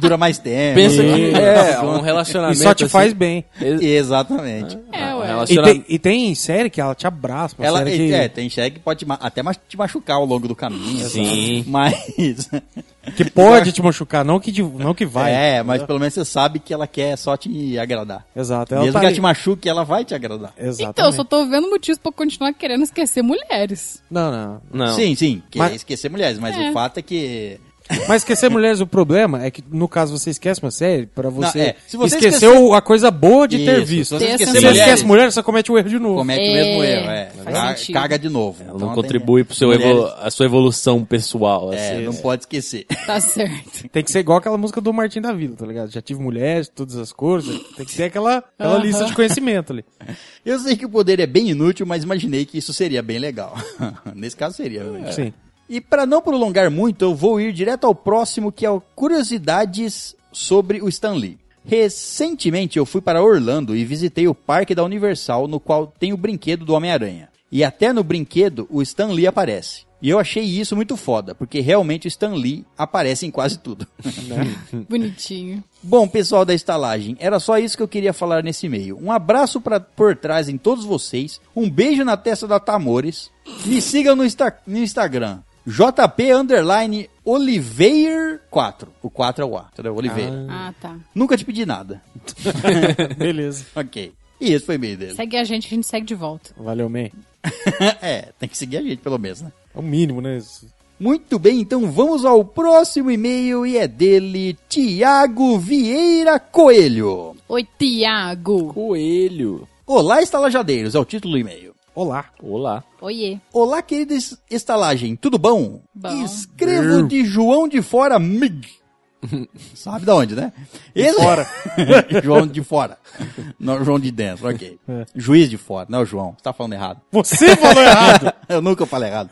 Dura mais tempo. Pensa que Sim. é um E relacionamento. só te assim, faz bem. Exatamente. É, ué. E relaciona- tem, e tem série que ela te abraça. Ela, série que... é, tem cheque que pode até te machucar ao longo do caminho. Sim. Mas. que pode te machucar, não que, não que vai. é, mas pelo menos você sabe que ela quer só te agradar. Exato. Ela Mesmo tá que ela te machuque, ela vai te agradar. Exatamente. Então, eu só tô vendo motivos pra eu continuar querendo esquecer mulheres. Não, não. Não. Sim, sim. Quer Mas- esquecer mulheres, mas É. o fato é que. Mas esquecer mulheres, o problema é que, no caso, você esquece uma série pra você, Não, é. Se você esquecer esquecer- a coisa boa de ter Isso, visto. se você Ter esquecer mulheres, esquece mulher, você comete o erro de novo. comete o É, mesmo erro. É. faz Ca- sentido. Caga de novo. Ela Então não contribui pro seu evolu- a sua evolução pessoal. É, assim. não pode esquecer. Tá certo. Tem que ser igual aquela música do Martin da Vila, tá ligado? Já tive mulheres, todas as cores. Tem que ter aquela, aquela Aham. lista de conhecimento ali. Eu sei que o poder é bem inútil, mas imaginei que isso seria bem legal. Nesse caso seria. né? Sim. E para não prolongar muito, eu vou ir direto ao próximo, que é o curiosidades sobre o Stan Lee. Recentemente eu fui para Orlando e visitei o parque da Universal, no qual tem o brinquedo do Homem-Aranha. E até no brinquedo o Stan Lee aparece. E eu achei isso muito foda, porque realmente o Stan Lee aparece em quase tudo. Bonitinho. Bom, pessoal da estalagem, era só isso que eu queria falar nesse e-mail. Um abraço pra, por trás em todos vocês, um beijo na testa da Tamores. Me sigam no, Insta- no Instagram, JP underline Oliveira 4. O 4 é o A, entendeu? Oliveira. Ah, tá. Nunca te pedi nada. Beleza. ok. E esse foi o e-mail dele. Segue a gente, a gente segue de volta. Valeu, man. é, tem que seguir a gente pelo menos, né? É o mínimo, né? Muito bem, então vamos ao próximo e-mail e é dele, Tiago Vieira Coelho. Oi, Tiago. Coelho. Olá, estalajadeiros, é o título do e-mail. Olá. Olá. Oiê. Olá, querida es- estalagem, tudo bom? Bom. Escrevo de João de Fora Mig. Sabe da onde, né? Esse... fora. João de fora. Não, João de dentro, ok. É. Juiz de fora, não é o João. Você tá falando errado. Você falou errado. Eu nunca falei errado.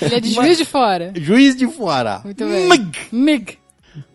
Ele é de juiz de fora. Juiz de fora. Muito bem. Mig. Mig.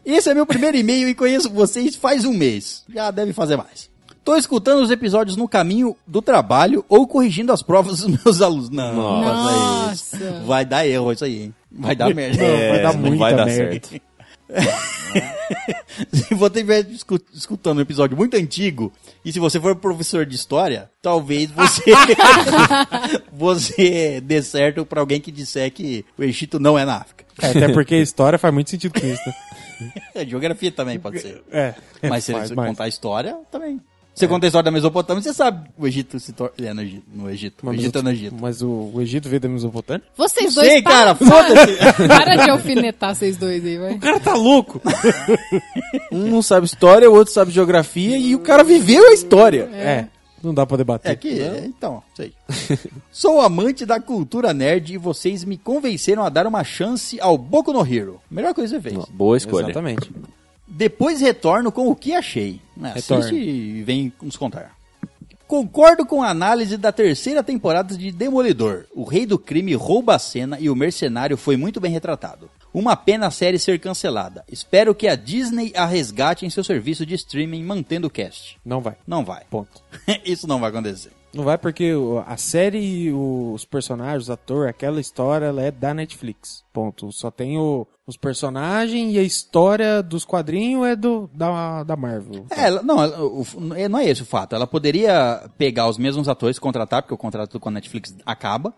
Esse é meu primeiro e-mail e conheço vocês faz um mês. Já deve fazer mais. Tô escutando os episódios no caminho do trabalho ou corrigindo as provas dos meus alunos. Não, faça isso. Nossa. Vai dar erro isso aí, hein? Vai dar merda. Não, vai dar muita vai dar merda. certo. se você estiver escu- escutando um episódio muito antigo, e se você for professor de história, talvez você você dê certo pra alguém que disser que o Egito não é na África. É, até porque a história faz muito sentido com isso, né? É, geografia também pode ser. É. Mas se você contar a história, também. Você conta a história da Mesopotâmia, você sabe o Egito se tor- é no Egito. No Egito. O Egito é no Egito. mas o, o Egito veio da Mesopotâmia? Vocês Não dois sei, para, cara, foda-se. para de alfinetar vocês dois aí, vai. O cara tá louco. Um não sabe história, o outro sabe geografia e o cara viveu a história. É. Não dá pra debater. É que, é, então, sei. Sou amante da cultura nerd e vocês me convenceram a dar uma chance ao Boku no Hero. Melhor coisa que você fez. Boa escolha. Exatamente. Depois retorno com o que achei. Né, Retorne. Assiste e vem nos contar. Concordo com a análise da terceira temporada de Demolidor. O rei do crime rouba a cena e o mercenário foi muito bem retratado. Uma pena a série ser cancelada. Espero que a Disney a resgate em seu serviço de streaming mantendo o cast. Não vai. Não vai. Ponto. Isso não vai acontecer. Não vai porque a série e os personagens, o ator, aquela história, ela é da Netflix. Ponto. Só tem o- os personagens e a história dos quadrinhos é do da, da Marvel. É, ela- não, o- não é esse o fato. Ela poderia pegar os mesmos atores, contratar, porque o contrato com a Netflix acaba.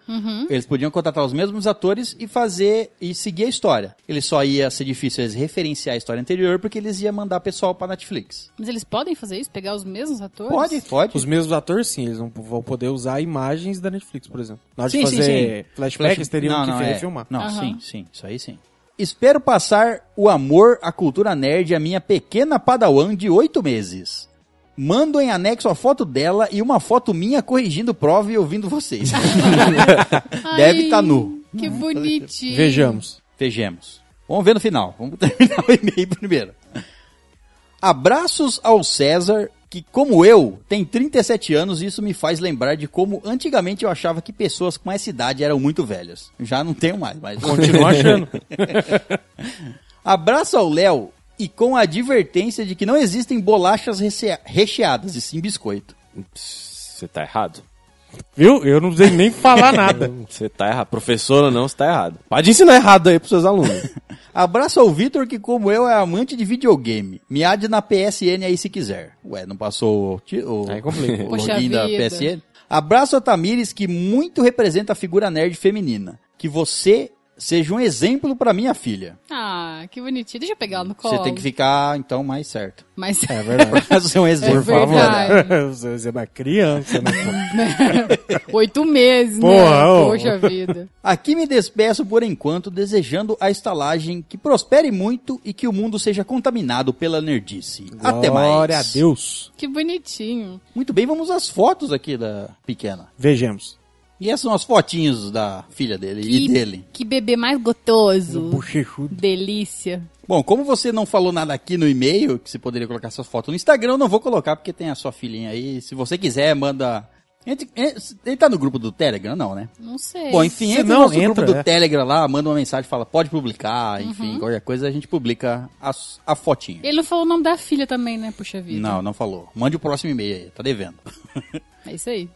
Eles podiam contratar os mesmos atores e fazer e seguir a história. Ele só ia ser difícil eles referenciar a história anterior, porque eles iam mandar pessoal pra Netflix. Mas eles podem fazer isso? Pegar os mesmos atores? Pode, pode. Os mesmos atores, sim, eles não vão poder usar imagens da Netflix, por exemplo. Na hora Sim, de sim, fazer sim. flashback, eles teriam Não, que não, é. refilmar. Não, Aham. sim, sim. Isso aí sim. Espero passar o amor à cultura nerd à minha pequena padawan de oito meses. Mando em anexo a foto dela e uma foto minha corrigindo prova e ouvindo vocês. Deve estar nu. Que bonitinho. Vejamos. Vejamos. Vamos ver no final. Vamos terminar o e-mail primeiro. Abraços ao César, que, como eu, tem 37 anos e isso me faz lembrar de como antigamente eu achava que pessoas com essa idade eram muito velhas. Já não tenho mais, mas. Continua achando. Abraço ao Léo e com a advertência de que não existem bolachas recheadas, e sim biscoito. Você tá errado. Viu? Eu não precisei nem falar nada. Você tá errado. Professora não, você tá errado. Pode ensinar errado aí pros seus alunos. Abraço ao Vitor, que como eu é amante de videogame. Me ade na PSN aí se quiser. Ué, não passou o, o, Aí complica. o Poxa login da vida. PSN? Abraço a Tamires, que muito representa a figura nerd feminina. Que você seja um exemplo pra minha filha. Ah, que bonitinho. Deixa eu pegar ela no colo. Você tem que ficar, então, mais certo. Mas É verdade. Pra ser um exemplo. É verdade. Você você é uma criança, né? Oito meses, Porra, né? ô. Poxa vida. Aqui me despeço por enquanto, desejando a estalagem que prospere muito e que o mundo seja contaminado pela nerdice. Até mais. Glória a Deus. Que bonitinho. Muito bem, vamos às fotos aqui da pequena. Vejamos. E essas são as fotinhos da filha dele Que, e dele. que bebê mais gotoso. Bochechudo. Delícia. Bom, como você não falou nada aqui no e-mail, que você poderia colocar suas fotos no Instagram, eu não vou colocar porque tem a sua filhinha aí. Se você quiser, manda. Entre- en- Ele tá no grupo do Telegram, não, né? Não sei. Bom, enfim, Se entra não, no entra, grupo do é. Telegram lá, manda uma mensagem, fala, pode publicar, enfim, qualquer coisa a gente publica a, a fotinho. Ele não falou o nome da filha também, né? Puxa vida. Não, não falou. Mande o próximo e-mail aí, tá devendo. É isso aí.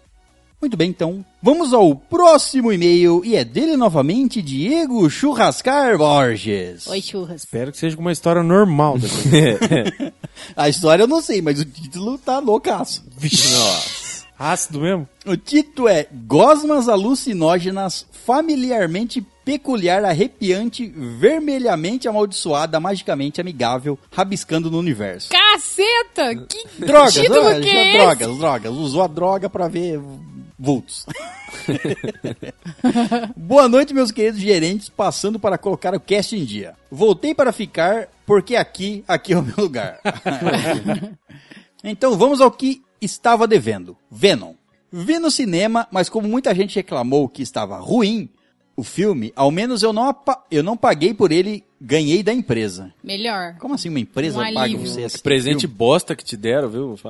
Muito bem, então. Vamos ao próximo e-mail e é dele novamente, Diego Churrascar Borges. Oi, churras. Espero que seja uma história normal. A história eu não sei, mas o título tá loucaço. Vixe. Ácido mesmo? O título é Gosmas alucinógenas familiarmente peculiar, arrepiante, vermelhamente amaldiçoada, magicamente amigável, rabiscando no universo. Caceta! Que Drogas, título drogas, que é esse? drogas, drogas. Usou a droga pra ver vultos. Boa noite, meus queridos gerentes, passando para colocar o cast em dia. Voltei para ficar, porque aqui, aqui é o meu lugar. então vamos ao que estava devendo. Venom. Vi no cinema, mas como muita gente reclamou que estava ruim, o filme, ao menos eu não, eu não paguei por ele, ganhei da empresa. Melhor. Como assim uma empresa Um paga você assistir Presente filme? bosta que te deram, viu?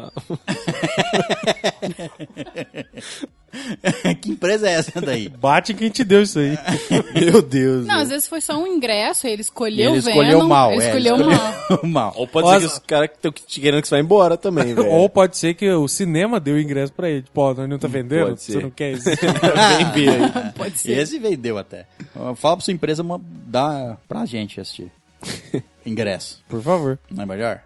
Que empresa é essa daí? Bate quem te deu isso aí. Meu Deus. Não, às vezes foi só um ingresso, ele escolheu ele o escolheu Venom, mal. Ele é, escolheu ele mal. escolheu mal. Ou pode Nossa. ser que os caras que estão querendo que você vá embora também, velho. Ou pode ser que o cinema deu o ingresso pra ele. Tipo, ó, não tá vendendo? Pode Você ser. não quer isso? Vem ver aí. Pode ser. Esse vendeu até. Fala pra sua empresa dar pra gente assistir. Ingresso. Por favor. Não é melhor?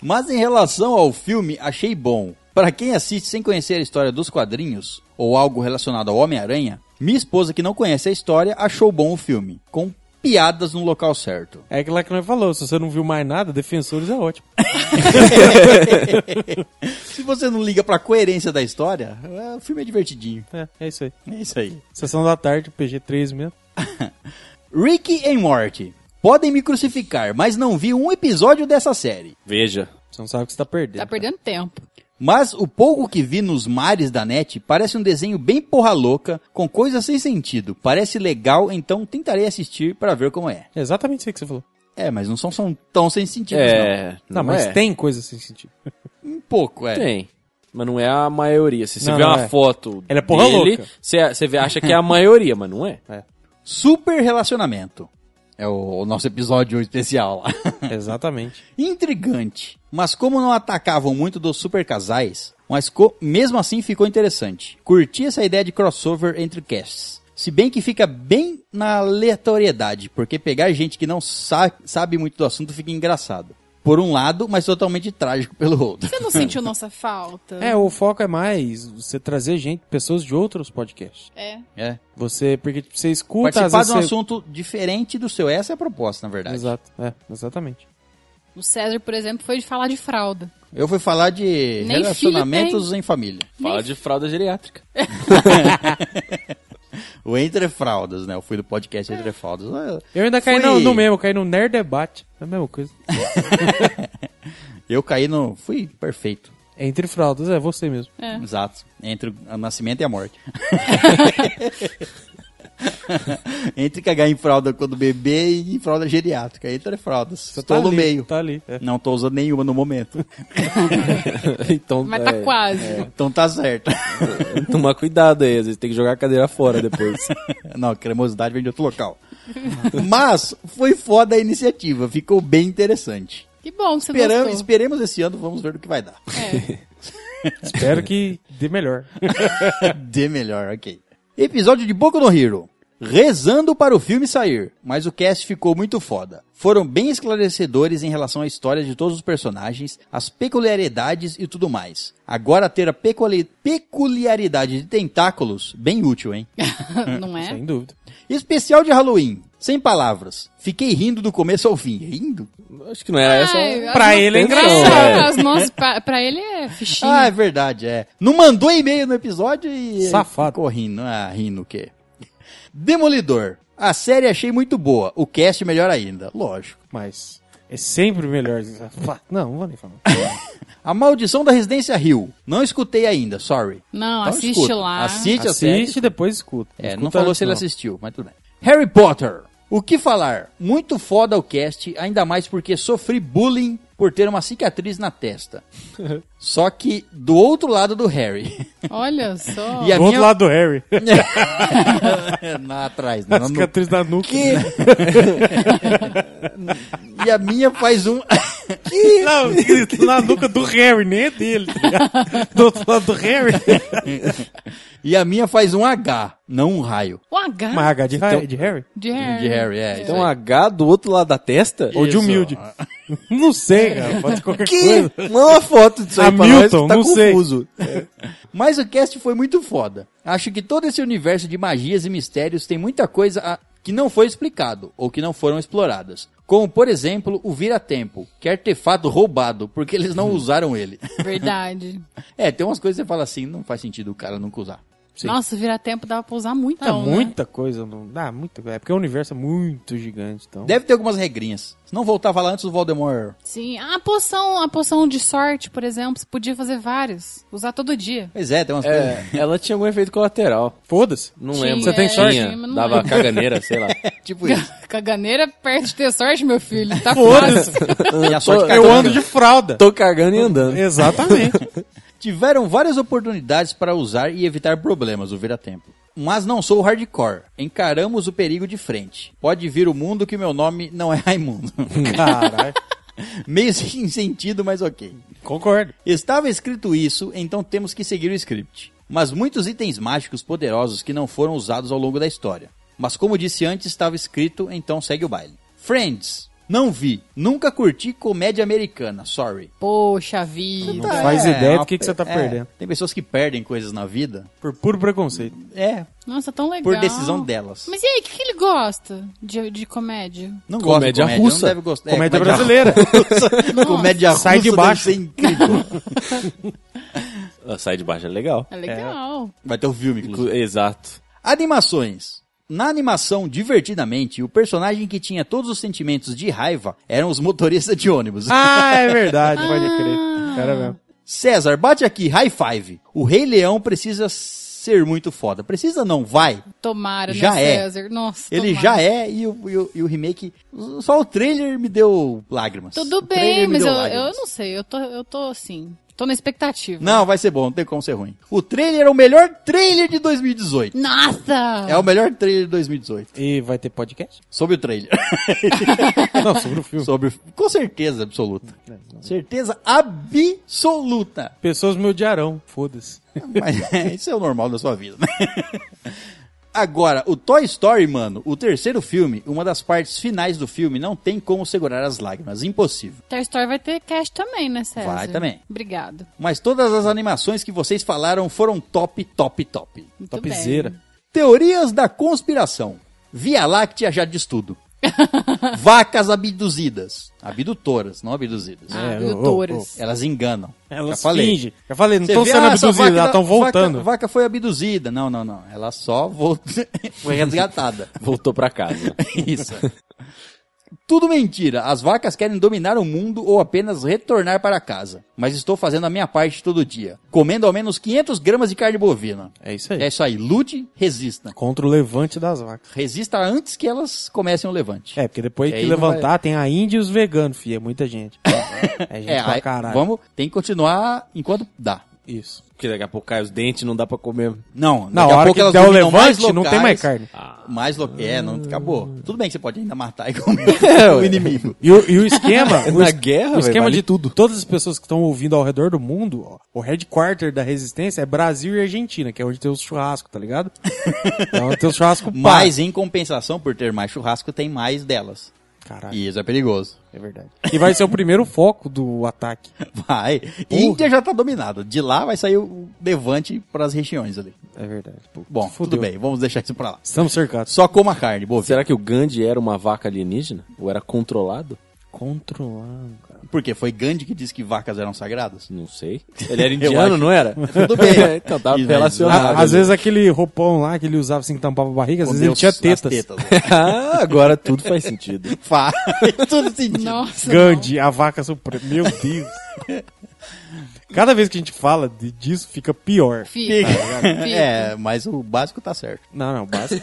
Mas em relação ao filme, achei bom. Pra quem assiste sem conhecer a história dos quadrinhos, ou algo relacionado ao Homem-Aranha, minha esposa que não conhece a história achou bom o filme, com piadas no local certo. É aquilo lá que nós falou. Se você não viu mais nada, Defensores é ótimo. Se você não liga pra coerência da história, é, o filme é divertidinho. É, é isso aí. É isso aí. Sessão da tarde, PG-13 mesmo. Rick e Morty. Podem me crucificar, mas não vi um episódio dessa série. Veja. Você não sabe o que você tá perdendo. Tá perdendo tempo. Mas o pouco que vi nos mares da net parece um desenho bem porra louca, com coisas sem sentido. Parece legal, então tentarei assistir pra ver como é. É exatamente isso aí que você falou. É, mas não são, são tão sem sentido, É. Não, mas é. tem coisa sem sentido. não. Um pouco, é. Tem. Mas não é a maioria. Se você Não, vê não uma é. foto Ela é porra dele, louca. você, você vê- acha que é a maioria, mas não é. Super relacionamento. É o, o nosso episódio especial lá. Exatamente. Intrigante. Mas como não atacavam muito dos super casais, mas mesmo assim ficou interessante. Curti essa ideia de crossover entre casts. Se bem que fica bem na aleatoriedade, porque pegar gente que não sa sabe muito do assunto fica engraçado. Por um lado, mas totalmente trágico pelo outro. Você não sentiu nossa falta? É, o foco é mais você trazer gente, pessoas de outros podcasts. É. É. Você, porque você escuta, Participar de um você... assunto diferente do seu. Essa é a proposta, na verdade. Exato, é, exatamente. O César, por exemplo, foi de falar de fralda. Eu fui falar de Nem relacionamentos em família. Fala de fralda geriátrica. O Entre Fraldas, né? Eu fui do podcast Entre Fraldas. Eu ainda caí Foi- no, no mesmo, caí no Nerd Debate. É a mesma coisa. Eu caí no. Fui perfeito. Entre fraldas, é você mesmo. É. Exato. Entre o nascimento e a morte. Entre cagar em fralda quando bebê e em fralda geriátrica. Entre fraldas. Você Estou tá no ali, meio. Tá ali. é. Não tô usando nenhuma no momento. então, Mas tá é, quase. então tá certo. Tomar cuidado aí, às vezes tem que jogar a cadeira fora depois. Não, cremosidade vem de outro local. Mas foi foda a iniciativa, ficou bem interessante. Que bom que você Esperam- gostou. esperemos esse ano, vamos ver o que vai dar. É. Espero que dê melhor. Dê melhor, ok. Episódio de Boku no Hero. Rezando para o filme sair, mas o cast ficou muito foda. Foram bem esclarecedores em relação à história de todos os personagens, as peculiaridades e tudo mais. Agora ter a peculi- peculiaridade de tentáculos, bem útil, hein? Não é? Sem dúvida. Especial de Halloween, sem palavras. Fiquei rindo do começo ao fim. Rindo? Acho que não era essa. Ai, Pra ele é engraçado. É, pra, pra ele é fichinha. Ah, é verdade, é. Não mandou e-mail no episódio e Safado. ficou rindo. Ah, rindo o quê? Demolidor. A série achei muito boa, o cast melhor ainda. Lógico. Mas é sempre melhor. Não, não vou nem falar. A Maldição da Residência Rio. Não escutei ainda, sorry. Não, Então assiste escuta. lá. Assiste. Assiste e depois escuta. É, Escuta não falou antes, se ele não. assistiu, mas tudo bem. Harry Potter. O que falar? Muito foda o cast, ainda mais porque sofri bullying por ter uma cicatriz na testa. Só que do outro lado do Harry. Olha só. E Do outro minha- lado do Harry. Na atrás, A não, no- cicatriz da nuca. E a minha faz um. Não, na nuca do Harry, nem é dele. Do outro lado do Harry. e a minha faz um H, não um raio. O H Uma H de, Harry- de Harry? de Harry. De Harry, é. Então um H do outro lado da testa? Ou de Isso. humilde. Não sei, cara. Pode ser qualquer Que? coisa. Manda uma foto disso aí pra Hamilton, nós, tá não sei. confuso. Mas o cast foi muito foda. Acho que todo esse universo de magias e mistérios tem muita coisa a- que não foi explicado ou que não foram exploradas. Como, por exemplo, o vira-tempo, que é artefato roubado, porque eles não usaram ele. Verdade. É, tem umas coisas que você fala assim, não faz sentido o cara nunca usar. Nossa, virar tempo dava pra usar muito, Ah, então, né? muita coisa. Não dá, muita É porque o universo é muito gigante, então. Deve ter algumas regrinhas. Se não voltava lá antes do Voldemort. Sim, a poção, a poção de sorte, por exemplo, você podia fazer várias. Usar todo dia. Pois é, tem umas coisas. É, ela tinha algum efeito colateral. Foda-se. Não Tinha, lembro. Você tem sorte? Tinha, Tinha, mas não dava lembro. caganeira, sei lá. Tipo isso. Caganeira perto de ter sorte, meu filho. Tá Foda-se. fácil. E a sorte Eu ando de fralda. Tô cagando e andando. Exatamente. Tiveram várias oportunidades para usar e evitar problemas, o vira-tempo. Mas não sou hardcore. Encaramos o perigo de frente. Pode vir o mundo que meu nome não é Raimundo. Caralho. Meio sem sentido, mas ok. Concordo. Estava escrito isso, então temos que seguir o script. Mas muitos itens mágicos poderosos que não foram usados ao longo da história. Mas como disse antes, estava escrito, então segue o baile. Friends. Não vi. Nunca curti comédia americana. Sorry. Poxa vida. Não faz ideia uma do que que você tá é, perdendo. Tem pessoas que perdem coisas na vida. Por puro preconceito. É, Nossa, tão legal. por decisão delas. Mas e aí, o que, que ele gosta de, de comédia? Não Comédia gosta de russa. Não deve gostar. É, Comédia brasileira. russa. comédia russa. Sai de baixo. incrível. Ah, Sai de baixo é legal. É legal. Vai ter o filme, inclusive. Exato. Animações. Na animação Divertidamente, o personagem que tinha todos os sentimentos de raiva eram os motoristas de ônibus. Ah, é verdade, pode crer. Cara mesmo. César, bate aqui, high five. O Rei Leão precisa ser muito foda. Precisa não, vai. Tomara, Já né, é. César? Nossa, Ele tomara. já é e o, e o- e o remake. Só o trailer me deu lágrimas. Tudo bem, mas eu, eu não sei. Eu tô, eu tô assim. Tô na expectativa. Não, vai ser bom, não tem como ser ruim. O trailer é o melhor trailer de 2018. Nossa! É o melhor trailer de 2018. E vai ter podcast? Sobre o trailer. Não, sobre o filme. Sobre, com certeza absoluta. Certeza absoluta. Pessoas me odiarão. Foda-se. Mas é, isso é o normal da sua vida, né? Agora, o Toy Story, mano, o terceiro filme, uma das partes finais do filme, não tem como segurar as lágrimas. Impossível. Toy Story vai ter cast também, né, César? Vai também. Obrigado. Mas todas as animações que vocês falaram foram top, top, top. Muito Topzera. bem. Teorias da conspiração. Via Láctea já diz tudo. Vacas abduzidas. Abdutoras, não abduzidas. É, abdutoras. Elas enganam. Elas Já falei. fingem. Já falei, não estão sendo ah, abduzidas, elas estão voltando. Vaca, vaca foi abduzida. Não, não, não. Ela só voltou, foi resgatada. Voltou pra casa. Isso. Tudo mentira. As vacas querem dominar o mundo ou apenas retornar para casa. Mas estou fazendo a minha parte todo dia. Comendo ao menos 500 gramas de carne bovina. É isso aí. É isso aí. Lute, resista. Contra o levante das vacas. Resista antes que elas comecem o levante. É, porque depois que levantar, tem a Índia e os veganos, filho. É muita gente. É gente É, pra caralho. vamos, tem que continuar enquanto dá. Isso. Porque daqui a pouco cai os dentes não dá pra comer. Não, Na daqui a hora pouco que elas der o levante, não tem locais, mais carne. Mais lo... É, não acabou. Tudo bem que você pode ainda matar e comer É, o inimigo. E o, e o esquema. o Na es- guerra, o esquema vale de tudo. Todas as pessoas que estão ouvindo ao redor do mundo, ó, o headquarter da resistência é Brasil e Argentina, que é onde tem os churrascos, tá ligado? é onde tem os churrascos. Mas em compensação, por ter mais churrasco, tem mais delas. Caralho, E isso é perigoso. é verdade. E vai ser o primeiro foco do ataque. Vai. Índia já tá dominado. De lá vai sair o levante pras regiões ali. É verdade. Pô, Bom, fudeu. tudo bem, vamos deixar isso pra lá. Estamos cercados. Só coma carne, boa. Será que o Gandhi era uma vaca alienígena? Ou era controlado? Controlando, cara. Por quê? Foi Gandhi que disse que vacas eram sagradas? Não sei. Ele era indiano, não era? Tudo bem. então tá Isso, relacionado. Ah, às vezes aquele roupão lá que ele usava assim que tampava a barriga, às vezes ele tinha as tetas. ah, agora tudo faz sentido. Faz tudo sentido. Nossa. Gandhi, a vaca suprema. Meu Deus. Cada vez que a gente fala de- disso, fica pior. Fica. Fica. É, mas o básico tá certo. Não, não, basta.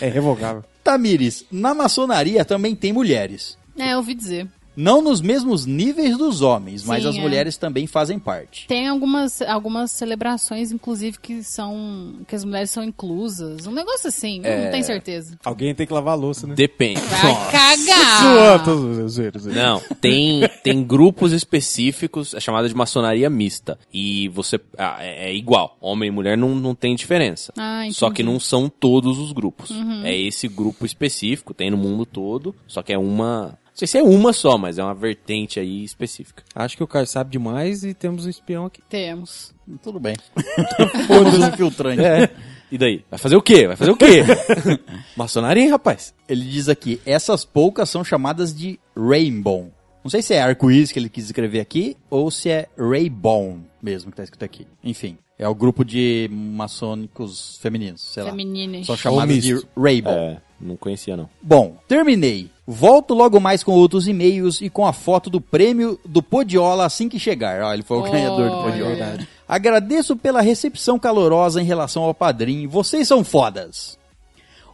É revogável. Tamires, na maçonaria também tem mulheres. É, eu ouvi dizer. Não nos mesmos níveis dos homens, mas Sim, as é. mulheres também fazem parte. Tem algumas, algumas celebrações, inclusive, que são. que as mulheres são inclusas. Um negócio assim, eu não tenho certeza. Alguém tem que lavar a louça, né? Depende. Vai cagar! Zoeiro, zoeiro. Não, tem, tem grupos específicos, é chamada de maçonaria mista. E você. ah, é, é igual. Homem e mulher não, não tem diferença. Ah, só que não são todos os grupos. É esse grupo específico, tem no mundo todo. Só que é uma. Não sei se é uma só, mas é uma vertente aí específica. Acho que o Caio sabe demais e temos um espião aqui. Temos. Tudo bem. Foda-se filtrante. É. E daí? Vai fazer o quê? Vai fazer o quê? Maçonaria, rapaz? Ele diz aqui, essas poucas são chamadas de Rainbow. Não sei se é arco-íris que ele quis escrever aqui, ou se é Raybon mesmo que tá escrito aqui. Enfim, é o grupo de maçônicos femininos, sei lá. Femininas. São chamadas de. Rainbow. É, não conhecia não. Bom, terminei. Volto logo mais com outros e-mails e com a foto do prêmio do Podiola assim que chegar. Ó, ele foi o Oh, ganhador do é Podiola. verdade. Agradeço pela recepção calorosa em relação ao padrinho. Vocês são fodas.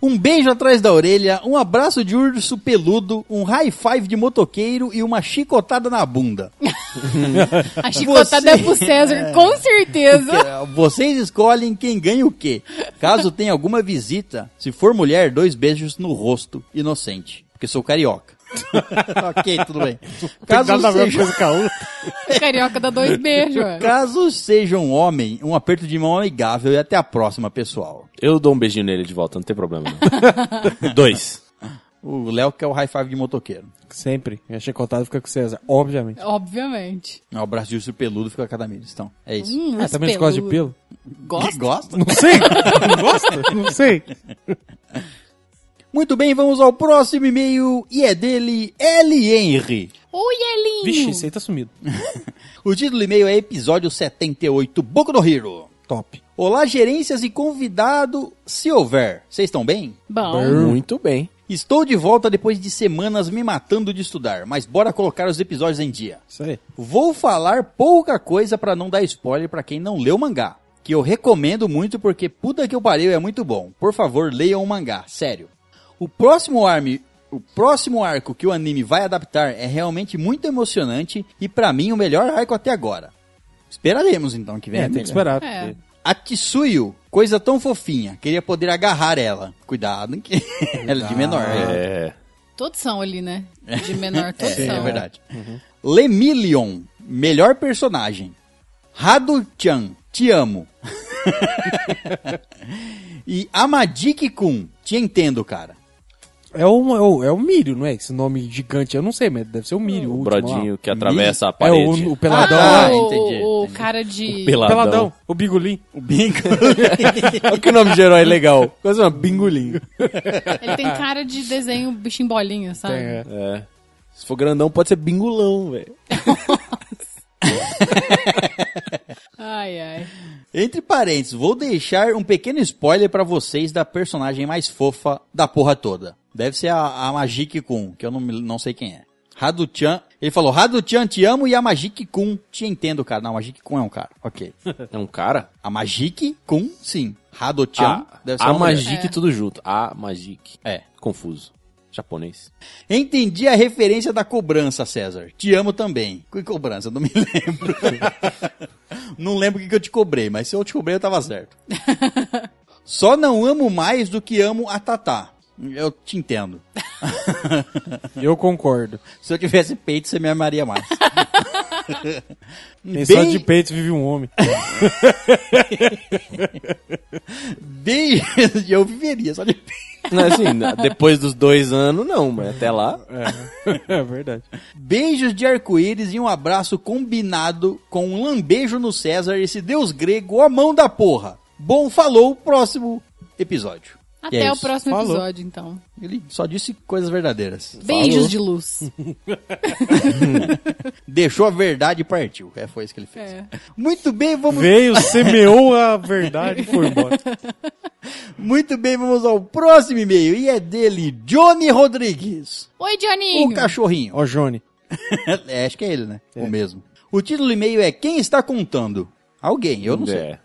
Um beijo atrás da orelha, um abraço de urso peludo, um high five de motoqueiro e uma chicotada na bunda. A chicotada Você- é pro César, com certeza. É, Vocês escolhem quem ganha o quê. Caso tenha alguma visita, se for mulher, dois beijos no rosto, inocente. Porque sou carioca. ok, tudo bem. Caso Nada a coisa com a outra. Carioca dá dois beijos, caso seja um homem, um aperto de mão amigável e até a próxima, pessoal. Eu dou um beijinho nele de volta, não tem problema não. Dois. O Léo que é o high five de motoqueiro. Sempre. E a chicotada fica com o César, obviamente. Obviamente. O abraço de urso peludo fica a cada milho. Então, é isso. Hum, Ah, também gosta de pelo? Gosta? Gosta? Não sei. Não gosta? Não sei. Muito bem, vamos ao próximo e-mail e é dele, L. Henry. Oi, Elinho! Vixe, aí tá sumido. O título do e-mail é episódio 78, Boku no Hero. Top. Olá, gerências e convidado, se houver. Vocês estão bem? Bom, Muito bem. Estou de volta depois de semanas me matando de estudar, mas bora colocar os episódios em dia. Isso aí. Vou falar pouca coisa pra não dar spoiler pra quem não leu o mangá, que eu recomendo muito porque puta que eu pariu é muito bom. Por favor, leiam o mangá, sério. O próximo arme, o próximo arco que o anime vai adaptar é realmente muito emocionante e pra mim o melhor arco até agora. Esperaremos então que venha. É, tem que esperar. É. A Tsuyu, coisa tão fofinha, queria poder agarrar ela. Cuidado, que ela é de menor. É. todos são ali, né? De menor, todos É, são. é verdade. Lemillion, melhor personagem. Hado-chan, te amo. e Amadik-kun, te entendo, cara. É o, é, o, é o Mírio, não é? Esse nome gigante, eu não sei, mas deve ser o Mírio. O último brodinho que atravessa a lá. É parede. o, o peladão. Ah, lá. o, entendi, o entendi. cara de. O Peladão. peladão, o bigolim. O Bingo. Olha que nome de herói legal. Quase uma bingolinho. Ele tem cara de desenho bichinho bolinha, sabe? Tem, é. É. Se for grandão, pode ser bingulão, velho. Ai, ai. Entre parênteses, vou deixar um pequeno spoiler pra vocês da personagem mais fofa da porra toda. Deve ser a, a Majik-kun, que eu não, não sei quem é. Hado-chan, ele falou, Hado-chan, te amo, e a Majik-kun, te entendo, cara. Não, a Majik-kun é um cara, ok. É um cara? A Majik-kun, sim. Hado-chan, Ah, deve ser a. Magic É. tudo junto. A Magic. É. Confuso. Japonês. Entendi a referência da cobrança, César. Te amo também. Que cobrança? Não me lembro. não lembro o que que eu te cobrei, mas se eu te cobrei, eu tava certo. Só não amo mais do que amo a Tatá. Eu te entendo. Eu concordo. Se eu tivesse peito, você me amaria mais. Tem só de peito vive um homem. bem, eu viveria só de peito. Não, assim, depois dos dois anos, não, mas até lá. É verdade. Beijos de arco-íris e um abraço combinado com um lambejo no César, esse deus grego, a mão da porra. Bom, falou, próximo episódio. E Até é o próximo Falou. episódio, então. Ele só disse coisas verdadeiras. Beijos de luz. Deixou a verdade e partiu. É, foi isso que ele fez. É. Muito bem, vamos. Veio, semeou a verdade e foi embora. Muito bem, vamos ao próximo e-mail. E é dele, Johnny Rodrigues. Oi, Johnninho. O cachorrinho. Ó, Johnny. é, acho que é ele, né? O mesmo. O título do e-mail é Quem está contando? Alguém, eu não sei. É.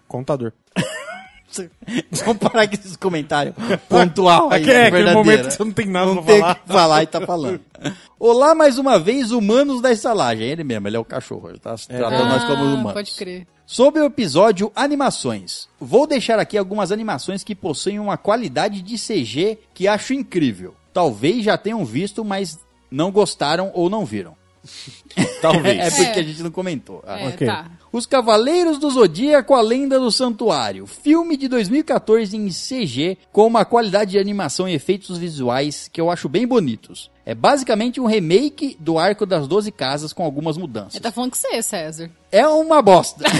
Vamos parar com esses comentários pontual aí. Aqui é, aquele momento que você não tem nada Não pra tem falar. que falar e tá falando. Olá mais uma vez, humanos da estalagem. Ele mesmo, ele é o cachorro. Ele tá tratando nós como Ah, humanos. pode crer. Sobre o episódio Animações. Vou deixar aqui algumas animações que possuem uma qualidade de CG que acho incrível. Talvez já tenham visto, mas não gostaram ou não viram. Talvez. É porque É. a gente não comentou. Ah, É, ok. tá. Os Cavaleiros do Zodíaco, a Lenda do Santuário. Filme de 2014 em CG, com uma qualidade de animação e efeitos visuais que eu acho bem bonitos. É basicamente um remake do Arco das Doze Casas com algumas mudanças. Ele tá falando que você, César. É uma bosta.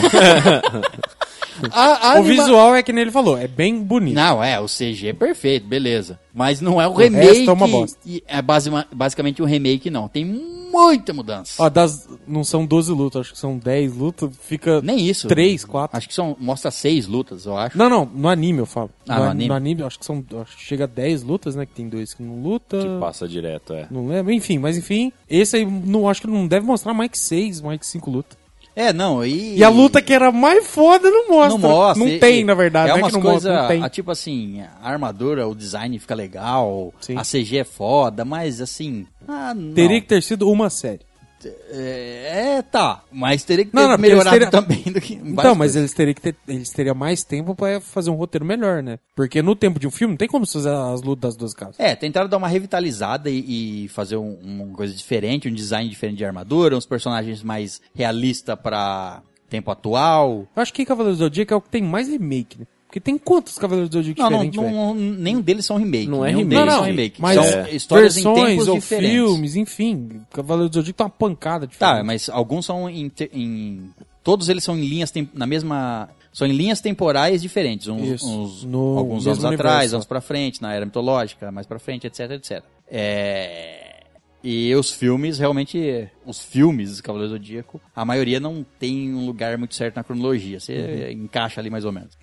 A- a O anima- visual é que nem ele falou, é bem bonito. Não, é, o CG é perfeito, beleza. Mas não é o, O remake. resto é uma bosta. e É basi- basicamente um remake, não. Tem muita mudança. Ó, das, não são 12 lutas, acho que são 10 lutas, fica Nem isso. 3, 4. Acho que são, mostra seis lutas, eu acho. Não, não, no anime eu falo. Ah, no anime? acho que são, acho que chega a 10 lutas, né, que tem dois que não luta. Que passa direto, é. Não lembro, enfim, mas enfim, esse aí não acho que não deve mostrar mais que 6, mais que 5 lutas. É, não, e... E a luta que era mais foda não mostra. Não mostra. Não e- tem, e- na verdade. É não umas que não coisas, mostra, não tem. tipo assim, a armadura, o design fica legal, Sim. a CG é foda, mas assim... Ah. Teria que ter sido uma série. É, tá. Mas teria que ter Não, não, melhorado teriam- também do que... Então, mas eles teriam que ter, eles teriam mais tempo pra fazer um roteiro melhor, né? Porque no tempo de um filme não tem como fazer as lutas das duas casas. É, tentaram dar uma revitalizada e, e fazer um- uma coisa diferente, um design diferente de armadura, uns personagens mais realistas pra tempo atual. Eu acho que Cavaleiros do Zodíaco é o que tem mais remake, né? Porque tem quantos Cavaleiros do Zodíaco Não, não, diferentes, velho? não, nenhum deles são remake. Não é nenhum remake. deles Não, são não, remake. mas são é, histórias em versões tempos ou diferentes. filmes, enfim. Cavaleiros do Zodíaco tá uma pancada diferente. Tá, mas alguns são em, em- todos eles são em linhas na mesma são em linhas temporais diferentes, uns, Isso, uns- no alguns anos universo. atrás, anos pra frente, na era mitológica, mais pra frente, etc, etc. É, e os filmes realmente os filmes do Cavaleiro do Zodíaco, a maioria não tem um lugar muito certo na cronologia, você Uhum. encaixa ali mais ou menos.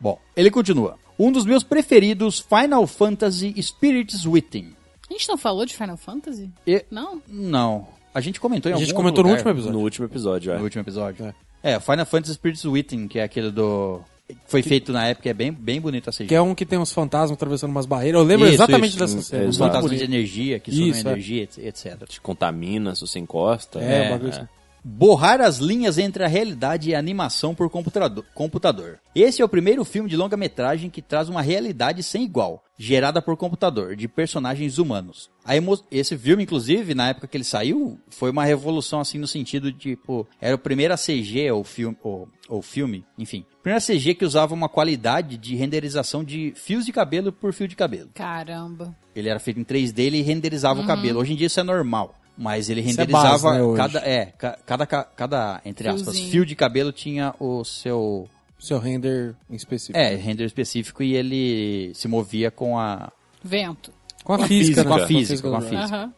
Bom, ele continua. Um dos meus preferidos, Final Fantasy Spirits Within. A gente não falou de Final Fantasy? E- Não? Não, a gente comentou em A gente algum comentou no lugar. último episódio. No último episódio, é. No último episódio. É, Final Fantasy Spirits Within, que é aquele do. Foi feito na época, é bem, bem bonito essa Que é um que tem uns fantasmas atravessando umas barreiras. Eu lembro Isso, exatamente isso. dessa cena. é, Os fantasmas de energia, que sumem Isso, é. energia, etc-. Te contamina se você encosta. É, É, o bagulho assim. Borrar as linhas entre a realidade e a animação por computador. Esse é o primeiro filme de longa-metragem que traz uma realidade sem igual, gerada por computador, de personagens humanos. A emo- Esse filme, inclusive, na época que ele saiu, foi uma revolução assim no sentido de, tipo, era o primeiro CG ou filme, ou, ou filme, enfim. Primeiro CG que usava uma qualidade de renderização de fios de cabelo por fio de cabelo. Caramba. Ele era feito em 3D, ele renderizava o cabelo. Hoje em dia isso é normal. Mas ele é renderizava base, né, cada, é, ca- cada, ca- cada, entre aspas, Fiozinho. fio de cabelo tinha o seu, Seu render em específico. é, render específico e ele se movia com a, Vento. Com a física, com a física, com a física.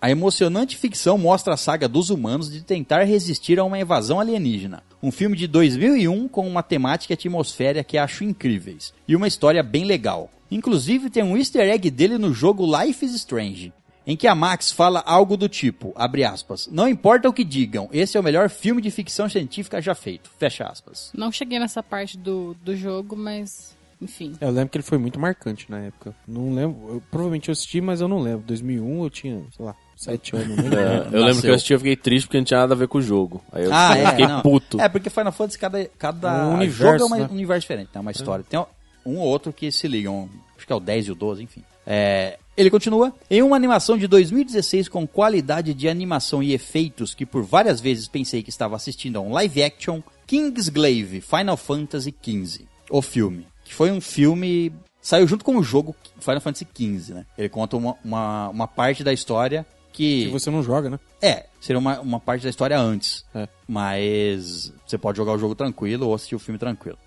A emocionante ficção mostra a saga dos humanos de tentar resistir a uma invasão alienígena. Um filme de 2001 com uma temática e atmosfera que acho incríveis. E uma história bem legal. Inclusive tem um easter egg dele no jogo Life is Strange. Em que a Max fala algo do tipo, abre aspas, não importa o que digam, esse é o melhor filme de ficção científica já feito, fecha aspas. Não cheguei nessa parte do, do jogo, mas enfim. Eu lembro que ele foi muito marcante na época. Não lembro. eu- provavelmente eu assisti, mas eu não lembro. 2001 eu tinha, sei lá, 7 anos. Não lembro. É, eu lembro Nasceu. que eu assisti e fiquei triste porque não tinha nada a ver com o jogo. Aí eu, Ah, eu é, fiquei não. puto. É, porque Final Fantasy, cada, cada Um universo, jogo é uma- né? um universo diferente, tem uma história. Tem um ou outro que se ligam, acho que é o 10 e o 12, enfim. É, ele continua. Em uma animação de 2016 com qualidade de animação e efeitos que por várias vezes pensei que estava assistindo a um live action, Kingsglaive Final Fantasy XV, o filme. Que foi um filme... Saiu junto com o jogo Final Fantasy XV, né? Ele conta uma, uma, uma parte da história que... Que você não joga, né? É, seria uma, uma parte da história antes. É. Mas você pode jogar o jogo tranquilo ou assistir o filme tranquilo.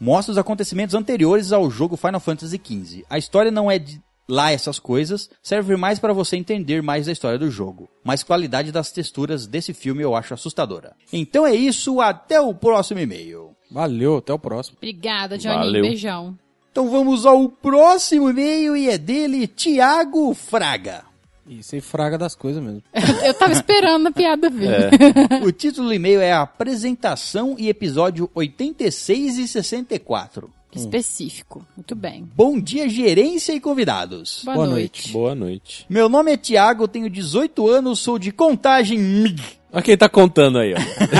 Mostra os acontecimentos anteriores ao jogo Final Fantasy XV. A história não é de lá essas coisas, serve mais para você entender mais da história do jogo. Mas qualidade das texturas desse filme eu acho assustadora. Então é isso, até o próximo e-mail. Valeu, até o próximo. Obrigada, Johnny. Valeu. Beijão. Então vamos ao próximo e-mail e é dele, Tiago Fraga. Isso aí fraga das coisas mesmo. Eu tava esperando a piada vir. O título do e-mail é Apresentação e episódio 86 e 64. Que específico. Muito bem. Bom dia, gerência e convidados. Boa, Boa noite. Boa noite. Meu nome é Tiago, tenho 18 anos, sou de Contagem MIG. Olha quem tá contando aí, ó.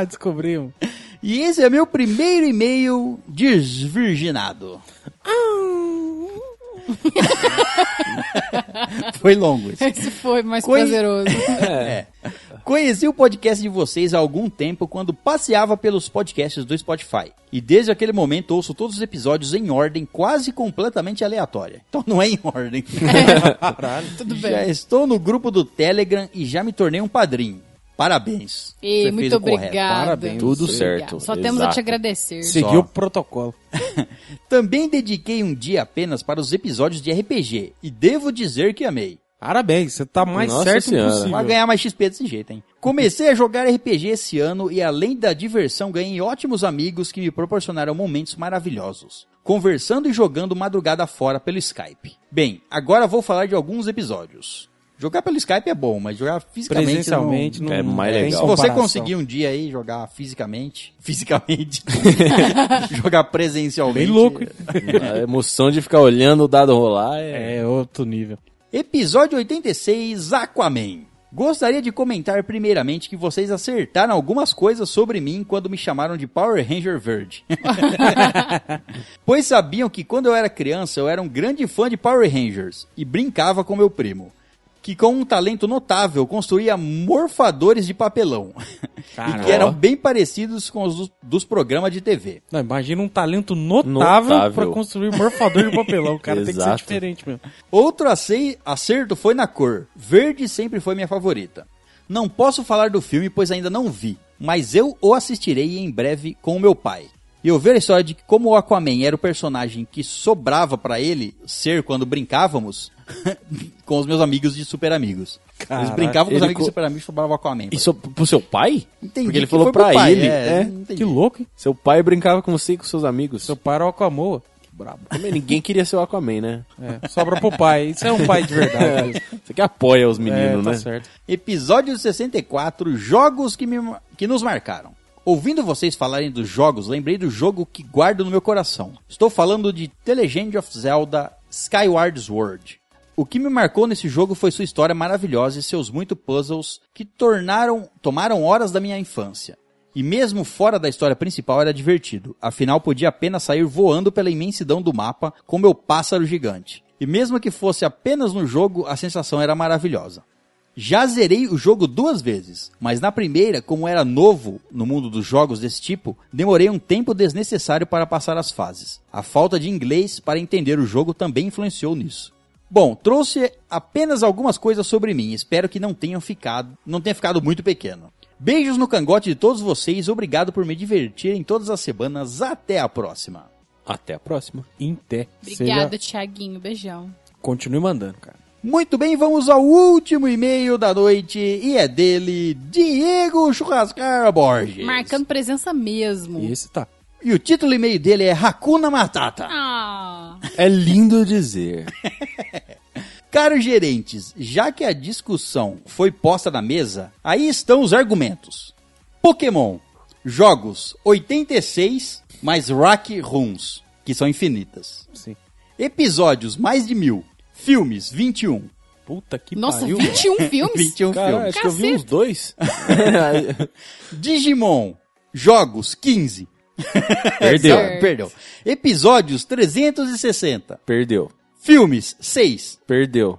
Ah, descobrimos. E esse é meu primeiro e-mail desvirginado. Foi longo isso. Esse foi mais Coi- prazeroso. É. Conheci o podcast de vocês há algum tempo quando passeava pelos podcasts do Spotify. E desde aquele momento ouço todos os episódios em ordem quase completamente aleatória. Então não é em ordem. Tudo Já bem. estou no grupo do Telegram e já me tornei um padrinho. Parabéns. E Você muito fez o correto. obrigada. Parabéns. Tudo Obrigada. certo, Só temos a exato. te agradecer. Seguiu o protocolo. Também dediquei um dia apenas para os episódios de RPG e devo dizer que amei. Parabéns, você tá mais Nossa certo Senhora. possível. Vai ganhar mais XP desse jeito, hein? Comecei a jogar RPG esse ano e além da diversão ganhei ótimos amigos que me proporcionaram momentos maravilhosos. Conversando e jogando madrugada fora pelo Skype. Bem, agora vou falar de alguns episódios. Jogar pelo Skype é bom, mas jogar fisicamente Presencialmente não... não, É mais tem legal. Se você comparação. conseguir um dia aí jogar fisicamente, fisicamente, jogar presencialmente. Bem louco, hein? A emoção de ficar olhando o dado rolar é... É outro nível. Episódio 86, Aquaman. Gostaria de comentar primeiramente que vocês acertaram algumas coisas sobre mim quando me chamaram de Power Ranger Verde. pois sabiam que quando eu era criança eu era um grande fã de Power Rangers e brincava com meu primo, que com um talento notável construía morfadores de papelão e Caralho. que eram bem parecidos com os dos, dos programas de TV. Não, imagina um talento notável, Notável. pra construir morfador de papelão. O cara tem que ser diferente mesmo. Outro acei- acerto foi na cor. Verde sempre foi minha favorita. Não posso falar do filme pois ainda não vi, mas eu o assistirei em breve com o meu pai. E eu ver a história de que como o Aquaman era o personagem que sobrava pra ele ser quando brincávamos com os meus amigos de super amigos. Eles Caraca, brincavam com os amigos co- de super amigos e o Aquaman. Isso pro seu pai? Entendi Porque ele que falou pra pai, ele. é, É. Que louco, hein? Seu pai brincava com você e com seus amigos. Seu pai era o Aquamoa. Que brabo. Também ninguém queria ser o Aquaman, né? É, sobra pro pai. Isso é um pai de verdade. Você que apoia os é, meninos, tá né? certo. Episódio 64, jogos que, me, que nos marcaram. Ouvindo vocês falarem dos jogos, lembrei do jogo que guardo no meu coração. Estou falando de The Legend of Zelda Skyward Sword. O que me marcou nesse jogo foi sua história maravilhosa e seus muitos puzzles que tornaram, tomaram horas da minha infância. E mesmo fora da história principal era divertido, afinal podia apenas sair voando pela imensidão do mapa com meu pássaro gigante. E mesmo que fosse apenas no jogo, a sensação era maravilhosa. Já zerei o jogo duas vezes, mas na primeira, como era novo no mundo dos jogos desse tipo, demorei um tempo desnecessário para passar as fases. A falta de inglês para entender o jogo também influenciou nisso. Bom, trouxe apenas algumas coisas sobre mim, espero que não tenham ficado, não tenha ficado muito pequeno. Beijos no cangote de todos vocês, obrigado por me divertir em todas as semanas, até a próxima. Até a próxima. Em té. Obrigada, Seja- Thiaguinho. Beijão. Continue mandando, cara. Muito bem, vamos ao último e-mail da noite e é dele, Diego Churrascara Borges. Marcando presença mesmo. E esse tá. E o título e-mail dele é Hakuna Matata. Ah, É lindo dizer. Caros gerentes, já que a discussão foi posta na mesa, aí estão os argumentos. Pokémon, jogos 86 mais Rock Runs. que são infinitas. Sim. Episódios, mais de mil. Filmes, 21. Puta que Nossa, pariu. 21 filmes? 21 Cara, filmes. acho que eu vi uns dois. Digimon, jogos, 15. Perdeu. Perdeu. Episódios, 360. Perdeu. Filmes, 6. Perdeu.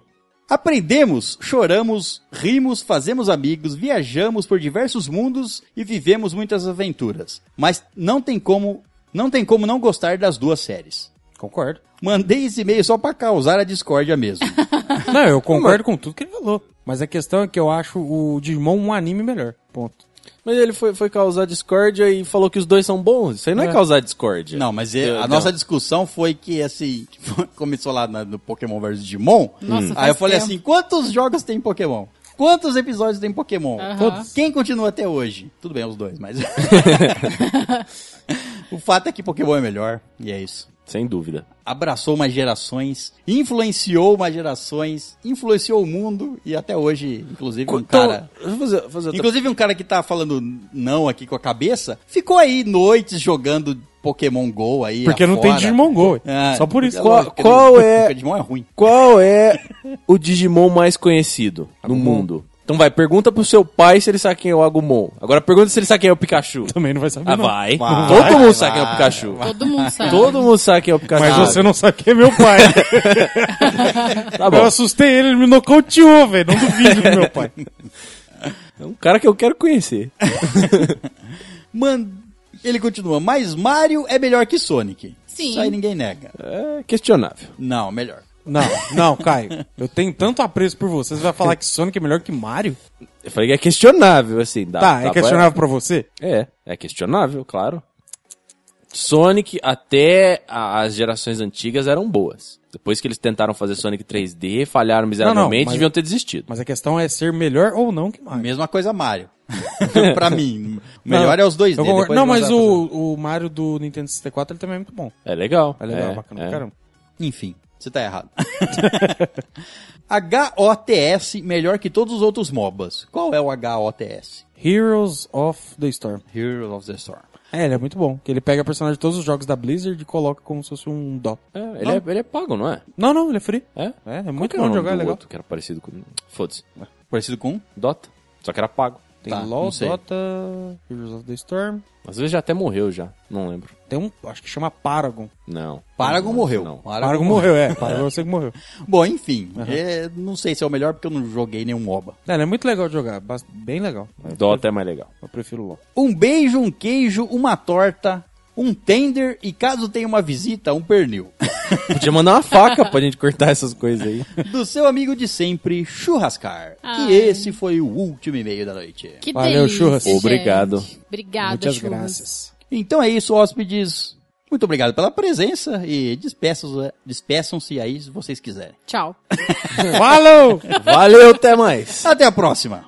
Aprendemos, choramos, rimos, fazemos amigos, viajamos por diversos mundos e vivemos muitas aventuras. Mas não tem como, não tem como não gostar das duas séries. Concordo. Mandei esse e-mail só pra causar a discórdia mesmo. Não, eu concordo com tudo que ele falou. Mas a questão é que eu acho o Digimon um anime melhor. Ponto. Mas ele foi, foi causar discórdia e falou que os dois são bons. Isso aí não é, É. causar discórdia. Não, mas é- a Não. nossa discussão foi que assim, começou lá na- no Pokémon vs Digimon. Nossa, Aí faz eu falei tempo. assim, quantos jogos tem Pokémon? Quantos episódios tem Pokémon? Todos. Quem continua até hoje? Tudo bem, os dois, mas. o fato é que Pokémon é melhor, e é isso. Sem dúvida. Abraçou umas gerações, influenciou umas gerações, influenciou o mundo, e até hoje, inclusive, um cara. Então, vou fazer, fazer outra... Inclusive, um cara que tá falando não aqui com a cabeça, ficou aí noites jogando Pokémon GO aí. Porque não afora. tem Digimon Go. Ah, Só por isso. é Qual- qual não- é- Digimon é ruim. Qual é o Digimon mais conhecido no mundo? Então vai, pergunta pro seu pai se ele sabe quem é o Agumon. Agora pergunta se ele sabe quem é o Pikachu. Também não vai saber. Ah, não. vai. Vai, Todo mundo vai, sabe quem é o vai, Pikachu. Todo mundo sabe. Todo mundo sabe quem é o Pikachu. Mas você não sabe quem é meu pai. Tá Eu bom. assustei ele, ele me nocauteou, velho. Não duvide do meu pai. É um cara que eu quero conhecer. Mano, ele continua, mas Mario é melhor que Sonic. Sim. Isso aí ninguém nega. É questionável. Não, melhor. Não, não, Caio. Eu tenho tanto apreço por você. Você vai falar que Sonic é melhor que Mario? Eu falei que é questionável, assim. Dá, Tá, dá é pra- questionável pra você? É, é questionável, claro. Sonic até as gerações antigas eram boas. Depois que eles tentaram fazer Sonic 3D, falharam miseravelmente mas- deviam ter desistido. Mas a questão é ser melhor ou não que Mario. Mesma coisa Mario. pra mim. O melhor Não, é os 2D. eu concordo. depois Não, mas o, o Mario do Nintendo 64 ele também é muito bom. É legal. É legal, é, bacana é. pra caramba. Enfim, você tá errado. HOTS melhor que todos os outros MOBAs. Qual é o HOTS? Heroes of the Storm. Heroes of the Storm. É, ele é muito bom. Que ele pega personagem de todos os jogos da Blizzard e coloca como se fosse um dó. É, ele, é, ele é pago, não é? Não, não, ele é free. É? É, é muito bom jogar, é legal. outro que era parecido com... Foda-se. Parecido com? Dota. Só que era pago. Tem Tá, LoL. Dota, Heroes of the Storm. Às vezes já até morreu já. Não lembro. Tem um, acho que chama Paragon. Não. Paragon Não, morreu. Não. Paragon morreu, é. Paragon eu sei que morreu. Bom, enfim. é, não sei se é o melhor porque eu não joguei nenhum MOBA. É, é muito legal de jogar. Bem legal. Eu Dota é mais legal. Eu prefiro o LoL. Um beijo, um queijo, uma torta, um tender e caso tenha uma visita, um pernil. Podia mandar uma faca pra gente cortar essas coisas aí. Do seu amigo de sempre, Churrascar. Ai. esse foi o último e-mail da noite. Que Valeu, delícia, churras. gente. Obrigado. Obrigada, Muitas churras. graças. Então é isso, hóspedes. Muito obrigado pela presença e despeçam- despeçam-se aí se vocês quiserem. Tchau. Falou! Valeu, até mais. Até a próxima!